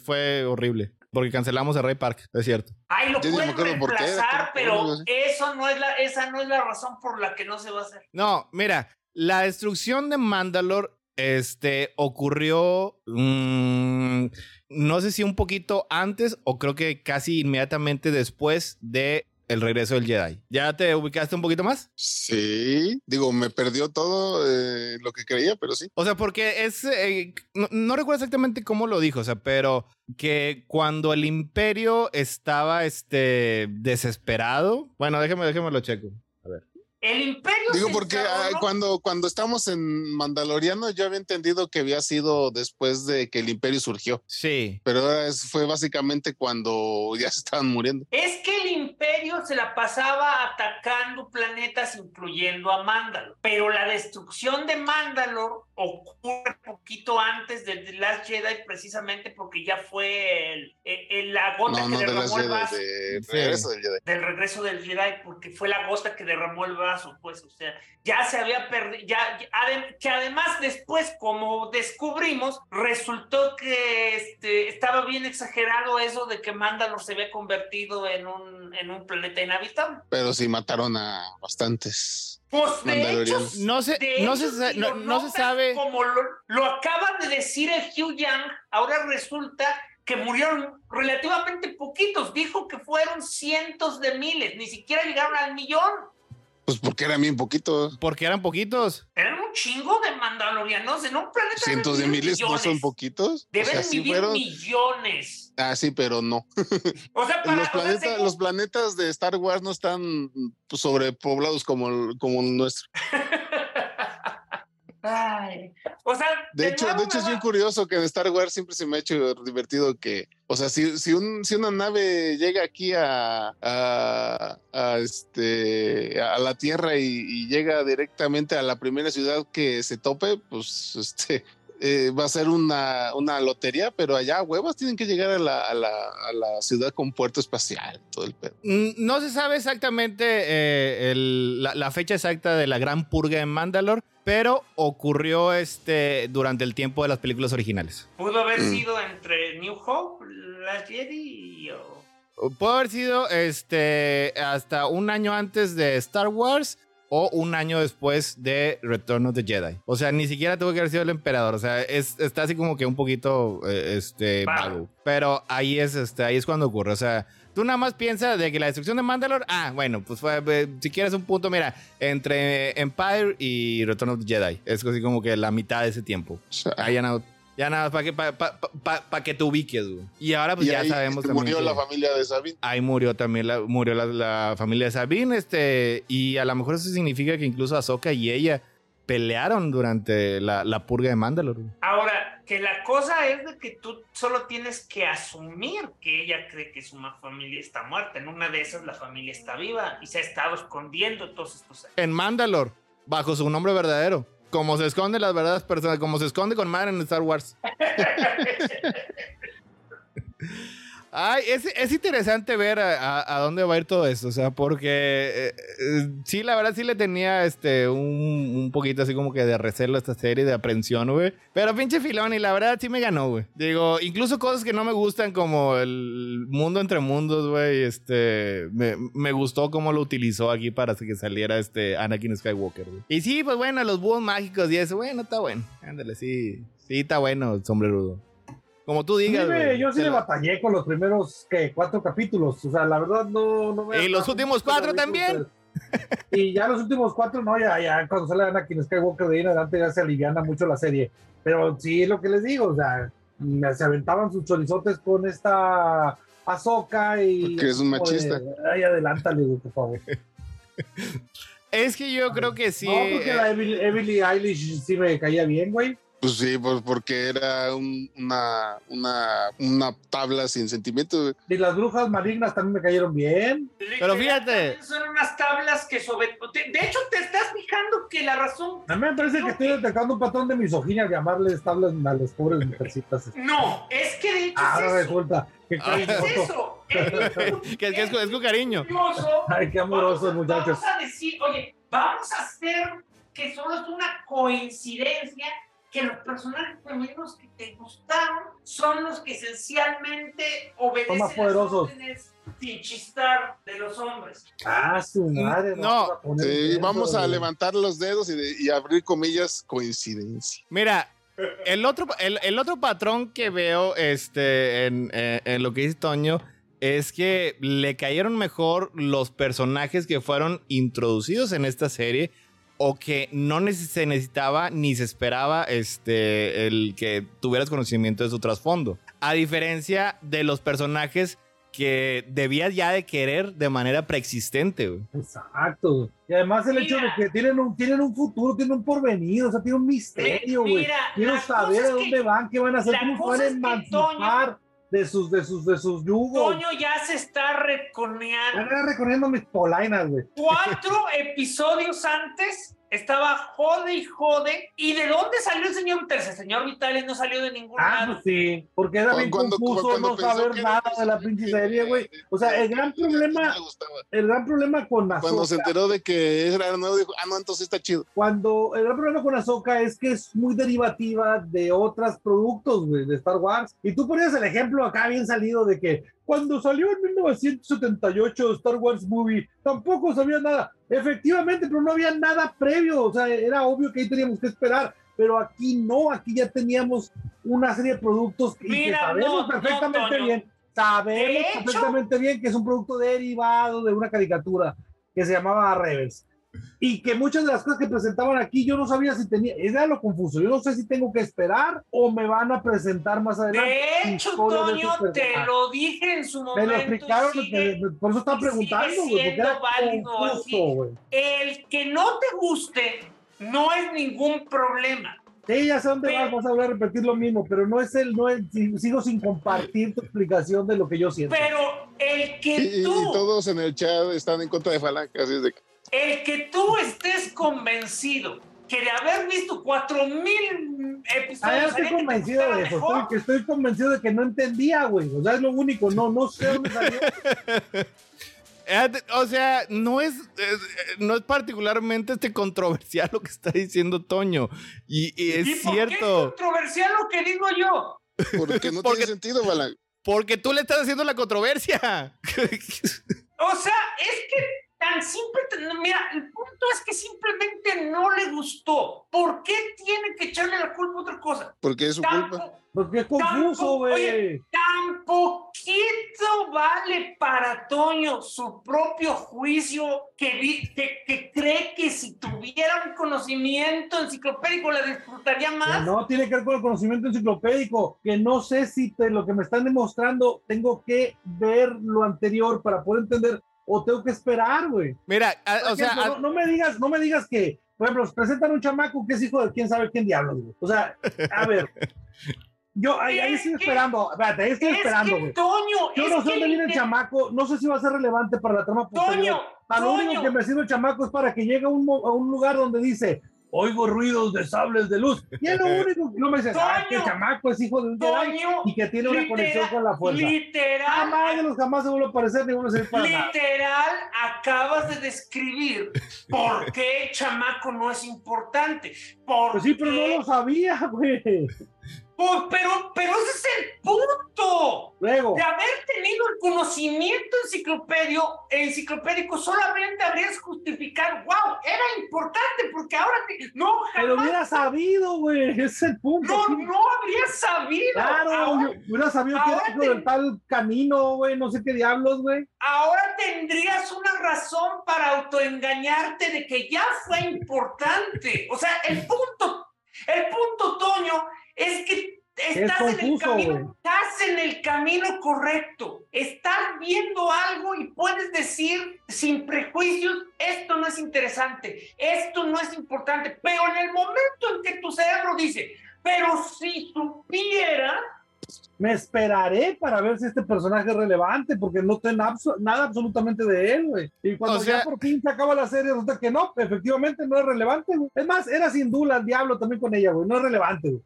A: fue horrible. Porque cancelamos a Ray Park, es cierto.
D: Ay, lo pueden reemplazar, pero eso no es la, esa no es la razón por la que no se va a hacer.
A: No, mira, la destrucción de Mandalore este ocurrió, mm, no sé si un poquito antes o creo que casi inmediatamente después de el regreso del Jedi. ¿Ya te ubicaste un poquito más?
C: Sí, digo, me perdió todo eh, lo que creía, pero sí.
A: O sea, porque es, eh, no, recuerdo exactamente cómo lo dijo, o sea, pero que cuando el imperio estaba, este, desesperado, bueno, déjeme, déjeme lo checo.
D: El imperio.
C: Digo, porque ah, cuando, cuando estamos en Mandaloriano, yo había entendido que había sido después de que el imperio surgió.
A: Sí.
C: Pero ahora fue básicamente cuando [LAUGHS] ya se estaban muriendo.
D: Es que el imperio se la pasaba atacando planetas, incluyendo a Mandalor. Pero la destrucción de Mandalor ocurre poquito antes de The Last Jedi, precisamente porque ya fue el, la gota que derramó el vaso.
C: regreso del Jedi.
D: Del regreso del Jedi, porque fue la gota que derramó el vaso pues, o sea, ya se había perdido, ya, que además después, como descubrimos, resultó que este, estaba bien exagerado eso de que Mandalor se había convertido en un, en un planeta inhabitable.
C: Pero sí mataron a bastantes.
D: Pues de hecho,
A: no se, no, se, no, se sabe.
D: Como lo, lo acaba de decir el Hugh Young, ahora resulta que murieron relativamente poquitos. Dijo que fueron cientos de miles, ni siquiera llegaron al millón.
C: Pues porque eran bien poquitos.
A: Porque eran poquitos.
D: Eran un chingo de mandalorianos en un planeta.
C: Cientos de miles no son poquitos.
D: Deben vivir millones.
C: Ah, sí, pero no.
D: O sea, para,
C: los, planetas, los planetas de Star Wars no están sobrepoblados como, como el [LAUGHS] nuestro.
D: o sea,
C: de, hecho, de hecho es bien curioso que en Star Wars siempre se me ha hecho divertido que, o sea, si, si, un, si una nave llega aquí a, a, este, a la Tierra y, llega directamente a la primera ciudad que se tope, pues este, eh, va a ser una, una, lotería, pero allá huevos tienen que llegar a la, a la, a la ciudad con puerto espacial, todo el pedo.
A: Mm, no se sabe exactamente eh, el, la, la, fecha exacta de la gran purga en Mandalore, pero ocurrió este durante el tiempo de las películas originales.
D: Pudo haber mm. sido entre New Hope, las Jedi o...
A: Pudo haber sido este hasta un año antes de Star Wars o un año después de Return of the Jedi. O sea, ni siquiera tuvo que haber sido el emperador. O sea, es, está así como que un poquito eh, este, vago. Pero ahí es, este, ahí es cuando ocurre. O sea, Tú nada más piensas de que la destrucción de Mandalore, ah, bueno, pues fue, eh, si quieres un punto, mira, entre Empire y Return of the Jedi. Es así como que la mitad de ese tiempo. Nada, ya nada, para que, para que te ubiques, güey. Y ahora pues ya sabemos
C: este, también. Murió la familia de Sabine.
A: Ahí murió también, la, murió la, familia de Sabine, este, y a lo mejor eso significa que incluso Ahsoka y ella pelearon durante la, la purga de Mandalore.
D: Ahora, que la cosa es de que tú solo tienes que asumir que ella cree que su familia está muerta. En una de esas la familia está viva y se ha estado escondiendo todos estos años.
A: En Mandalore, bajo su nombre verdadero. Como se esconde las verdades personas, como se esconde con Mar en Star Wars. [LAUGHS] Ay, es, es interesante ver a, dónde va a ir todo esto, o sea, porque eh, eh, sí, la verdad sí le tenía este un, un, poquito así como que de recelo a esta serie, de aprensión, güey. Pero pinche filón, y la verdad sí me ganó, güey. Digo, incluso cosas que no me gustan como el mundo entre mundos, güey, este, me, me gustó cómo lo utilizó aquí para que saliera este Anakin Skywalker, güey. Y sí, pues bueno, los búhos mágicos y eso, bueno, está bueno. Ándale, sí, sí, está bueno sombrerudo. Como tú digas.
B: yo sí le batallé con los primeros ¿qué? cuatro capítulos. O sea, la verdad no. no
A: y los últimos cuatro también.
B: Y ya los últimos cuatro, no, ya, ya cuando sale Anakin Skywalker de ahí en adelante ya se aliviana mucho la serie. Pero sí es lo que les digo, o sea, se aventaban sus chorizotes con esta Azoka y.
C: Que es un machista.
B: ay, adelántale, por favor.
A: Es que yo creo que sí.
B: No, porque la Emily Eilish sí me caía bien, güey.
C: Pues sí, pues porque era una, una, una tabla sin sentimiento.
B: Y las brujas malignas también me cayeron bien.
A: Pero fíjate.
D: Son unas tablas que sobre. De hecho, te estás fijando que la razón.
B: A mí me parece que estoy detectando un patrón de misoginia al llamarles tablas a las pobres mujercitas.
D: No, es que de hecho.
B: Ahora resulta.
D: Que ah, es eso.
A: que, es, [LAUGHS] es, con cariño.
B: Ay, qué amorosos, muchachos.
D: Vamos a decir, oye, vamos a hacer que solo es una coincidencia que los personajes femeninos que te gustaron son los que esencialmente obedecen
B: más poderosos.
D: las sin chistar de los hombres.
B: Ah, su madre.
A: No,
C: vamos a levantar los dedos y, abrir comillas coincidencia.
A: Mira, el otro, el, otro patrón que veo este, en, eh, en lo que dice Toño es que le cayeron mejor los personajes que fueron introducidos en esta serie o que no se necesitaba ni se esperaba este, el que tuvieras conocimiento de su trasfondo. A diferencia de los personajes que debías ya de querer de manera preexistente. Güey.
B: Exacto. Y además el hecho de que tienen un, tienen un futuro, tienen un porvenir, o sea, tienen un misterio, güey. Quiero saber a dónde van, qué van a hacer, cómo van a emancipar de sus, de sus, de sus yugos.
D: Toño ya se está reconeando.
B: Está reconeando mis polainas, güey.
D: Cuatro [LAUGHS] episodios antes estaba jode y jode. ¿Y de dónde salió el señor Vitales? El señor Vitales no salió de ningún ah, lado.
B: Pues sí, porque era bien confuso no saber nada de la pinche serie, güey. O sea, el gran problema, el gran problema con Azoka.
C: Cuando se enteró de que era nuevo, dijo, ah, no, entonces está chido.
B: Cuando el gran problema con Azoka es que es muy derivativa de otros productos, güey, de Star Wars. Y tú ponías el ejemplo acá bien salido de que cuando salió en 1978 Star Wars Movie, tampoco sabía nada. Efectivamente, pero no había nada previo. O sea, era obvio que ahí teníamos que esperar. Pero aquí no, aquí ya teníamos una serie de productos que sabemos perfectamente bien. Sabemos perfectamente bien que es un producto derivado de una caricatura que se llamaba Rebels y que muchas de las cosas que presentaban aquí yo no sabía si tenía, era lo confuso, yo no sé si tengo que esperar o me van a presentar más adelante.
D: De hecho, Toño, te lo dije en su momento.
B: Me lo explicaron, por eso estaba preguntando, güey,
D: El que no te guste no es ningún problema.
B: Sí, ya sé dónde vas, vas a volver a repetir lo mismo, pero no es el, no es, sigo sin compartir tu explicación de lo que yo siento.
D: Pero el que tú...
C: Y, todos en el chat están en contra de Falange, así es de que...
D: El que tú estés convencido que de haber visto cuatro mil episodios. Ah,
B: estoy convencido de eso. Estoy, que estoy convencido de que no entendía, güey. O sea, es lo único. No, no sé dónde salió. [LAUGHS]
A: Eh, o sea, no es, no es particularmente este controversial lo que está diciendo Toño. Y, es ¿Y por cierto. Qué
D: es controversial lo que digo yo?
C: Porque no [LAUGHS] tiene sentido, Balan.
A: Porque tú le estás haciendo la controversia. [LAUGHS]
D: o sea, es que tan simple, mira, el punto es que simplemente no le gustó. ¿Por qué tiene que echarle la culpa a otra cosa?
C: Porque es su culpa.
B: Porque es confuso, güey.
D: Tan poquito vale para Toño su propio juicio que, que, cree que si tuviera un conocimiento enciclopédico le disfrutaría más.
B: no tiene que ver con el conocimiento enciclopédico, que no sé si lo que me están demostrando tengo que ver lo anterior para poder entender o tengo que esperar, güey.
A: Mira, o sea,
B: no, me digas, no me digas que, por ejemplo, presentan un chamaco que es hijo de quién sabe quién diablos, güey. O sea, a ver. [LAUGHS] Yo ahí, estoy esperando, espérate, ahí estoy esperando, güey. Yo no sé dónde viene el chamaco, no sé si va a ser relevante para la trama posterior. Toño, lo único que me sirve el chamaco es para que llegue a un, a un lugar donde dice, oigo ruidos de sables de luz. Y es lo [LAUGHS] único que no me dices, ah, que chamaco es hijo de un Jedi y que tiene una conexión con la fuerza.
D: Literal.
B: Jamás de los jamás se vuelve a aparecer ni vuelve a ser para
D: Literal, acabas de describir por qué chamaco no es importante.
B: pues sí, pero no lo sabía, güey.
D: Pues, pero, pero ese es el punto.
B: Luego.
D: De haber tenido el conocimiento enciclopedio, enciclopédico, solamente habrías justificado, wow, era importante porque ahora te, no jamás.
B: Pero hubiera sabido, güey, ese [LAUGHS] es el punto.
D: No, no habría sabido.
B: Claro, hubiera sabido que era del tal camino, güey, no sé qué diablos, güey.
D: Ahora tendrías una razón para autoengañarte de que ya fue importante. O sea, el punto, el punto, Toño, es que estás en el camino, estás en el camino correcto, estás viendo algo y puedes decir sin prejuicios, esto no es interesante, esto no es importante, pero en el momento en que tu cerebro dice, pero si supiera,
B: me esperaré para ver si este personaje es relevante, porque no tengo nada absolutamente de él, güey. Y cuando ya por fin se acaba la serie, resulta que no, efectivamente no es relevante, Es más, era sin duda el diablo también con ella, güey. No es relevante, güey.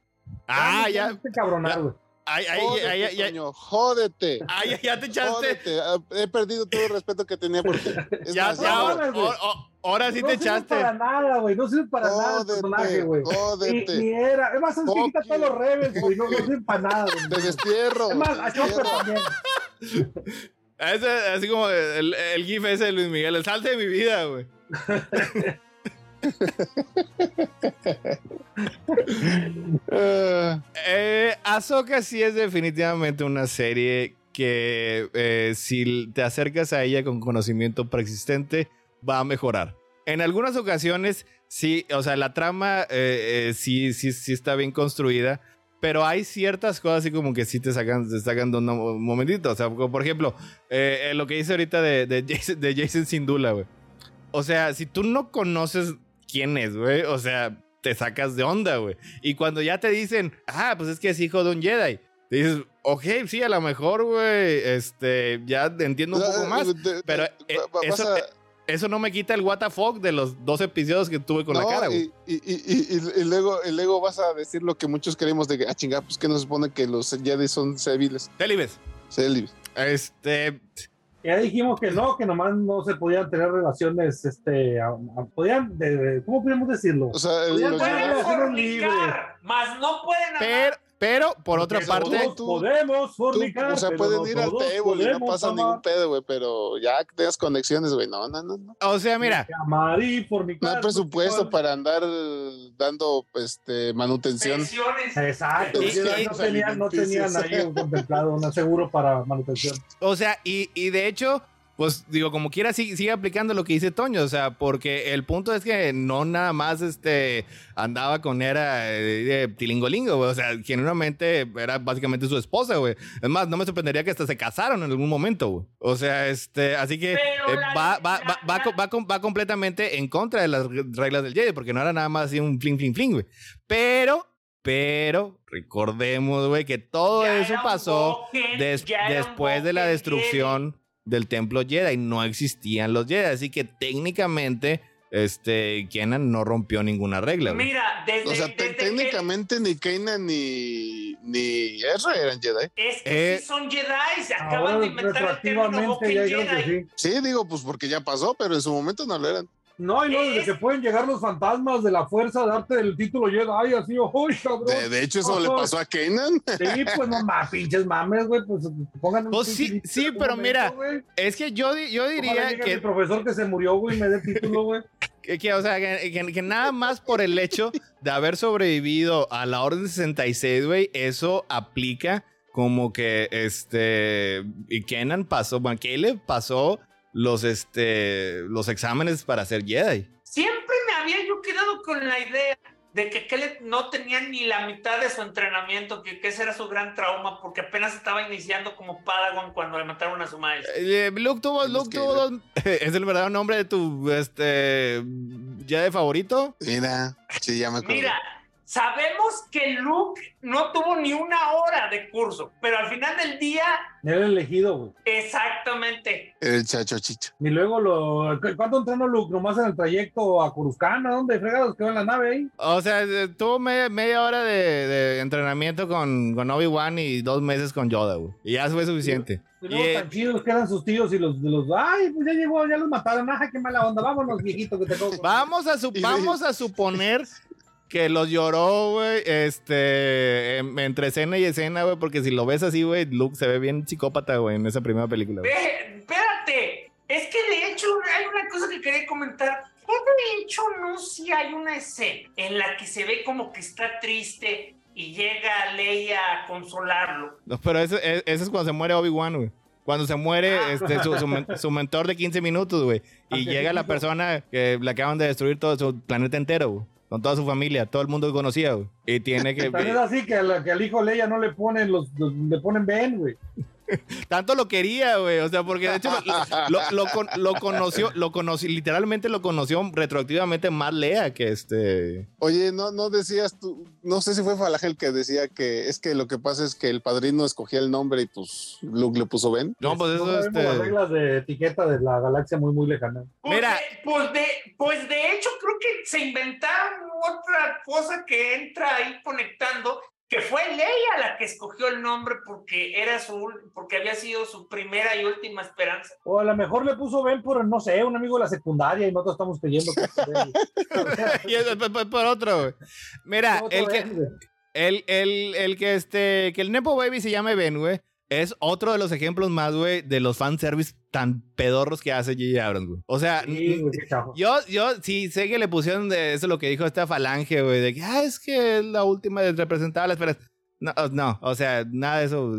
A: Ah, ya.
B: Este cabronado,
A: Ay, ay,
C: ay, ay, ay, jódete.
A: Ay, ya te echaste.
C: Ah, he perdido todo el respeto que tenía por ti. [LAUGHS]
A: ya, ya, ahora, ahora, sí te echaste.
B: No sirve para nada, güey. No sirve para nada el personaje, güey. Jódete. Ni, era. Es más, es que quita todos los rebels, güey. No, no sirve para nada, güey.
C: Te despierro.
B: Es más, a Chopper también. [LAUGHS]
A: Es así como el, el gif ese de Luis Miguel, el salte de mi vida, güey. [LAUGHS] [LAUGHS] eh, Ahsoka sí es definitivamente una serie que eh, si te acercas a ella con conocimiento preexistente va a mejorar. En algunas ocasiones sí, o sea, la trama eh, eh, sí, sí, sí está bien construida, pero hay ciertas cosas así como que sí te sacan, te sacan de un momentito. O sea, por ejemplo, lo que dice ahorita de, Jason, de Jason Sindula. O sea, si tú no conoces quién es, güey. O sea, te sacas de onda, güey. Y cuando ya te dicen, ah, pues es que es hijo de un Jedi, te dices, ok, sí, a lo mejor, güey, este, ya entiendo un poco más. pero eh, eso, eh, eso, no me quita el what de los dos episodios que tuve con la cara, güey.
C: Y, y, y, luego, luego vas a decir lo que muchos queremos de que, ah, chingada, pues que nos supone que los Jedi son civiles.
A: Célibes.
C: Célibes.
A: Este.
B: Ya dijimos que no, que nomás no se podían tener relaciones, este, podían, ¿cómo podemos decirlo?
C: O sea, podían
D: tener relaciones libres. Más no pueden
A: hablar. Pero, por otra parte.
B: podemos fornicar.
C: o sea, pueden ir al table y no pasa ningún pedo, güey. Pero ya que tengas conexiones, güey. No, no, no, no.
A: O sea, mira.
B: No hay
C: presupuesto para andar dando este, manutención.
B: Exacto. no, tenían, no tenían ahí contemplado un aseguro para manutención.
A: O sea, y, y de hecho pues digo, como quiera, sigue, aplicando lo que dice Toño, o sea, porque el punto es que no nada más este, andaba con era de tilingolingo, o sea, genuinamente era básicamente su esposa, güey. Es más, no me sorprendería que hasta se casaron en algún momento, güey. O sea, este, así que va, va, va, va, completamente en contra de las reglas del Jedi, porque no era nada más así un fling, fling, fling, güey. Pero pero recordemos, güey, que todo eso pasó después de la destrucción del templo Jedi. No existían los Jedi. Así que técnicamente, este, Kenan no rompió ninguna regla.
D: Mira, desde,
C: O sea, técnicamente ni Kenan ni, ni Ezra eran Jedi.
D: Es que sí eh, son Jedi. Se acaban de inventar el término Jedi.
C: Sí. sí, digo, pues porque ya pasó, pero en su momento no lo eran.
B: No, y no, desde que pueden llegar los fantasmas de la fuerza, darte el título Jedi, así, ¡ay, cabrón!
C: De, hecho, eso le pasó a Kenan.
B: Sí, pues no más, pinches mames, güey, pues pongan un
A: pues sí, sí, pero mira, es que yo, yo diría que...
B: El profesor que se murió, güey, me dé título, güey. [LAUGHS]
A: Que, o sea, que, nada más por el hecho de haber sobrevivido a la Orden 66, güey, eso aplica como que, este, y Kenan pasó, bueno, le pasó los, este, los exámenes para ser Jedi.
D: Siempre me había yo quedado con la idea de que Kelly no tenía ni la mitad de su entrenamiento, que, ese era su gran trauma, porque apenas estaba iniciando como Padawan cuando le mataron a su maestro.
A: Eh, Luke tuvo, Luke tuvo [LAUGHS] ¿Es el verdadero nombre de tu este, Jedi favorito?
C: Mira, sí, ya me acuerdo.
D: Mira, sabemos que Luke no tuvo ni una hora de curso, pero al final del día.
B: Era el elegido, güey.
D: Exactamente.
C: El chacho chicho.
B: Y luego lo. ¿Cuánto entrenó Luke? ¿Nomás en el trayecto a Coruscant? ¿Dónde fregados quedó en la nave ahí?
A: O sea, tuvo media, hora de, entrenamiento con, con Obi-Wan y dos meses con Yoda, güey. Y ya fue suficiente.
B: Y luego tan chidos que eran sus tíos y los, los, ay, pues ya llegó, ya los mataron, ajá, qué mala onda, vámonos, viejito, que te
A: Vamos a, vamos a suponer [LAUGHS] que los lloró, güey, este, entre escena y escena, güey, porque si lo ves así, güey, Luke se ve bien psicópata, güey, en esa primera película.
D: espérate, es que de hecho hay una cosa que quería comentar. De hecho, no si hay una escena en la que se ve como que está triste y llega Leia a consolarlo.
A: No, pero ese, e, ese es cuando se muere Obi-Wan, güey. Cuando se muere ah. este, su, su, mentor de 15 minutos, güey. Y llega la persona que le acaban de destruir todo su planeta entero, güey con toda su familia, todo el mundo que conocía, güey. Y tiene que.
B: es así que, que, al hijo Leia no le ponen los, le ponen Ben, güey. [LAUGHS]
A: Tanto lo quería, güey. O sea, porque de hecho lo, conoció, lo conoció, literalmente lo conoció retroactivamente más Lea que este.
C: Oye, no, no decías tú, no sé si fue Falagel que decía que es que lo que pasa es que el padrino escogía el nombre y pues Luke le puso Ben.
A: No, pues eso
B: es. Este... Las reglas de etiqueta de la galaxia muy, muy lejana.
D: Pues Mira. pues, de, pues de hecho, creo que se inventaron otra cosa que entra ahí conectando que fue Leia la que escogió el nombre porque era su porque había sido su primera y última esperanza.
B: O a lo mejor le puso Ben por no sé, un amigo de la secundaria y nosotros estamos creyendo que [LAUGHS]
A: y es por, otro. Mira, el que el, el, el, que este que el Nepo Baby se llame Ben, güey es otro de los ejemplos más, güey, de los fanservice tan pedorros que hace J.J. Abrams, güey. O sea, yo, yo sí sé que le pusieron de eso lo que dijo esta falange, güey, de que, ah, es que la última representaba la esperanza. No, no, o sea, nada de eso.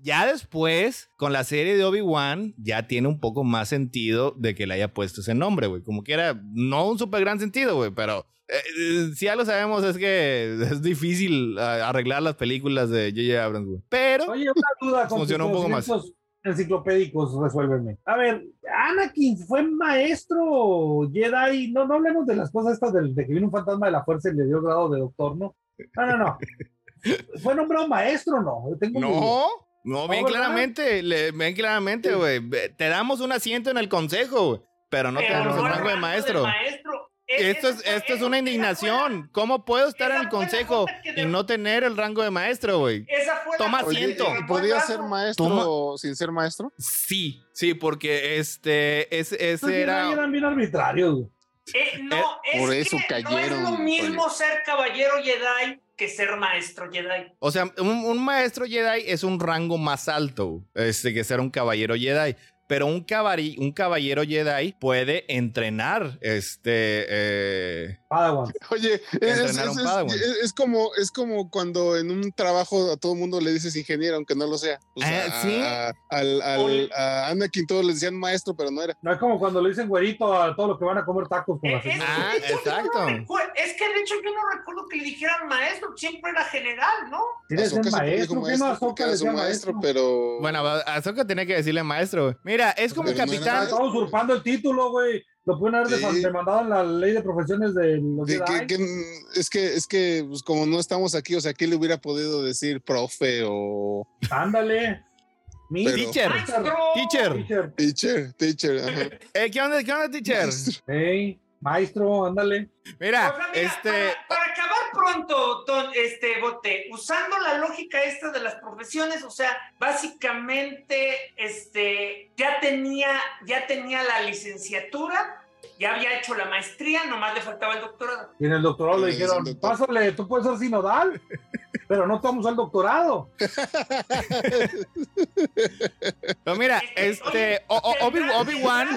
A: Ya después, con la serie de Obi-Wan, ya tiene un poco más sentido de que le haya puesto ese nombre, güey. Como que era, no un súper gran sentido, güey, pero eh, si ya lo sabemos, es que es difícil arreglar las películas de J.J. Abrams, güey. Pero.
B: Oye, una duda. [LAUGHS]
A: Funcionó un poco más.
B: Enciclopédicos, resuélveme. A ver, Anakin fue maestro Jedi. No, no hablemos de las cosas estas de, que vino un fantasma de la fuerza y le dio grado de doctor, ¿no? No, no, no. [LAUGHS] ¿Fue nombrado maestro no?
A: no, no, bien claramente, bien claramente, güey. Te damos un asiento en el consejo, pero no te damos el rango de maestro. Esto es, esto es una indignación. ¿Cómo puedo estar en el consejo y no tener el rango de maestro, güey? Toma asiento.
C: ¿Podría ser maestro sin ser maestro?
A: Sí, sí, porque este, ese, pues era...
B: Eran bien arbitrarios,
D: eh, no, eh, Por eso cayeron, no es lo mismo ser caballero Jedi que ser maestro Jedi.
A: O sea, un, un, maestro Jedi es un rango más alto este, que ser un caballero Jedi pero un, un caballero Jedi puede entrenar este
B: eh, Padawan. [LAUGHS]
C: Oye, es, como es como cuando en un trabajo a todo el mundo le dices ingeniero aunque no lo sea.
A: Ah, ¿sí?
C: a, al, al, a Anakin todos le decían maestro, pero no era.
B: No es como cuando le dicen güerito a todos los que van a comer tacos con
D: eh, Ah, exacto. es que de hecho yo no recuerdo que le dijeran maestro, siempre era general, ¿no?
B: Tienes maestro, maestro, ¿qué no
C: maestro, pero
A: bueno, Azoka tenía que decirle maestro. Mira, es como capitán.
B: Estaba usurpando el título, güey. Lo pueden haber demandado en la ley de profesiones de los
C: de, Es que, es que pues, como no estamos aquí, o sea, ¿qué le hubiera podido decir profe o.
B: Ándale.
A: teacher.
C: teacher. Teacher. Teacher.
A: Eh, ¿Qué onda, qué onda, teacher?
B: Hey, maestro, ándale.
A: Mira, este.
D: Para, acabar pronto, este bote, usando la lógica esta de las profesiones, o sea, básicamente, este, ya tenía, ya tenía la licenciatura, ya había hecho la maestría, nomás le faltaba el doctorado.
B: Y en el doctorado le dijeron, pásale, tú puedes ser sinodal, [LAUGHS] pero no tomamos al doctorado.
A: pero mira, este, Obi-Wan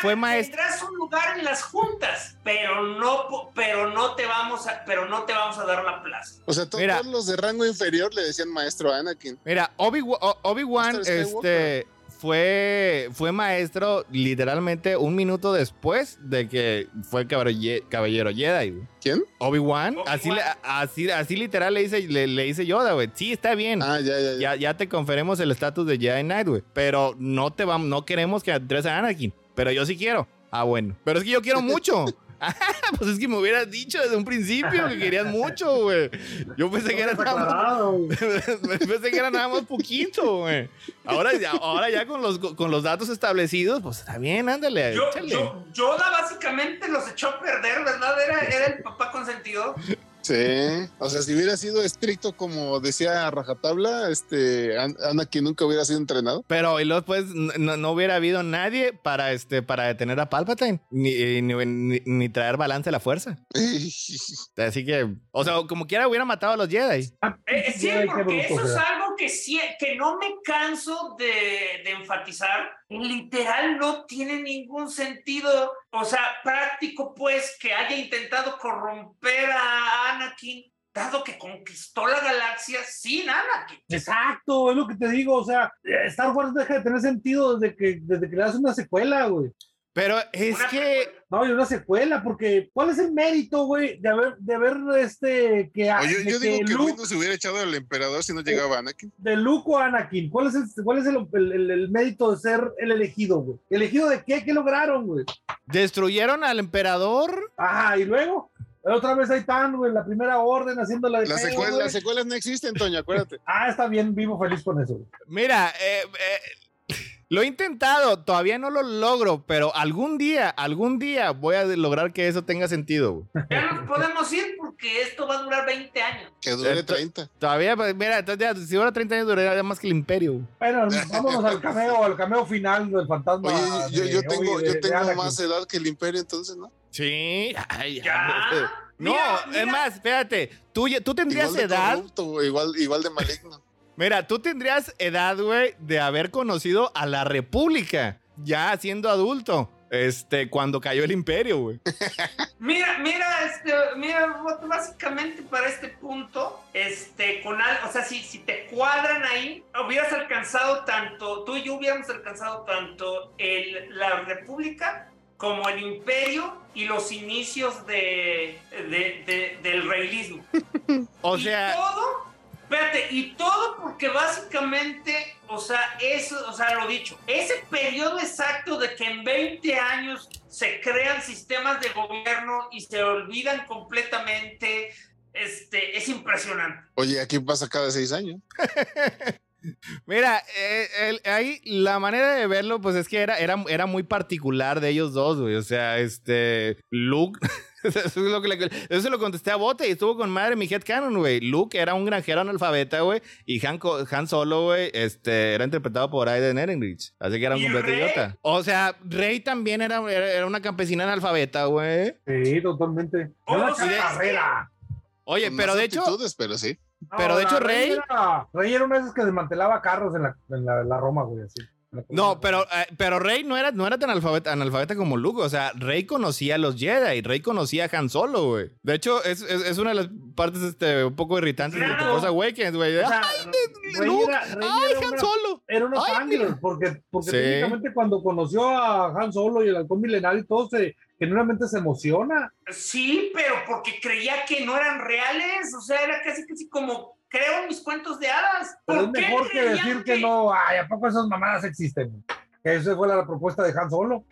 A: fue maestro.
D: Tendrás un lugar en las juntas, pero no, pero no te vamos a, pero no te vamos a dar la plaza.
C: O sea, todos los de rango inferior le decían maestro a Anakin.
A: Mira, Obi-Wan, este fue, fue maestro literalmente un minuto después de que fue caballero, Jedi,
C: ¿Quién?
A: Obi-Wan. así, así, así literal le dice, le, le dice Yoda, güey. Sí, está bien.
C: Ah, ya, ya,
A: ya. Ya, te conferemos el estatus de Jedi Knight, güey. Pero no te vamos, no queremos que entres a Anakin. Pero yo sí quiero. Ah, bueno. Pero es que yo quiero mucho. [LAUGHS] [LAUGHS] pues es que me hubieras dicho desde un principio que querías mucho, güey. Yo pensé que era nada más, [LAUGHS] pensé que era nada más poquito, güey. Ahora ya, ahora ya con los, con los datos establecidos, pues está bien, ándale.
D: Yo, yo, Yoda básicamente los echó a perder, ¿verdad? Era, era el papá consentido.
C: Sí, o sea, si hubiera sido estricto como decía Rajatabla, este que nunca hubiera sido entrenado.
A: Pero y luego pues no, hubiera habido nadie para este para detener a Palpatine ni, ni, traer balance a la fuerza. [LAUGHS] Así que, o sea, como quiera hubiera matado a los Jedi.
D: Ah, eh, sí, porque eso es algo que sí, que no me canso de, de enfatizar literal no tiene ningún sentido, o sea, práctico pues que haya intentado corromper a Anakin dado que conquistó la galaxia sin Anakin.
B: Exacto, es lo que te digo, o sea, Star Wars deja de tener sentido desde que, desde que le das una secuela, güey.
A: Pero es que.
B: No, y una secuela, porque ¿cuál es el mérito, güey, de haber, de haber este. Que,
C: Oye, yo digo que Luke, se hubiera echado al emperador si no llegaba Anakin.
B: De Luke o Anakin, ¿cuál es, el, cuál es el, el, mérito de ser el elegido, güey? ¿Elegido de qué? ¿Qué lograron, güey?
A: ¿Destruyeron al emperador?
B: Ajá, y luego. Otra vez ahí están, güey, la primera orden haciendo la
C: las, secuelas, las secuelas no existen, Toño, acuérdate.
B: ah, está bien, vivo feliz con eso.
A: Mira, eh, eh lo he intentado, todavía no lo logro, pero algún día, algún día voy a lograr que eso tenga sentido.
D: Ya nos podemos ir porque esto va a durar 20 años.
C: Que dure 30.
A: Todavía, pues, mira, si dura 30 años duraría más que el imperio.
B: Bueno, vámonos al cameo, al cameo final del fantasma.
C: Oye, yo, tengo, yo tengo más edad que el imperio, entonces, ¿no?
A: Sí. ¿Ya? No, es más, espérate, tú, tú tendrías edad.
C: igual, igual de maligno.
A: Mira, tú tendrías edad, güey, de haber conocido a la República, ya siendo adulto. Este, cuando cayó el imperio, güey. [LAUGHS]
D: mira, mira, este, mira, básicamente para este punto, este, con algo, o sea, si, si te cuadran ahí, hubieras alcanzado tanto, tú y yo hubiéramos alcanzado tanto el, la república como el imperio y los inicios de, del realismo. [LAUGHS]
A: o sea...
D: todo Espérate, y todo porque básicamente, o sea, eso, o sea, lo dicho, ese periodo exacto de que en 20 años se crean sistemas de gobierno y se olvidan completamente, este, es impresionante.
C: Oye, aquí pasa cada seis años. [LAUGHS]
A: Mira, eh, ahí la manera de verlo, pues es que era, era, era muy particular de ellos dos, güey. O sea, este, Luke [LAUGHS] eso, es lo que le, eso se lo contesté a Bote y estuvo con madre mi headcanon, güey. Luke era un granjero analfabeta, güey. Y Han, Han Solo, güey, este, era interpretado por Aiden Ehrenreich. Así que era un completo idiota. O sea, Rey también era, era, una campesina analfabeta, güey.
B: Sí, totalmente. Oh, carrera.
A: Oye, pero de hecho.
C: Pero sí.
A: Pero de hecho, Rey.
B: Rey era, Rey era una de esas que desmantelaba carros en la, en la, en la Roma, güey, así.
A: No, pero, eh, pero Rey no era, no era tan analfabeta, como Luke. O sea, Rey conocía a los Jedi. Rey conocía a Han Solo, güey. De hecho, es, es, una de las partes este, un poco irritantes de Force Awakens, güey. ¡Ay, Luke! ¡Ay, Han Solo!
B: Era unos ángeles, porque, porque técnicamente cuando conoció a Han Solo y el halcón milenario, todo se, genuinamente se emociona.
D: Sí, pero porque creía que no eran reales. O sea, era casi, casi como creo mis cuentos de hadas.
B: Pero es mejor que decir que... no, ay, ¿a poco esas mamadas existen? Esa fue la propuesta de Han Solo.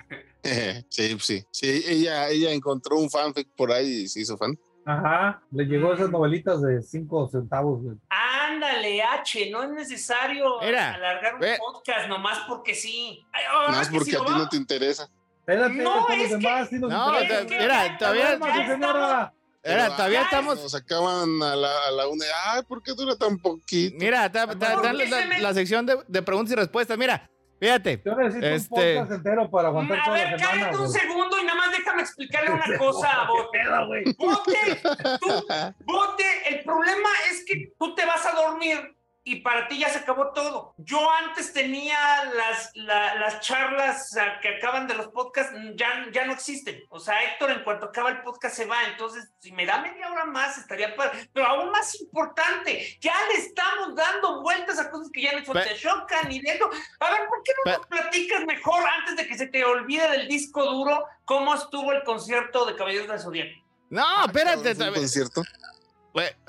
B: [LAUGHS]
C: sí, sí, sí, ella, ella encontró un fanfic por ahí y se hizo fan.
B: Ajá, le llegó esas novelitas de cinco centavos.
D: Ándale, H, no es necesario alargar un podcast nomás porque sí.
C: no es porque a ti no te interesa.
B: Espérate, no, es que, demás,
A: no, mira, todavía... Era, todavía estamos.
C: Nos acaban a la, a la una. Ay, ¿por qué dura tan poquito?
A: Mira, está la, sección de, de, preguntas y respuestas. Mira, fíjate.
B: Yo necesito este... un entero para aguantar a toda ver.
D: Cállate un segundo y nada más déjame explicarle una [LAUGHS] cosa a Bote. Bote, tú, Bote, el problema es que tú te vas a dormir y para ti ya se acabó todo. Yo antes tenía las, las charlas que acaban de los podcasts, ya, ya no existen. O sea, Héctor en cuanto acaba el podcast se va, entonces si me da media hora más estaría padre. Pero aún más importante, ya le estamos dando vueltas a cosas que ya no te chocan y de eso. A ver, ¿por qué no nos platicas mejor antes de que se te olvide del disco duro cómo estuvo el concierto de Caballeros de Zodíaco?
A: No, espérate. ¿El
C: concierto?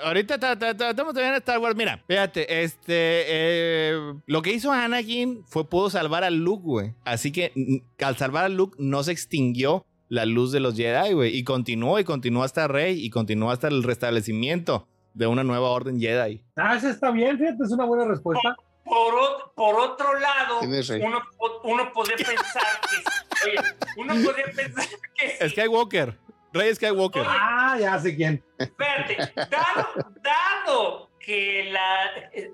A: Ahorita estamos todavía en Star Wars. Mira, fíjate, este. Eh, lo que hizo Anakin fue pudo salvar a Luke, güey. Así que al salvar a Luke no se extinguió la luz de los Jedi, güey. Y continuó y continuó hasta Rey y continuó hasta el restablecimiento de una nueva orden Jedi.
B: Ah, eso está bien, fíjate, es una buena respuesta.
D: Por, por otro lado, uno, uno podría pensar que. Oye, uno podría pensar que.
A: Skywalker. Rey Skywalker.
B: Ah, ya sé quién.
D: Espérate, dado, dado que la,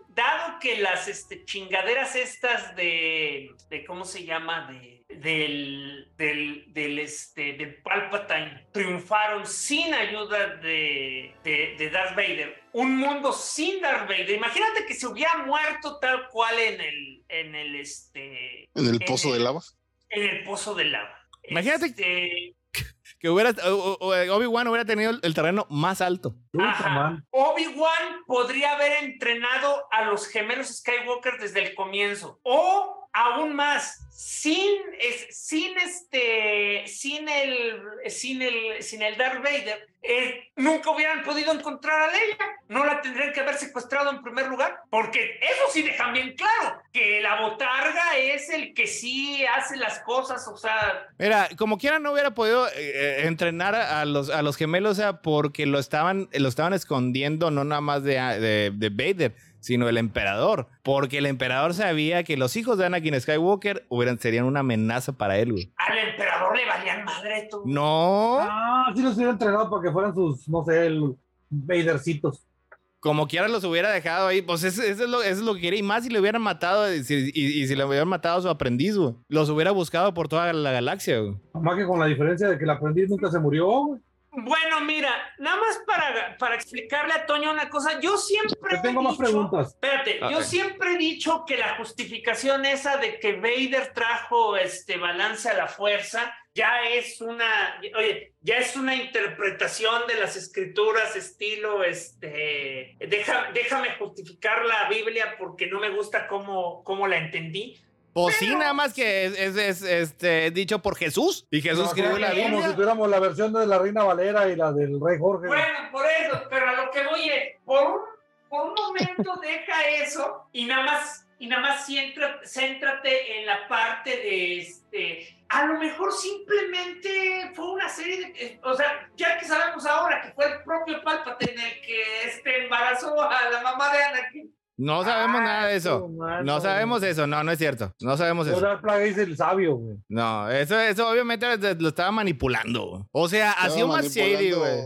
D: dado que las este, chingaderas estas de, de, ¿cómo se llama? De, del, del, del, este, de Palpatine triunfaron sin ayuda de, de, de, Darth Vader. Un mundo sin Darth Vader. Imagínate que se hubiera muerto tal cual en el, en el, este,
C: en el pozo de lava.
D: En el pozo de lava.
A: Imagínate este, que hubiera Obi-Wan hubiera tenido el terreno más alto.
D: Obi-Wan podría haber entrenado a los gemelos Skywalker desde el comienzo. O aún más, sin, sin este, sin el, sin el, sin el Darth Vader, eh, nunca hubieran podido encontrar a Leia. No la tendrían que haber secuestrado en primer lugar, porque eso sí dejan bien claro, que la botarga es el que sí hace las cosas, o sea...
A: Mira, como quiera no hubiera podido eh, eh, entrenar a los, a los gemelos, o sea, porque lo estaban, lo estaban escondiendo, no nada más de, de, de Vader, sino el emperador. Porque el emperador sabía que los hijos de Anakin Skywalker hubieran, serían una amenaza para él, güey.
D: Al emperador le valían madre tú.
A: No.
B: Ah, sí los hubiera entrenado para que fueran sus, no sé, el Vadercitos.
A: Como quiera los hubiera dejado ahí, pues eso, es, lo, eso es lo que quería. Y más si le hubieran matado, y, si le hubieran matado a su aprendiz, güey. Los hubiera buscado por toda la galaxia, güey.
B: Más que con la diferencia de que el aprendiz nunca se murió, güey.
D: Bueno, mira, nada más para, para explicarle a Toño una cosa, yo siempre...
B: Te tengo más preguntas.
D: Espérate, yo siempre he dicho que la justificación esa de que Vader trajo este balance a la fuerza ya es una, oye, ya es una interpretación de las escrituras estilo, este, déjame justificar la Biblia porque no me gusta cómo, cómo la entendí.
A: Pues sí, nada más que es, es, este, dicho por Jesús. Y Jesús escribió la Biblia.
B: Como si tuviéramos la versión de la Reina Valera y la del Rey Jorge.
D: Bueno, por eso, pero a lo que voy es, por un, por un momento [LAUGHS] deja eso y nada más, y nada más céntrate en la parte de este. A lo mejor simplemente fue una serie de. O sea, ya que sabemos ahora que fue el propio Palpatine el que este, embarazó a la mamá de Anakin.
A: No sabemos nada de eso. no sabemos eso. No, no es cierto. No sabemos eso.
B: es el sabio, güey.
A: No, eso, eso obviamente lo estaba manipulando. O sea, hacía más shady, güey.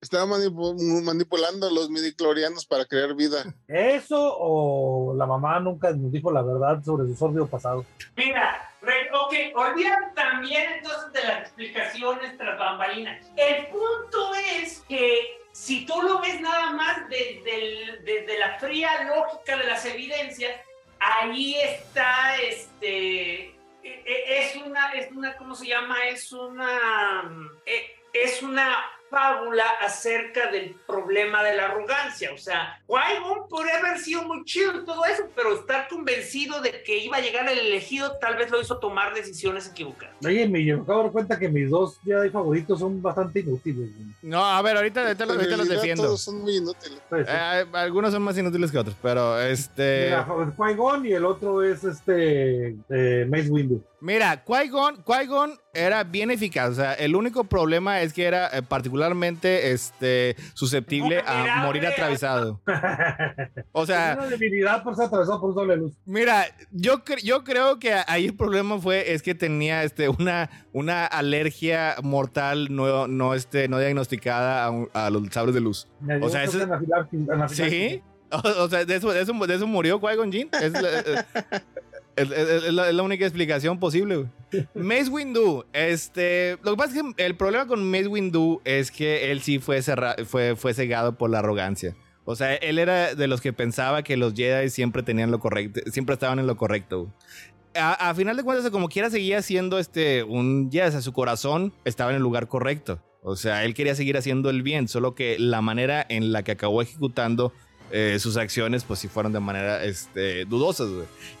C: Estaba manipulando a los midiclorianos para crear vida.
B: ¿Eso o la mamá nunca nos dijo la verdad sobre su sordio pasado?
D: Mira, ok, olvidan también entonces de las explicaciones tras bambalinas. El punto es que si tú lo ves nada más desde, la fría lógica de las evidencias, ahí está, este, e, e, es una, es una, ¿cómo se llama? Es una, e, es una fábula acerca del problema de la arrogancia. O sea, Qui-Gon podría haber sido muy chido y todo eso, pero estar convencido de que iba a llegar el elegido tal vez lo hizo tomar decisiones equivocadas.
B: Oye, me acabo de dar cuenta que mis dos Jedi favoritos son bastante inútiles.
A: A ver, ahorita, ahorita, los defiendo.
C: Todos son muy inútiles.
A: Pues eh, algunos son más inútiles que otros, pero este...
B: Qui-Gon y el otro es este eh, Mace Windu.
A: Mira, Qui-Gon, era bien eficaz. O sea, el único problema es que era eh, particularmente este, susceptible a morir atravesado. [LAUGHS] O sea.
B: Una debilidad por ser atravesado por un doble luz.
A: Mira, yo, yo creo que ahí el problema fue es que tenía este, una, una alergia mortal no, no, este, no diagnosticada a, los sables de luz. O sea, eso. Sí. [LAUGHS] O, sea, de eso, de eso, de eso murió Qui-Gon Jinn. Es, eh, [LAUGHS] es, la, única explicación posible, güey. [LAUGHS] Mace Windu, este. Lo que pasa es que el problema con Mace Windu es que él sí fue, fue, fue cegado por la arrogancia. O sea, él era de los que pensaba que los Jedi siempre tenían lo correcto, siempre estaban en lo correcto. A, final de cuentas, como quiera, seguía siendo este, un Jedi. O sea, su corazón estaba en el lugar correcto. O sea, él quería seguir haciendo el bien, solo que la manera en la que acabó ejecutando eh, sus acciones pues sí fueron de manera este, dudosas.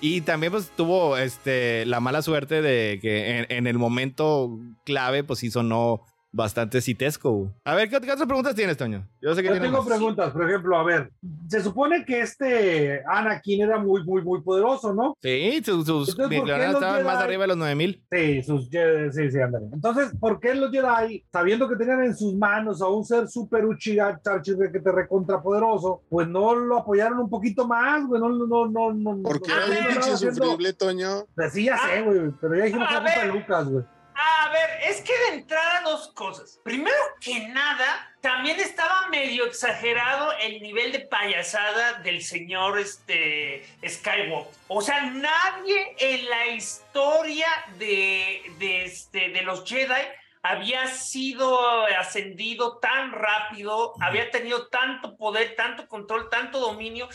A: Y también pues tuvo este, la mala suerte de que en, el momento clave pues hizo no bastante citesco. A ver, ¿qué, otras preguntas tienes, Toño?
B: Yo sé que Yo tengo preguntas, por ejemplo, a ver, se supone que este Anakin era muy, muy, muy poderoso, ¿no?
A: Sí, sus, sus estaban más arriba de los 9000.
B: Sí, sus, sí, sí, ándale. Entonces, ¿por qué los Jedi, sabiendo que tenían en sus manos a un ser super Uchiha que te recontra poderoso, pues no lo apoyaron un poquito más, güey? No, no, no, no.
C: ¿Por qué era un pinche sufrible, Toño?
B: Pues sí, ya sé, güey, pero ya dijimos que Lucas, güey.
D: A ver, es que de entrada dos cosas. Primero que nada, también estaba medio exagerado el nivel de payasada del señor este, Skywalker. O sea, nadie en la historia de, de, este, de los Jedi había sido ascendido tan rápido, había tenido tanto poder, tanto control, tanto dominio,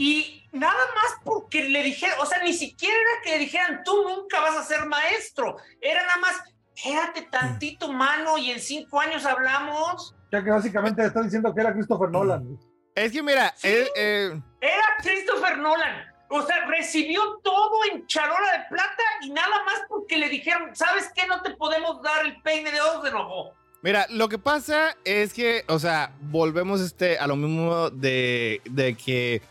D: y nada más porque le dijeron, o sea, ni siquiera era que le dijeran, tú nunca vas a ser maestro. Era nada más, quédate tantito, mano, y en cinco años hablamos.
B: Ya que básicamente está diciendo que era Christopher Nolan.
A: Es que mira, eh,
D: era Christopher Nolan. O sea, recibió todo en charola de plata y nada más porque le dijeron, ¿sabes qué? No te podemos dar el peine de ojos de nuevo.
A: Mira, lo que pasa es que, o sea, volvemos este, a lo mismo de, de que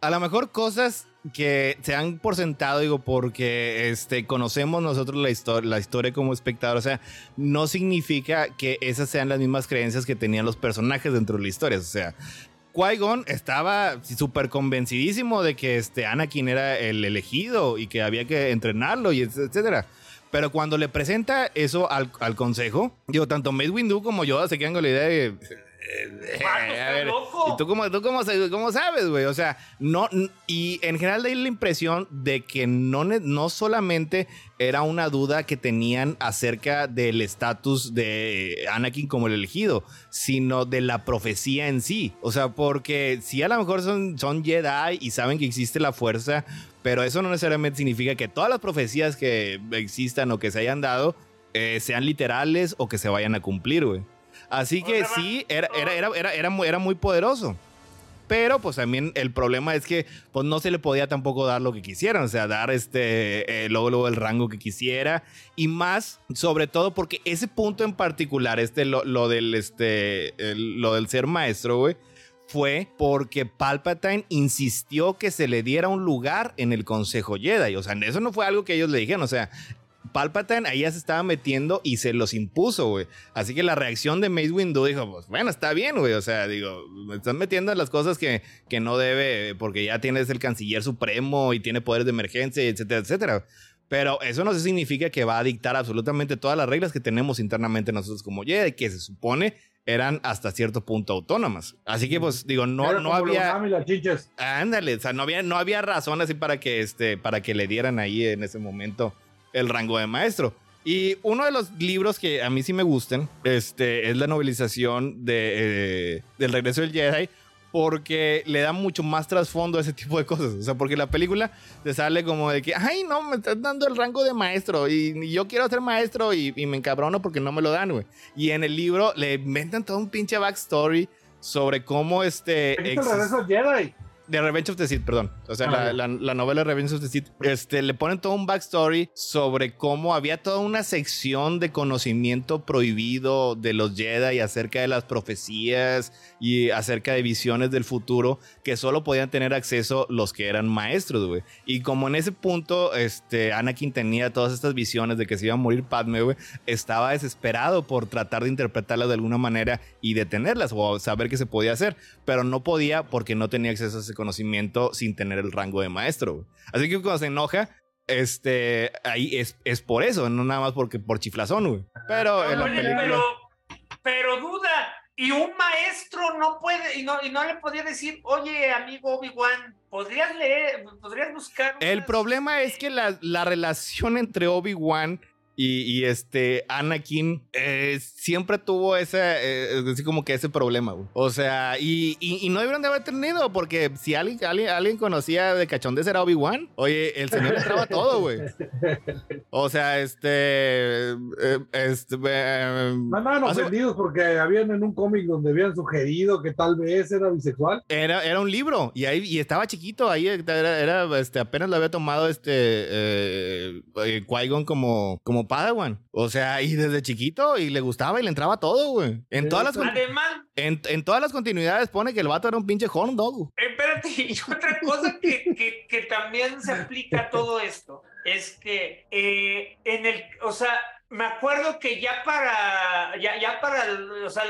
A: a lo mejor cosas que se han por sentado, digo, porque este, conocemos nosotros la, historia, la historia como espectador, o sea, no significa que esas sean las mismas creencias que tenían los personajes dentro de la historia, o sea, Qui-Gon estaba súper convencidísimo de que este Anakin era el elegido y que había que entrenarlo y etcétera. Pero cuando le presenta eso al, al consejo, digo, tanto Mace Windu como yo se quedan con la idea de
D: ¿Y
A: tú cómo, tú cómo, cómo sabes, güey? O sea, no, y en general da la impresión de que no, no solamente era una duda que tenían acerca del estatus de Anakin como el elegido, sino de la profecía en sí. O sea, porque si a lo mejor son, son Jedi y saben que existe la fuerza, pero eso no necesariamente significa que todas las profecías que existan o que se hayan dado eh, sean literales o que se vayan a cumplir, güey. Así que sí, era, era, era, era, era muy poderoso. Pero pues también el problema es que pues no se le podía tampoco dar lo que quisieran, o sea, dar este, eh, luego, el rango que quisiera y más, sobre todo porque ese punto en particular, este, lo, lo del, este, lo del ser maestro, güey, fue porque Palpatine insistió que se le diera un lugar en el Consejo Jedi. O sea, eso no fue algo que ellos le dijeron. O sea, Palpatine ahí ya se estaba metiendo y se los impuso, güey. Así que la reacción de Mace Windu dijo, pues bueno, está bien, güey. O sea, digo, me están metiendo en las cosas que, que no debe, porque ya tienes el canciller supremo y tiene poderes de emergencia, etcétera, etcétera. Pero eso no significa que va a dictar absolutamente todas las reglas que tenemos internamente nosotros como Jedi, que se supone eran hasta cierto punto autónomas. Así que, pues, digo, no, no había. Ándale, o sea, no había, no había razón así para que, este, para que le dieran ahí en ese momento el rango de maestro. Y uno de los libros que a mí sí me gustan este, es la novelización de, eh, del regreso del Jedi porque le da mucho más trasfondo a ese tipo de cosas. O sea, porque la película te sale como de que, ay, no, me están dando el rango de maestro y, yo quiero ser maestro y, me encabrono porque no me lo dan, güey. Y en el libro le inventan todo un pinche backstory sobre cómo este...
B: el regreso Jedi?
A: De Revenge of the Sith, perdón. O sea, ah, la, la, novela Revenge of the Sith. Este, le ponen todo un backstory sobre cómo había toda una sección de conocimiento prohibido de los Jedi acerca de las profecías y acerca de visiones del futuro que solo podían tener acceso los que eran maestros, güey. Y como en ese punto, este, Anakin tenía todas estas visiones de que se iba a morir Padme, güey, estaba desesperado por tratar de interpretarlas de alguna manera y detenerlas o saber qué se podía hacer, pero no podía porque no tenía acceso a ese conocimiento sin tener el rango de maestro. Así que cuando se enoja, este, ahí es, es por eso, no nada más porque por chiflazón, güey. Pero
D: Pero, pero duda, y un maestro no puede, y no, y no le podía decir, oye, amigo Obi-Wan, ¿podrías leer, podrías buscar?
A: El problema es que la, la relación entre Obi-Wan y, este Anakin eh, siempre tuvo ese, eh, así como que ese problema, güey. O sea, y, y, no debieron de haber tenido, porque si alguien, alguien, alguien conocía de cachondes era Obi-Wan, oye, el señor entraba todo, güey. O sea, este. Eh, este
B: no andaban ofendidos porque habían en un cómic donde habían sugerido que tal vez era bisexual.
A: Era, era un libro y ahí y estaba chiquito, ahí era, era este, apenas lo había tomado este Qui-Gon como, como Padawan. O sea, y desde chiquito, y le gustaba y le entraba todo, güey. En todas las
D: Además,
A: en, en, todas las continuidades pone que el vato era un pinche horn dog.
D: Espérate, [LAUGHS] y otra cosa que, que, que también se aplica a todo esto es que eh, en el, o sea, me acuerdo que ya para ya, ya para o sea,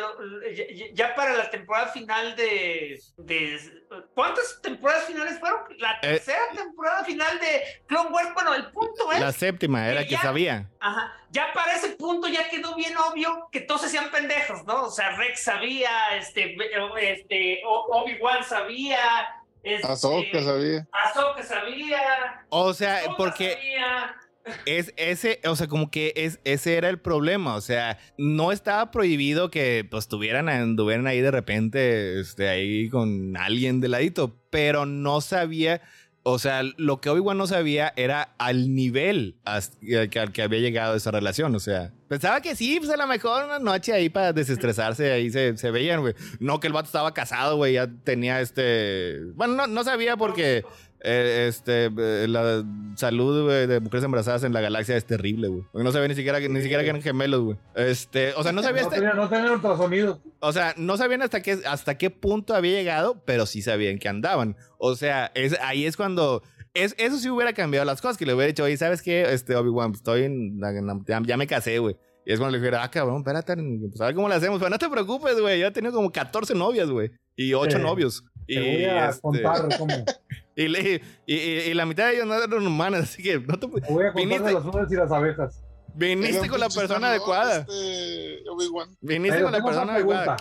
D: ya, para la temporada final de, de ¿cuántas temporadas finales fueron? La eh, tercera temporada final de Clone Wars, bueno, el punto es
A: la séptima era que, sabía.
D: Ajá, ya para ese punto ya quedó bien obvio que todos se hacían pendejos, ¿no? O sea, Rex sabía, este este Obi-Wan sabía, este,
C: Ahsoka sabía.
D: Ahsoka sabía.
A: O sea, porque sabía es ese, o sea, como que es, ese era el problema, o sea, no estaba prohibido que pues estuvieran ahí de repente, este, ahí con alguien de ladito, pero no sabía, o sea, lo que Obi-Wan no sabía era al nivel al que, había llegado esa relación, o sea, pensaba que sí, pues a lo mejor una noche ahí para desestresarse, ahí se, se veían, güey, no que el vato estaba casado, güey, ya tenía este, bueno, no, no sabía porque... Eh, este, eh, la salud de mujeres embarazadas en la galaxia es terrible, güey. no sabía ni siquiera, ni siquiera que eran gemelos, güey. Este, o sea, no sabía.
B: No, tenían ultrasonido.
A: O sea, no sabían hasta qué, hasta qué punto había llegado, pero sí sabían que andaban. O sea, es, ahí es cuando. Es, eso sí hubiera cambiado las cosas, que le hubiera dicho, oye, ¿sabes qué? Este, Obi-Wan, estoy en, ya, me casé, güey. Y es cuando le dijera, ah, cabrón, espérate, pues a ver cómo le hacemos. Pero no te preocupes, güey. Yo he tenido como 14 novias, güey. Y 8 novios.
B: Te y voy a este... contar cómo. [LAUGHS]
A: Y, y, la mitad de ellos no eran humanos, así que no te,
B: voy a contar de las flores y las abejas.
A: Viniste con la persona adecuada.
C: Este,
A: Viniste con la persona adecuada.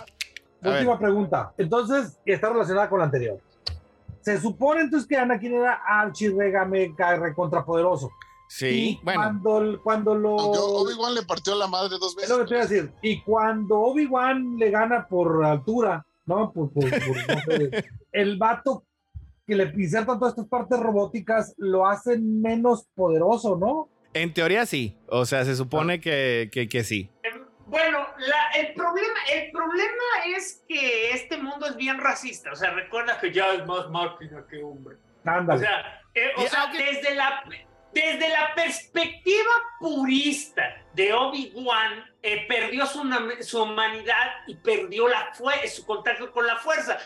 B: Última pregunta. Entonces, está relacionada con la anterior. Se supone entonces que Anakin era archi rega mega recontrapoderoso.
A: Sí,
B: bueno. Cuando, cuando lo.
C: Obi-Wan le partió la madre dos veces.
B: Es lo que te voy a decir. Y cuando Obi-Wan le gana por altura, ¿no? Por, por, [LAUGHS] el vato que le insertan todas estas partes robóticas lo hacen menos poderoso, ¿no?
A: En teoría sí. O sea, se supone ah. que, que, sí.
D: Em, bueno, el, problema, el problema es que este mundo es bien racista. O sea, recuerda que ya es más máquina que hombre.
B: Ándale.
D: O sea, eh, desde, la, desde la perspectiva purista de Obi-Wan, eh, perdió su, su, humanidad y perdió la su contacto con la fuerza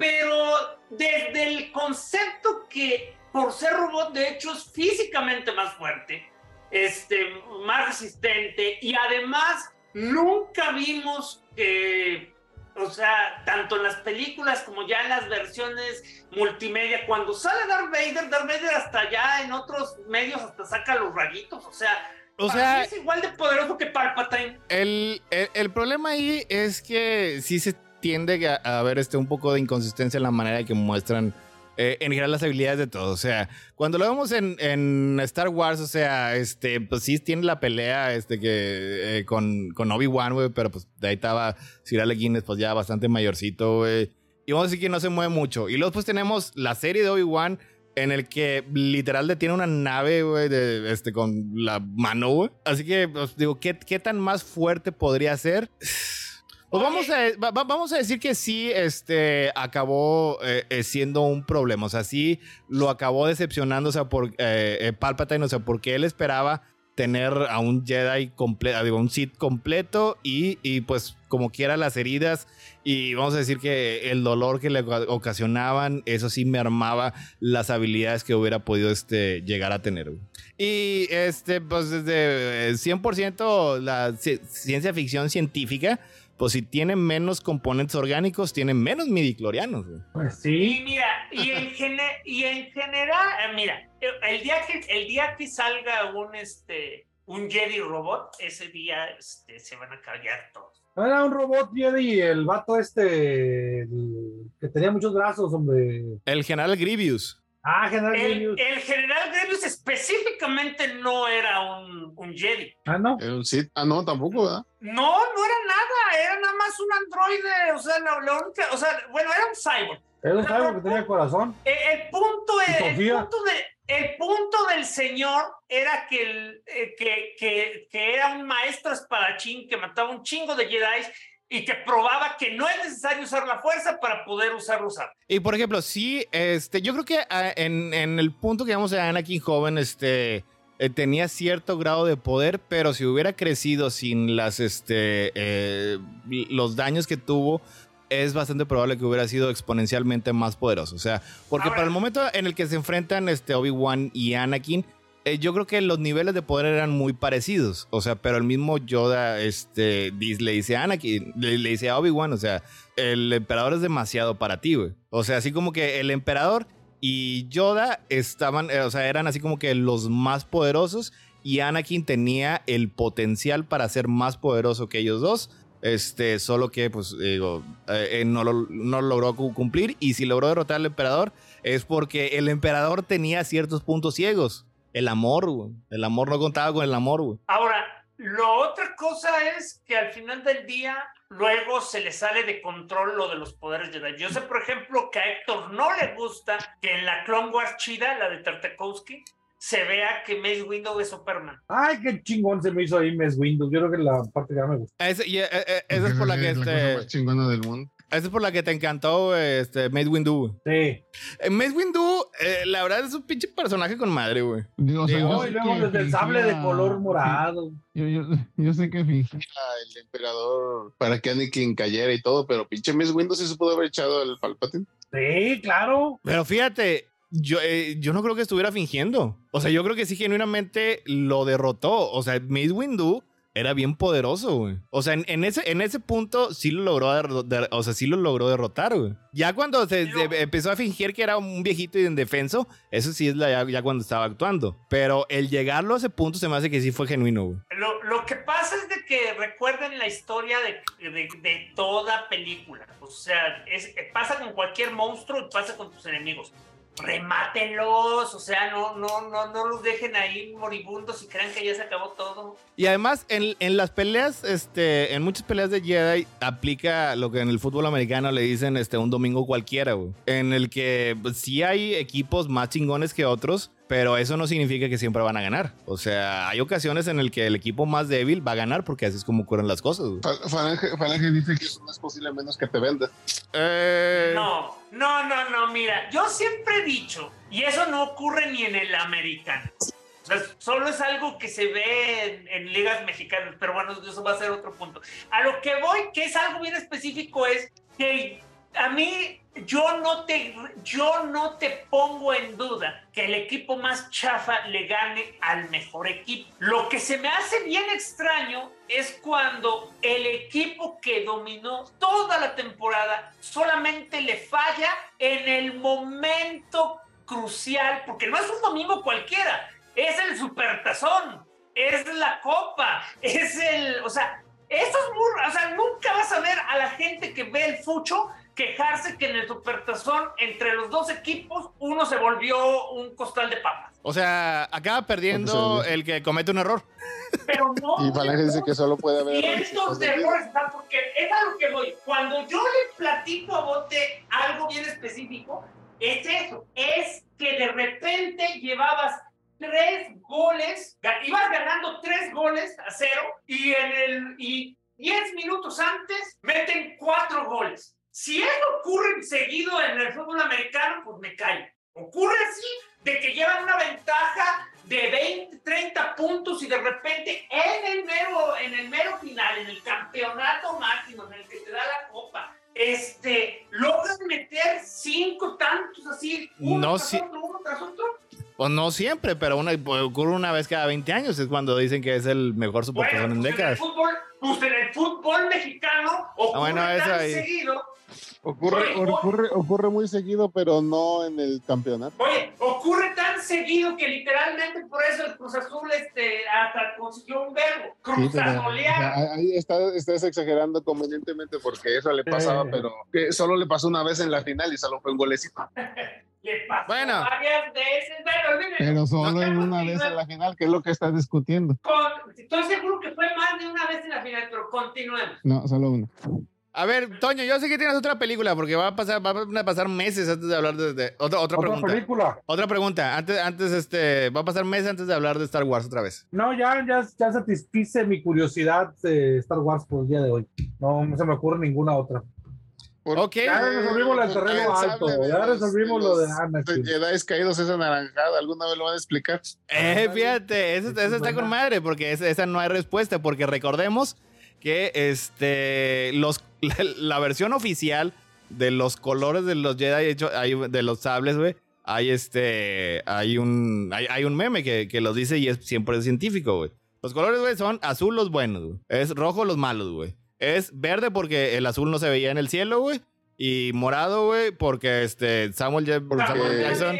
D: pero desde el concepto que por ser robot de hecho es físicamente más fuerte, este, más resistente y además nunca vimos que, o sea, tanto en las películas como ya en las versiones multimedia, cuando sale Darth Vader, Darth Vader hasta allá en otros medios hasta saca los rayitos, o sea, o sea, es igual de poderoso que Palpatine.
A: El, el, el problema ahí es que sí se tiende a, haber este, un poco de inconsistencia en la manera que muestran eh, en general las habilidades de todos. O sea, cuando lo vemos en, Star Wars, o sea, este, pues sí tiene la pelea este, que, eh, con, con Obi-Wan, güey, pero pues de ahí estaba Alec Guinness, pues ya bastante mayorcito, güey. Y vamos a decir que no se mueve mucho. Y luego pues tenemos la serie de Obi-Wan en el que literal detiene una nave, güey, este, con la mano, güey. Así que, pues digo, ¿qué, ¿qué tan más fuerte podría ser? Pues vamos a, vamos a decir que sí, este, acabó eh, eh, siendo un problema. O sea, sí lo acabó decepcionando, o sea, por eh, eh, Palpatine, o sea, porque él esperaba tener a un Jedi completo, digo, un Sith completo y, y, pues como quiera las heridas y vamos a decir que el dolor que le ocasionaban, eso sí me armaba las habilidades que hubiera podido este, llegar a tener. Y este, pues desde 100% la ciencia ficción científica, pues si tiene menos componentes orgánicos, tiene menos midiclorianos.
B: Pues sí.
D: Y mira, y en, y en general, eh, mira, el día que, el día que salga un, este, un Jedi robot, ese día este, se van a callar todos.
B: Era un robot Jedi, el vato este, que tenía muchos brazos, hombre.
A: El general Grievous.
B: Ah, General
D: el, El General Grievous específicamente no era un, un Jedi.
B: Ah, no.
C: Era un Sith. Ah, no, tampoco, ¿verdad?
D: No, no era nada. Era nada más un androide. O sea, la, única, o sea, bueno, era un cyborg.
B: Era un cyborg que tenía corazón.
D: El, el punto, el, punto de, el punto del señor era que, el, eh, que, que, que, era un maestro espadachín que mataba un chingo de Jedi y que probaba que no es necesario usar la fuerza para poder usar usar.
A: Y por ejemplo, sí, este, yo creo que ah, en, en el punto que vamos a Anakin joven, este, eh, tenía cierto grado de poder, pero si hubiera crecido sin las, este, eh, los daños que tuvo, es bastante probable que hubiera sido exponencialmente más poderoso. O sea, porque para el momento en el que se enfrentan este, Obi-Wan y Anakin, eh, yo creo que los niveles de poder eran muy parecidos. O sea, pero el mismo Yoda este, le dice a Anakin, le, dice a Obi-Wan, o sea, el emperador es demasiado para ti, güey. O sea, así como que el emperador y Yoda estaban, eh, o sea, eran así como que los más poderosos y Anakin tenía el potencial para ser más poderoso que ellos dos. Este, solo que, pues, digo, eh, no, lo, no logró cumplir. Y si logró derrotar al emperador, es porque el emperador tenía ciertos puntos ciegos. El amor, güey. El amor no contaba con el amor, güey.
D: Ahora, lo otra cosa es que al final del día luego se le sale de control lo de los poderes Jedi. Yo sé, por ejemplo, que a Héctor no le gusta que en la Clone Wars chida, la de Tartakovsky, se vea que Mace Windu es Superman.
B: Ay, qué chingón se me hizo ahí Mace Windu. Yo creo que la parte que más me gusta.
A: Esa, y, eh, eh, esa es por la que este.
C: más chingona del mundo.
A: Esa es por la que te encantó este, Mace Windu.
B: Sí.
A: Eh, Mace Windu, eh, la verdad es un pinche personaje con madre, güey.
B: Digo, o sea, y luego desde el sable de color morado.
F: Yo, yo, yo sé que fingía
C: el emperador para que Anakin cayera y todo, pero pinche Mace Windu sí se pudo haber echado el Palpatine.
B: Sí, claro.
A: Pero fíjate, yo, eh, yo no creo que estuviera fingiendo. O sea, yo creo que sí genuinamente lo derrotó. O sea, Mace Windu era bien poderoso, güey. O sea, en, ese, en ese punto sí lo logró, o sea, sí lo logró derrotar, güey. Ya cuando se, empezó a fingir que era un viejito y indefenso, eso sí es la, ya, cuando estaba actuando. Pero el llegarlo a ese punto se me hace que sí fue genuino, güey.
D: Lo, lo que pasa es de que recuerden la historia de, de, de toda película. O sea, es, pasa con cualquier monstruo y pasa con tus enemigos remátenlos, o sea, no, no, no, no los dejen ahí moribundos y crean que ya se acabó todo.
A: Y además, en, en, las peleas, este, en muchas peleas de Jedi, aplica lo que en el fútbol americano le dicen este, un domingo cualquiera, güey. En el que pues, sí hay equipos más chingones que otros, pero eso no significa que siempre van a ganar. O sea, hay ocasiones en el que el equipo más débil va a ganar porque así es como ocurren las cosas.
C: Falange, Falange, dice que eso no es posible menos que te venda.
D: Eh... No, no, no, no, mira, yo siempre he dicho, y eso no ocurre ni en el americano. O sea, solo es algo que se ve en, en, ligas mexicanas, pero bueno, eso va a ser otro punto. A lo que voy, que es algo bien específico, es que a mí yo no te yo no te pongo en duda que el equipo más chafa le gane al mejor equipo. Lo que se me hace bien extraño es cuando el equipo que dominó toda la temporada solamente le falla en el momento crucial, porque no es un domingo cualquiera, es el supertazón, es la copa, es el, o sea, eso es o sea, nunca vas a ver a la gente que ve el fucho quejarse que en el supertazón entre los dos equipos uno se volvió un costal de papas.
A: O sea, acaba perdiendo el que comete un error.
D: Pero no.
C: Y Falange dice que solo puede haber.
D: Cientos de errores, porque es a lo que voy. Cuando yo le platico a Bote algo bien específico, es eso. Es que de repente llevabas tres goles, ibas ganando tres goles a cero y en el y diez minutos antes meten cuatro goles. Si eso ocurre seguido en el fútbol americano, pues me callo. Ocurre así, de que llevan una ventaja de 20, 30 puntos y de repente en el mero, en el mero final, en el campeonato máximo, en el que te da la copa, este, logran meter cinco tantos así, uno no, tras si... otro, uno tras otro.
A: Pues no siempre, pero una, ocurre una vez cada 20 años, es cuando dicen que es el mejor supertazón
D: bueno,
A: en
D: pues
A: décadas.
D: En el fútbol, pues en el fútbol mexicano ocurre ah, bueno, tan ahí. seguido
C: Ocurre, ocurre, ocurre muy seguido, pero no en el campeonato.
D: Oye, ocurre tan seguido que literalmente por eso el Cruz Azul este, hasta consiguió un verbo. Cruz sí,
C: Ahí está, estás exagerando convenientemente porque eso le pasaba, eh. pero que solo le pasó una vez en la final y solo fue un golecito. [LAUGHS]
D: le pasó
A: bueno.
D: varias veces, pero,
F: pero solo en una vez en la final, que es lo que estás discutiendo.
D: Con, estoy seguro que fue más de una vez en la final, pero continuemos.
F: No, solo una.
A: A ver, Toño, yo sé que tienes otra película porque va a pasar, va a pasar meses antes de hablar de, de otra, otra,
B: ¿Otra
A: pregunta.
B: película?
A: Otra pregunta. Antes, antes, este, va a pasar meses antes de hablar de Star Wars otra vez.
B: No, ya, ya, ya satisfice mi curiosidad de Star Wars por el día de hoy. No, no se me ocurre ninguna otra.
A: Ok.
B: Ya resolvimos el terreno alto. Ya resolvimos lo de Anakin.
C: Jedi caídos esa naranjada. ¿Alguna vez lo van a explicar?
A: Eh, fíjate, eso, está con madre, porque esa, no hay respuesta, porque recordemos que este, los, la, versión oficial de los colores de los Jedi, hecho, hay, de los sables, güey, hay este, hay un, hay, un meme que, que los dice y es siempre científico, güey. Los colores, güey, son azul los buenos, güey. Es rojo los malos, güey. Es verde porque el azul no se veía en el cielo, güey. Y morado, güey, porque este Samuel, Jackson,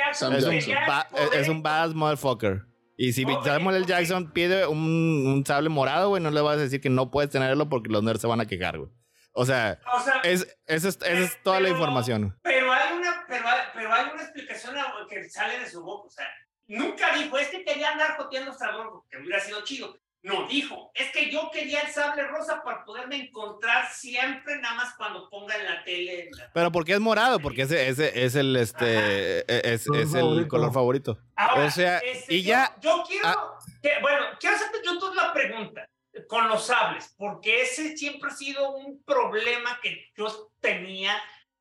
A: es, un badass motherfucker. Y si Samuel L. Jackson pide un, un sable morado, güey, no le vas a decir que no puedes tenerlo porque los nerds se van a quejar, güey. O sea, es, esa es, es, toda la información.
D: Pero hay, una, pero, hay, pero hay una explicación que sale de su boca. O sea, nunca dijo, es que quería andar joteando sabor, que hubiera sido chido. No, dijo, es que yo quería el sable rosa para poderme encontrar siempre, nada más cuando ponga en la tele.
A: Pero porque es morado, porque ese, ese es el este e, es, es el color favorito. o sea, este, y ya.
D: Yo quiero, ah. bueno, quiero hacerte yo toda la pregunta con los sables, porque ese siempre ha sido un problema que yo tenía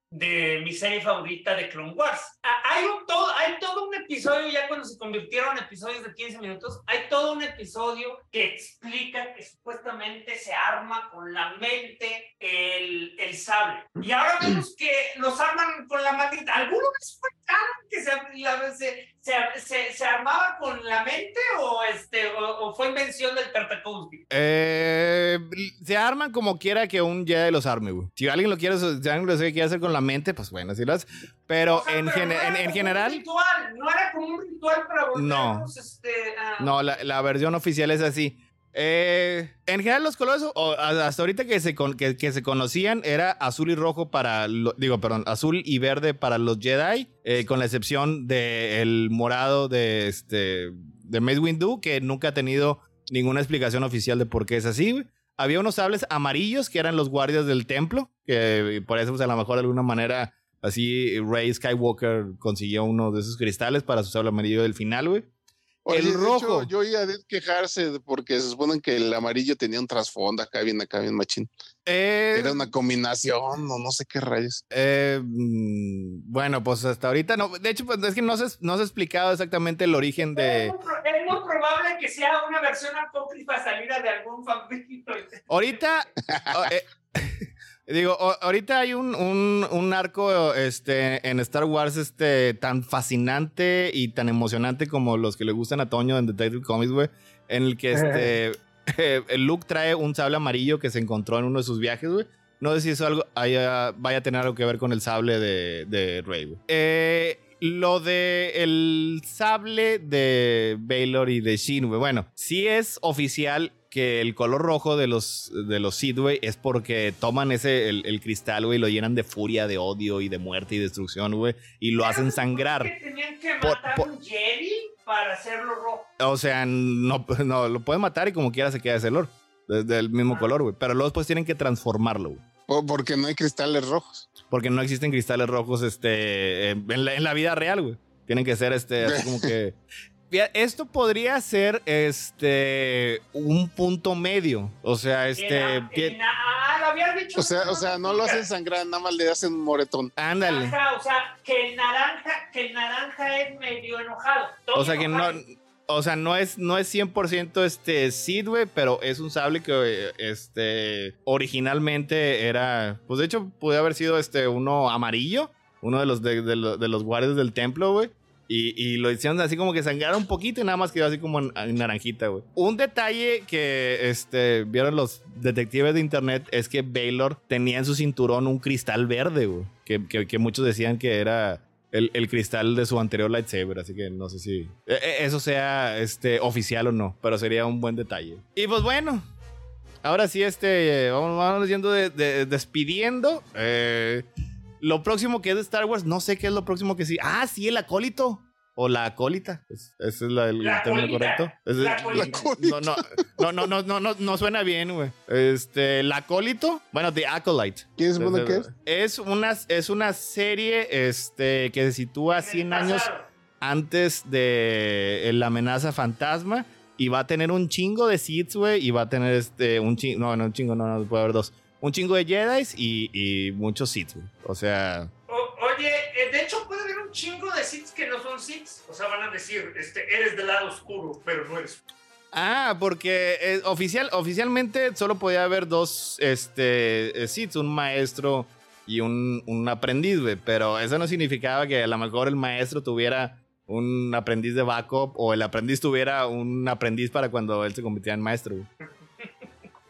D: de mi serie favorita de Clone Wars. Ah, hay, un todo, hay todo un episodio, ya cuando se convirtieron en episodios de 15 minutos, hay todo un episodio que explica que supuestamente se arma con la mente el, el sable. Y ahora vemos que los arman con la maldita. ¿Alguno fue que se, se, se, armaba con la mente o, este, o, fue invención del Tartakovsky?
A: Eh, se arman como quiera que un Jedi los arme, güey. Si alguien lo quiere, si alguien lo quiere hacer con la mente, pues bueno, así lo hace. Pero, en, no en, general.
D: Ritual, no era como un ritual para
A: No, este, no la, la versión oficial es así. Eh, en general los colores, hasta ahorita que se, que, se conocían, era azul y rojo para, digo, perdón, azul y verde para los Jedi, eh, con la excepción del morado de, este, de Mace Windu, que nunca ha tenido ninguna explicación oficial de por qué es así. Había unos sables amarillos que eran los guardias del templo, que por eso pues, a lo mejor de alguna manera así Rey Skywalker consiguió uno de esos cristales para su sable amarillo del final, güey
C: el rojo. yo iba a quejarse porque se supone que el amarillo tenía un trasfondo acá bien, acá bien machín. Eh, Era una combinación, no, no sé qué rayos.
A: Eh, mm, bueno, pues hasta ahorita no. De hecho, pues es que no se, no se ha explicado exactamente el origen de.
D: Es muy, probable que sea una versión apócrifa salida de algún [LAUGHS] favorito.
A: Ahorita. Oh, eh, [LAUGHS] Digo, ahorita hay un, un, arco este, en Star Wars este, tan fascinante y tan emocionante como los que le gustan a Toño en Detective Comics, güey, en el que [LAUGHS] este, el Luke trae un sable amarillo que se encontró en uno de sus viajes, güey. No sé si eso algo vaya a tener algo que ver con el sable de, de Rey, güey. Eh, lo de el sable de Baylor y de Shin, güey. Bueno, sí es oficial que el color rojo de los, de los Sith, güey, es porque toman ese, el, cristal, güey, y lo llenan de furia, de odio y de muerte y destrucción, güey, y lo hacen sangrar.
D: Que tenían que matar un Jedi para hacerlo rojo. O
A: sea, no, no, lo pueden matar y como quiera se queda ese olor, del mismo ah. color, güey, pero luego después tienen que transformarlo, güey.
C: Porque no hay cristales rojos.
A: Porque no existen cristales rojos este, en, la, en la vida real, güey. Tienen que ser este, así como [LAUGHS] que esto podría ser este un punto medio. O sea, este.
D: ah, lo dicho.
C: O sea, o sea, no lo hacen sangrar, nada más le hacen un moretón.
A: Ándale.
D: o sea, que el naranja, que el naranja es medio enojado. o
A: sea, que no. O sea, no es, no es 100% este Sid, güey, pero es un sable que este, originalmente era. Pues de hecho, puede haber sido este uno amarillo. Uno de los, de, de los guardias del templo, güey. Y, lo hicieron así como que sangraron un poquito y nada más quedó así como en, naranjita, güey. Un detalle que este, vieron los detectives de internet es que Baylor tenía en su cinturón un cristal verde, güey. Que, que, muchos decían que era el, el, cristal de su anterior lightsaber, así que no sé si e, e, eso sea este, oficial o no, pero sería un buen detalle. Y pues bueno, ahora sí, este, vamos, vamos yendo de, despidiendo. Eh, lo próximo que es de Star Wars, no sé qué es lo próximo que sí. Ah, sí, el acólito. O la acólita. ese es el término correcto. no, no, no, no, no, no, no, suena bien, güey. Este, el acólito. Bueno, The Acolyte.
C: ¿Quién es bueno qué es?
A: Es una, es una serie este, que se sitúa 100 años antes de la amenaza fantasma. Y va a tener un chingo de seats, güey. Y va a tener este, un chingo. No, no, un chingo, no, no, puede haber dos un chingo de Jedi y, y muchos Sith, O sea.
D: oye, eh, de hecho puede haber un chingo de Sith que no son Sith. O sea, van a decir, este, eres del lado oscuro, pero no eres.
A: Ah, porque eh, oficial, oficialmente solo podía haber dos este, Sith, un maestro y un, un aprendiz, güey. Pero eso no significaba que a lo mejor el maestro tuviera un aprendiz de backup o el aprendiz tuviera un aprendiz para cuando él se convirtiera en maestro.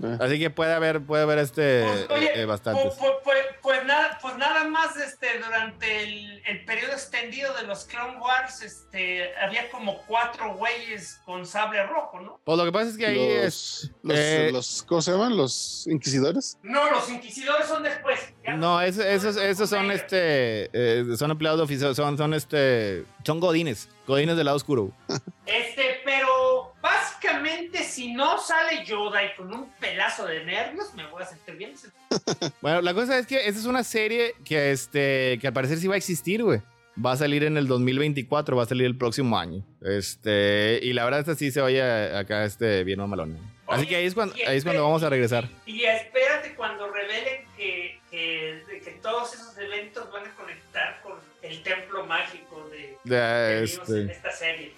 A: Eh. Así que puede haber, puede haber este
D: pues, eh, bastantes. Pues, pues, pues, nada, pues nada más este, durante el, el, periodo extendido de los Clone Wars, este, había como cuatro güeyes con sable rojo, ¿no?
A: Pues lo que pasa es que ahí es.
C: Los, eh, los, ¿Cómo se llaman? ¿Los inquisidores?
D: No, los inquisidores son después.
A: No, esos, esos, esos son este. son empleados oficiales, son, son este. Son godines. Godines del lado oscuro.
D: Este, pero básicamente si no sale Yoda y con un pelazo de nervios, me voy a sentir bien. [LAUGHS]
A: bueno, la cosa es que esta es una serie que, este, que al parecer sí va a existir, güey. Va a salir en el 2024, va a salir el próximo año. Este, y la verdad, esta sí se oye acá este bien mamalón. Así que ahí es cuando, ahí es cuando vamos a regresar.
D: Y, espérate cuando revelen que, que, todos esos eventos van a conectar con el templo mágico de, de, este. esta serie.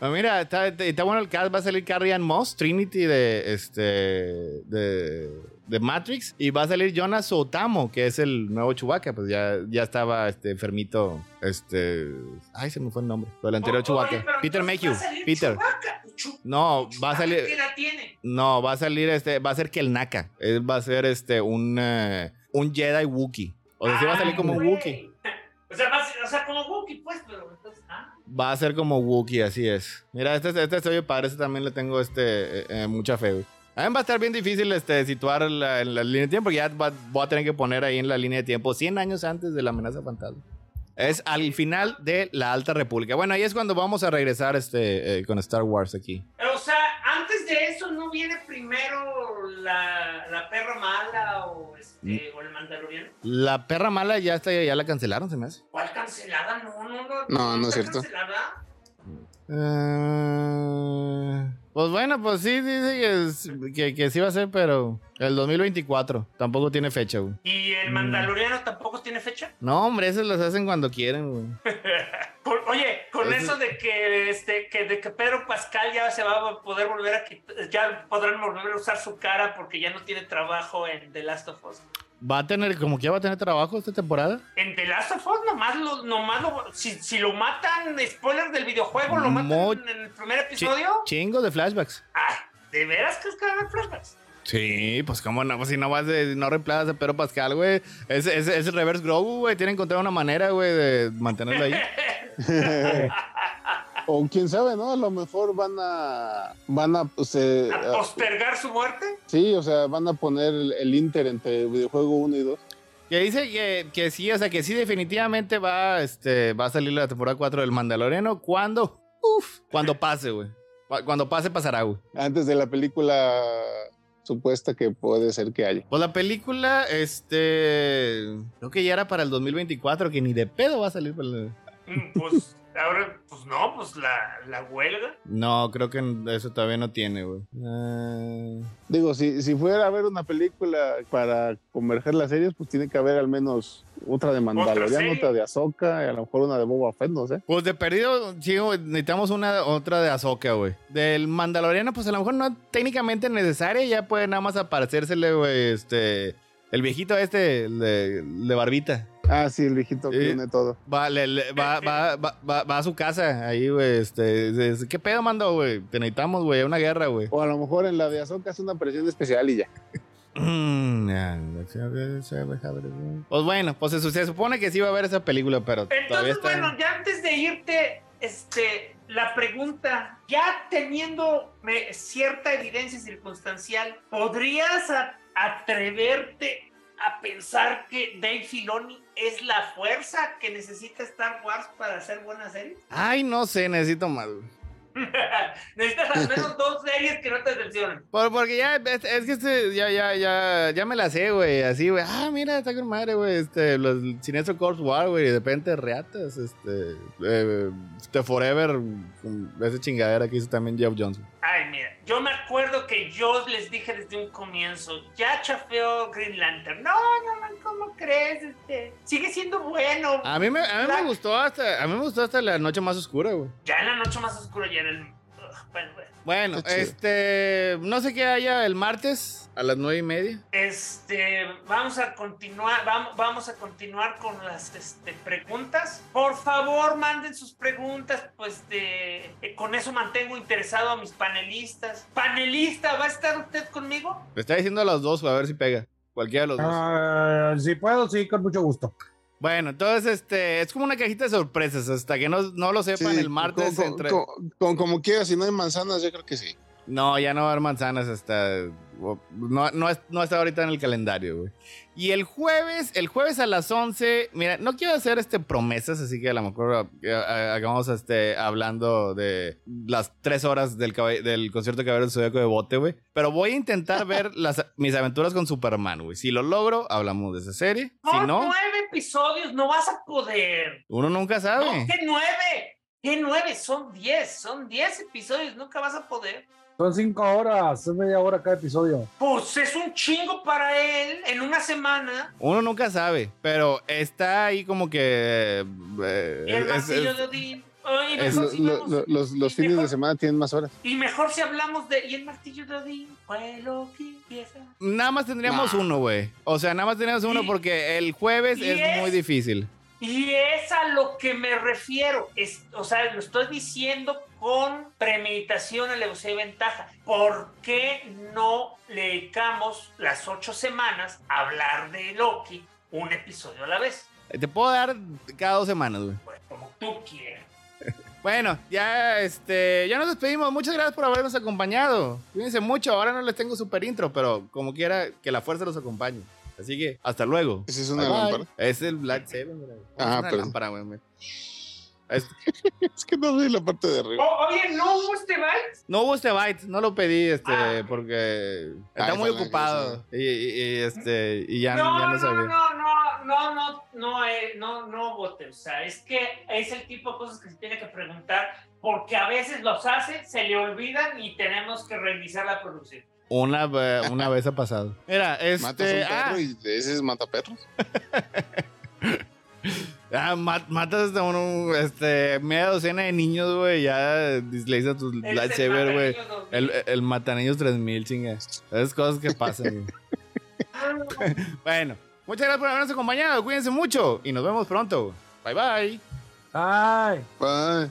A: Ah, mira, está, está, bueno el cast. Va a salir Carrie Ann Moss, Trinity de, este, de, de Matrix. Y va a salir Jonas Otamo, que es el nuevo Chewbacca. Pues ya, ya estaba este, enfermito. Este. Ay, se me fue el nombre. El anterior Chewbacca. Peter Mayhew. Peter. No, va a salir. No, va a salir este. Va a ser Kelnaka. Él va a ser este un, uh, un Jedi Wookiee. O sea, sí va a salir como un Wookiee. [LAUGHS]
D: O sea, va a o sea, como Wookiee, pues, pero. Ah.
A: Va a ser como Wookiee, así es. Mira, este, este padre, este también le tengo este, eh, eh, mucha fe, A mí va a estar bien difícil este, situar la, en la línea de tiempo, porque ya voy a tener que poner ahí en la línea de tiempo 100 años antes de la amenaza fantasma. Es al final de la Alta República. Bueno, ahí es cuando vamos a regresar este, eh, con Star Wars aquí.
D: O sea, antes de eso, ¿no viene primero la, la perra mala o, este, o, el mandaloriano?
A: La perra mala ya está, ya la cancelaron, se me hace.
D: ¿Cuál cancelada? No, no, no.
C: No, no, es cierto.
D: Cancelada?
A: Uh, pues bueno, pues sí, dice que, que, sí va a ser, pero el 2024 tampoco tiene fecha, güey.
D: ¿Y el Mandaloriano tampoco tiene fecha? [LAUGHS]
A: No, hombre, esos los hacen cuando quieren, güey.
D: Oye, con eso, de que este que de que Pedro Pascal ya se va a poder volver a ya podrán volver a usar su cara porque ya no tiene trabajo en The Last of Us.
A: ¿Va a tener, como que va a tener trabajo esta temporada?
D: En The Last of Us nomás lo, nomás lo, si, si lo matan, spoilers del videojuego, lo matan en el primer episodio.
A: chingo de flashbacks.
D: Ah, ¿de veras crees que va a haber flashbacks?
A: Sí, pues cómo no, pues si no vas de, no reemplazas a Pedro Pascal, güey. Es, es, es el reverse Grogu, güey. Tienen que encontrar una manera, güey, de mantenerlo ahí. [LAUGHS] [LAUGHS]
C: o quién sabe, ¿no? A lo mejor van a. Van a. Pues,
D: eh, ¿A postergar su muerte?
C: Sí, o sea, van a poner el, Inter entre videojuego 1 y 2.
A: Que dice que, que, sí, o sea, que sí, definitivamente va, este, va a salir la temporada 4 del Mandaloriano. ¿Cuándo? Uf, cuando pase, güey. Cuando pase, pasará, güey.
C: Antes de la película supuesta que puede ser que haya.
A: Pues la película, este. Creo que ya era para el 2024, que ni de pedo va a salir. Para
D: el... Pues ahora, pues no, pues la, la huelga.
A: No, creo que eso todavía no tiene, güey.
C: Ah. Digo, si, si fuera a ver una película para converger las series, pues tiene que haber al menos otra de Mandalorian, otra, de Ahsoka, y a lo mejor una de Boba Fett, no sé.
A: Pues de perdido, sí, necesitamos una otra de Ahsoka, güey. Del Mandaloriano, pues a lo mejor no técnicamente necesaria, ya puede nada más aparecérsele, güey, este... El viejito este de, de barbita.
C: Ah, sí, el viejito que tiene todo.
A: Va, va, va, va, va, a su casa ahí, güey. Este, ¿Qué pedo mando, güey? Te necesitamos, güey, una guerra, güey.
C: O a lo mejor en la de Azoka es una aparición especial y ya.
A: Pues bueno, pues se, supone que sí va a haber esa película, pero
D: Entonces, está... bueno, ya antes de irte, este, la pregunta, ya teniendo cierta evidencia circunstancial, ¿podrías atreverte a pensar que Dave Filoni es la fuerza que necesita Star Wars para hacer buenas series? [LAUGHS]
A: Ay, no sé, necesito más.
D: Necesitas al menos dos series que no te decepcionen.
A: Por, porque ya, es, que este, ya, ya, ya, ya me la sé, güey. Así, güey. Ah, mira, está con madre, güey. Este, los Sinestro Corps War, güey. De repente reatas, este. Eh, The Forever. Esa chingadera que hizo también Jeff Johnson.
D: Mira, yo me acuerdo que yo les dije desde un comienzo, ya chafeó Green Lantern. No, no, no, ¿cómo crees? Este, sigue siendo bueno.
A: A mí me, a mí me gustó hasta, a mí me gustó hasta la noche más oscura, güey.
D: Ya en la noche más oscura ya era el. Bueno, bueno.
A: Bueno, este, no sé qué haya el martes a las nueve y media.
D: Este, vamos a continuar, vamos, vamos a continuar con las este, preguntas. Por favor, manden sus preguntas, pues de, eh, con eso mantengo interesado a mis panelistas. Panelista, ¿va a estar usted conmigo?
A: Me está diciendo a los dos, a ver si pega. Cualquiera de los dos.
B: Ah, si puedo, sí, con mucho gusto.
A: Bueno, entonces este es como una cajita de sorpresas hasta que no, no lo sepan
C: Sí,
A: el martes.
C: con-
A: entre...
C: con- con- como quieras, si no hay manzanas, yo creo que sí.
A: No, ya no va a haber manzanas hasta. No, no, no está ahorita en el calendario, güey. Y el jueves, el jueves a las 11. Mira, no quiero hacer este promesas, así que a lo mejor acabamos este, hablando de las tres horas del, del concierto de Caballero del Zodíaco de Bote, güey. Pero voy a intentar ver [LAUGHS] las, mis aventuras con Superman, güey. Si lo logro, hablamos de esa serie. Si
D: Son
A: no,
D: nueve episodios, no vas a poder.
A: uno nunca
D: No,
A: sabe.
D: ¿qué nueve? ¿Qué nueve? Son diez, son diez episodios, nunca vas a poder.
B: Son cinco horas, es media hora cada episodio.
D: Pues es un chingo para él en una semana.
A: Uno nunca sabe, pero está ahí como que. eh,
D: Y el
A: es-
D: de Odín. Ay,
A: es
D: mejor
C: Lo-
D: si
C: lo-
D: vamos-
C: lo- los fines de semana tienen más horas.
D: Y mejor si hablamos de. Y el martillo de Odín fue lo que empieza.
A: Nada más tendríamos
C: Nah.
A: uno, güey. O sea, nada más tendríamos uno
D: Y-
A: porque el jueves es- muy difícil.
D: Y es a lo que me refiero. Es, o sea, lo estoy diciendo con premeditación, alevosía y ventaja. ¿Por qué no le dedicamos las ocho semanas a hablar de Loki un episodio a la vez?
A: Te puedo dar cada dos semanas, güey.
D: Pues como tú quieras. [LAUGHS]
A: Bueno, ya este, ya nos despedimos. Muchas gracias por habernos acompañado. Cuídense mucho. Ahora no les tengo super intro, pero como quiera, que la fuerza los acompañe. Así que hasta luego.
C: Esa es una
A: Bye, bye.
C: lámpara.
A: Es el Black Seven, güey.
C: Ah,
A: es una
C: perdón.
A: lámpara, güey. Es-
C: Es que no doy la parte de arriba.
D: O- oye, ¿no hubo este byte?
A: No hubo este byte, no lo pedí, este,
D: Ah.
A: porque está muy ocupado. Y, y- y, este, y ya,
D: no,
A: ya no
D: no,
A: sabía.
D: no, no, no, no, no, eh, no, no, bote. O sea, es que es el tipo de cosas que se tiene que preguntar porque a veces los hace, se le olvidan y tenemos que reiniciar la producción.
A: Una, una vez ha pasado. [LAUGHS] Mira,
C: Matas
A: este.
C: un perro
A: Ah,
C: y ese es mataperros. [LAUGHS]
A: ah, ma- matas hasta uno, este, media docena de niños, güey. Ya le dices a tu lightsaber, güey.
D: Mataniños 2000.
A: El, el mataniños 3000, chinga. Esas cosas que pasan, güey. [LAUGHS] Bueno, muchas gracias por habernos acompañado. Cuídense mucho y nos vemos pronto. Bye bye.
B: Ay.
C: Bye.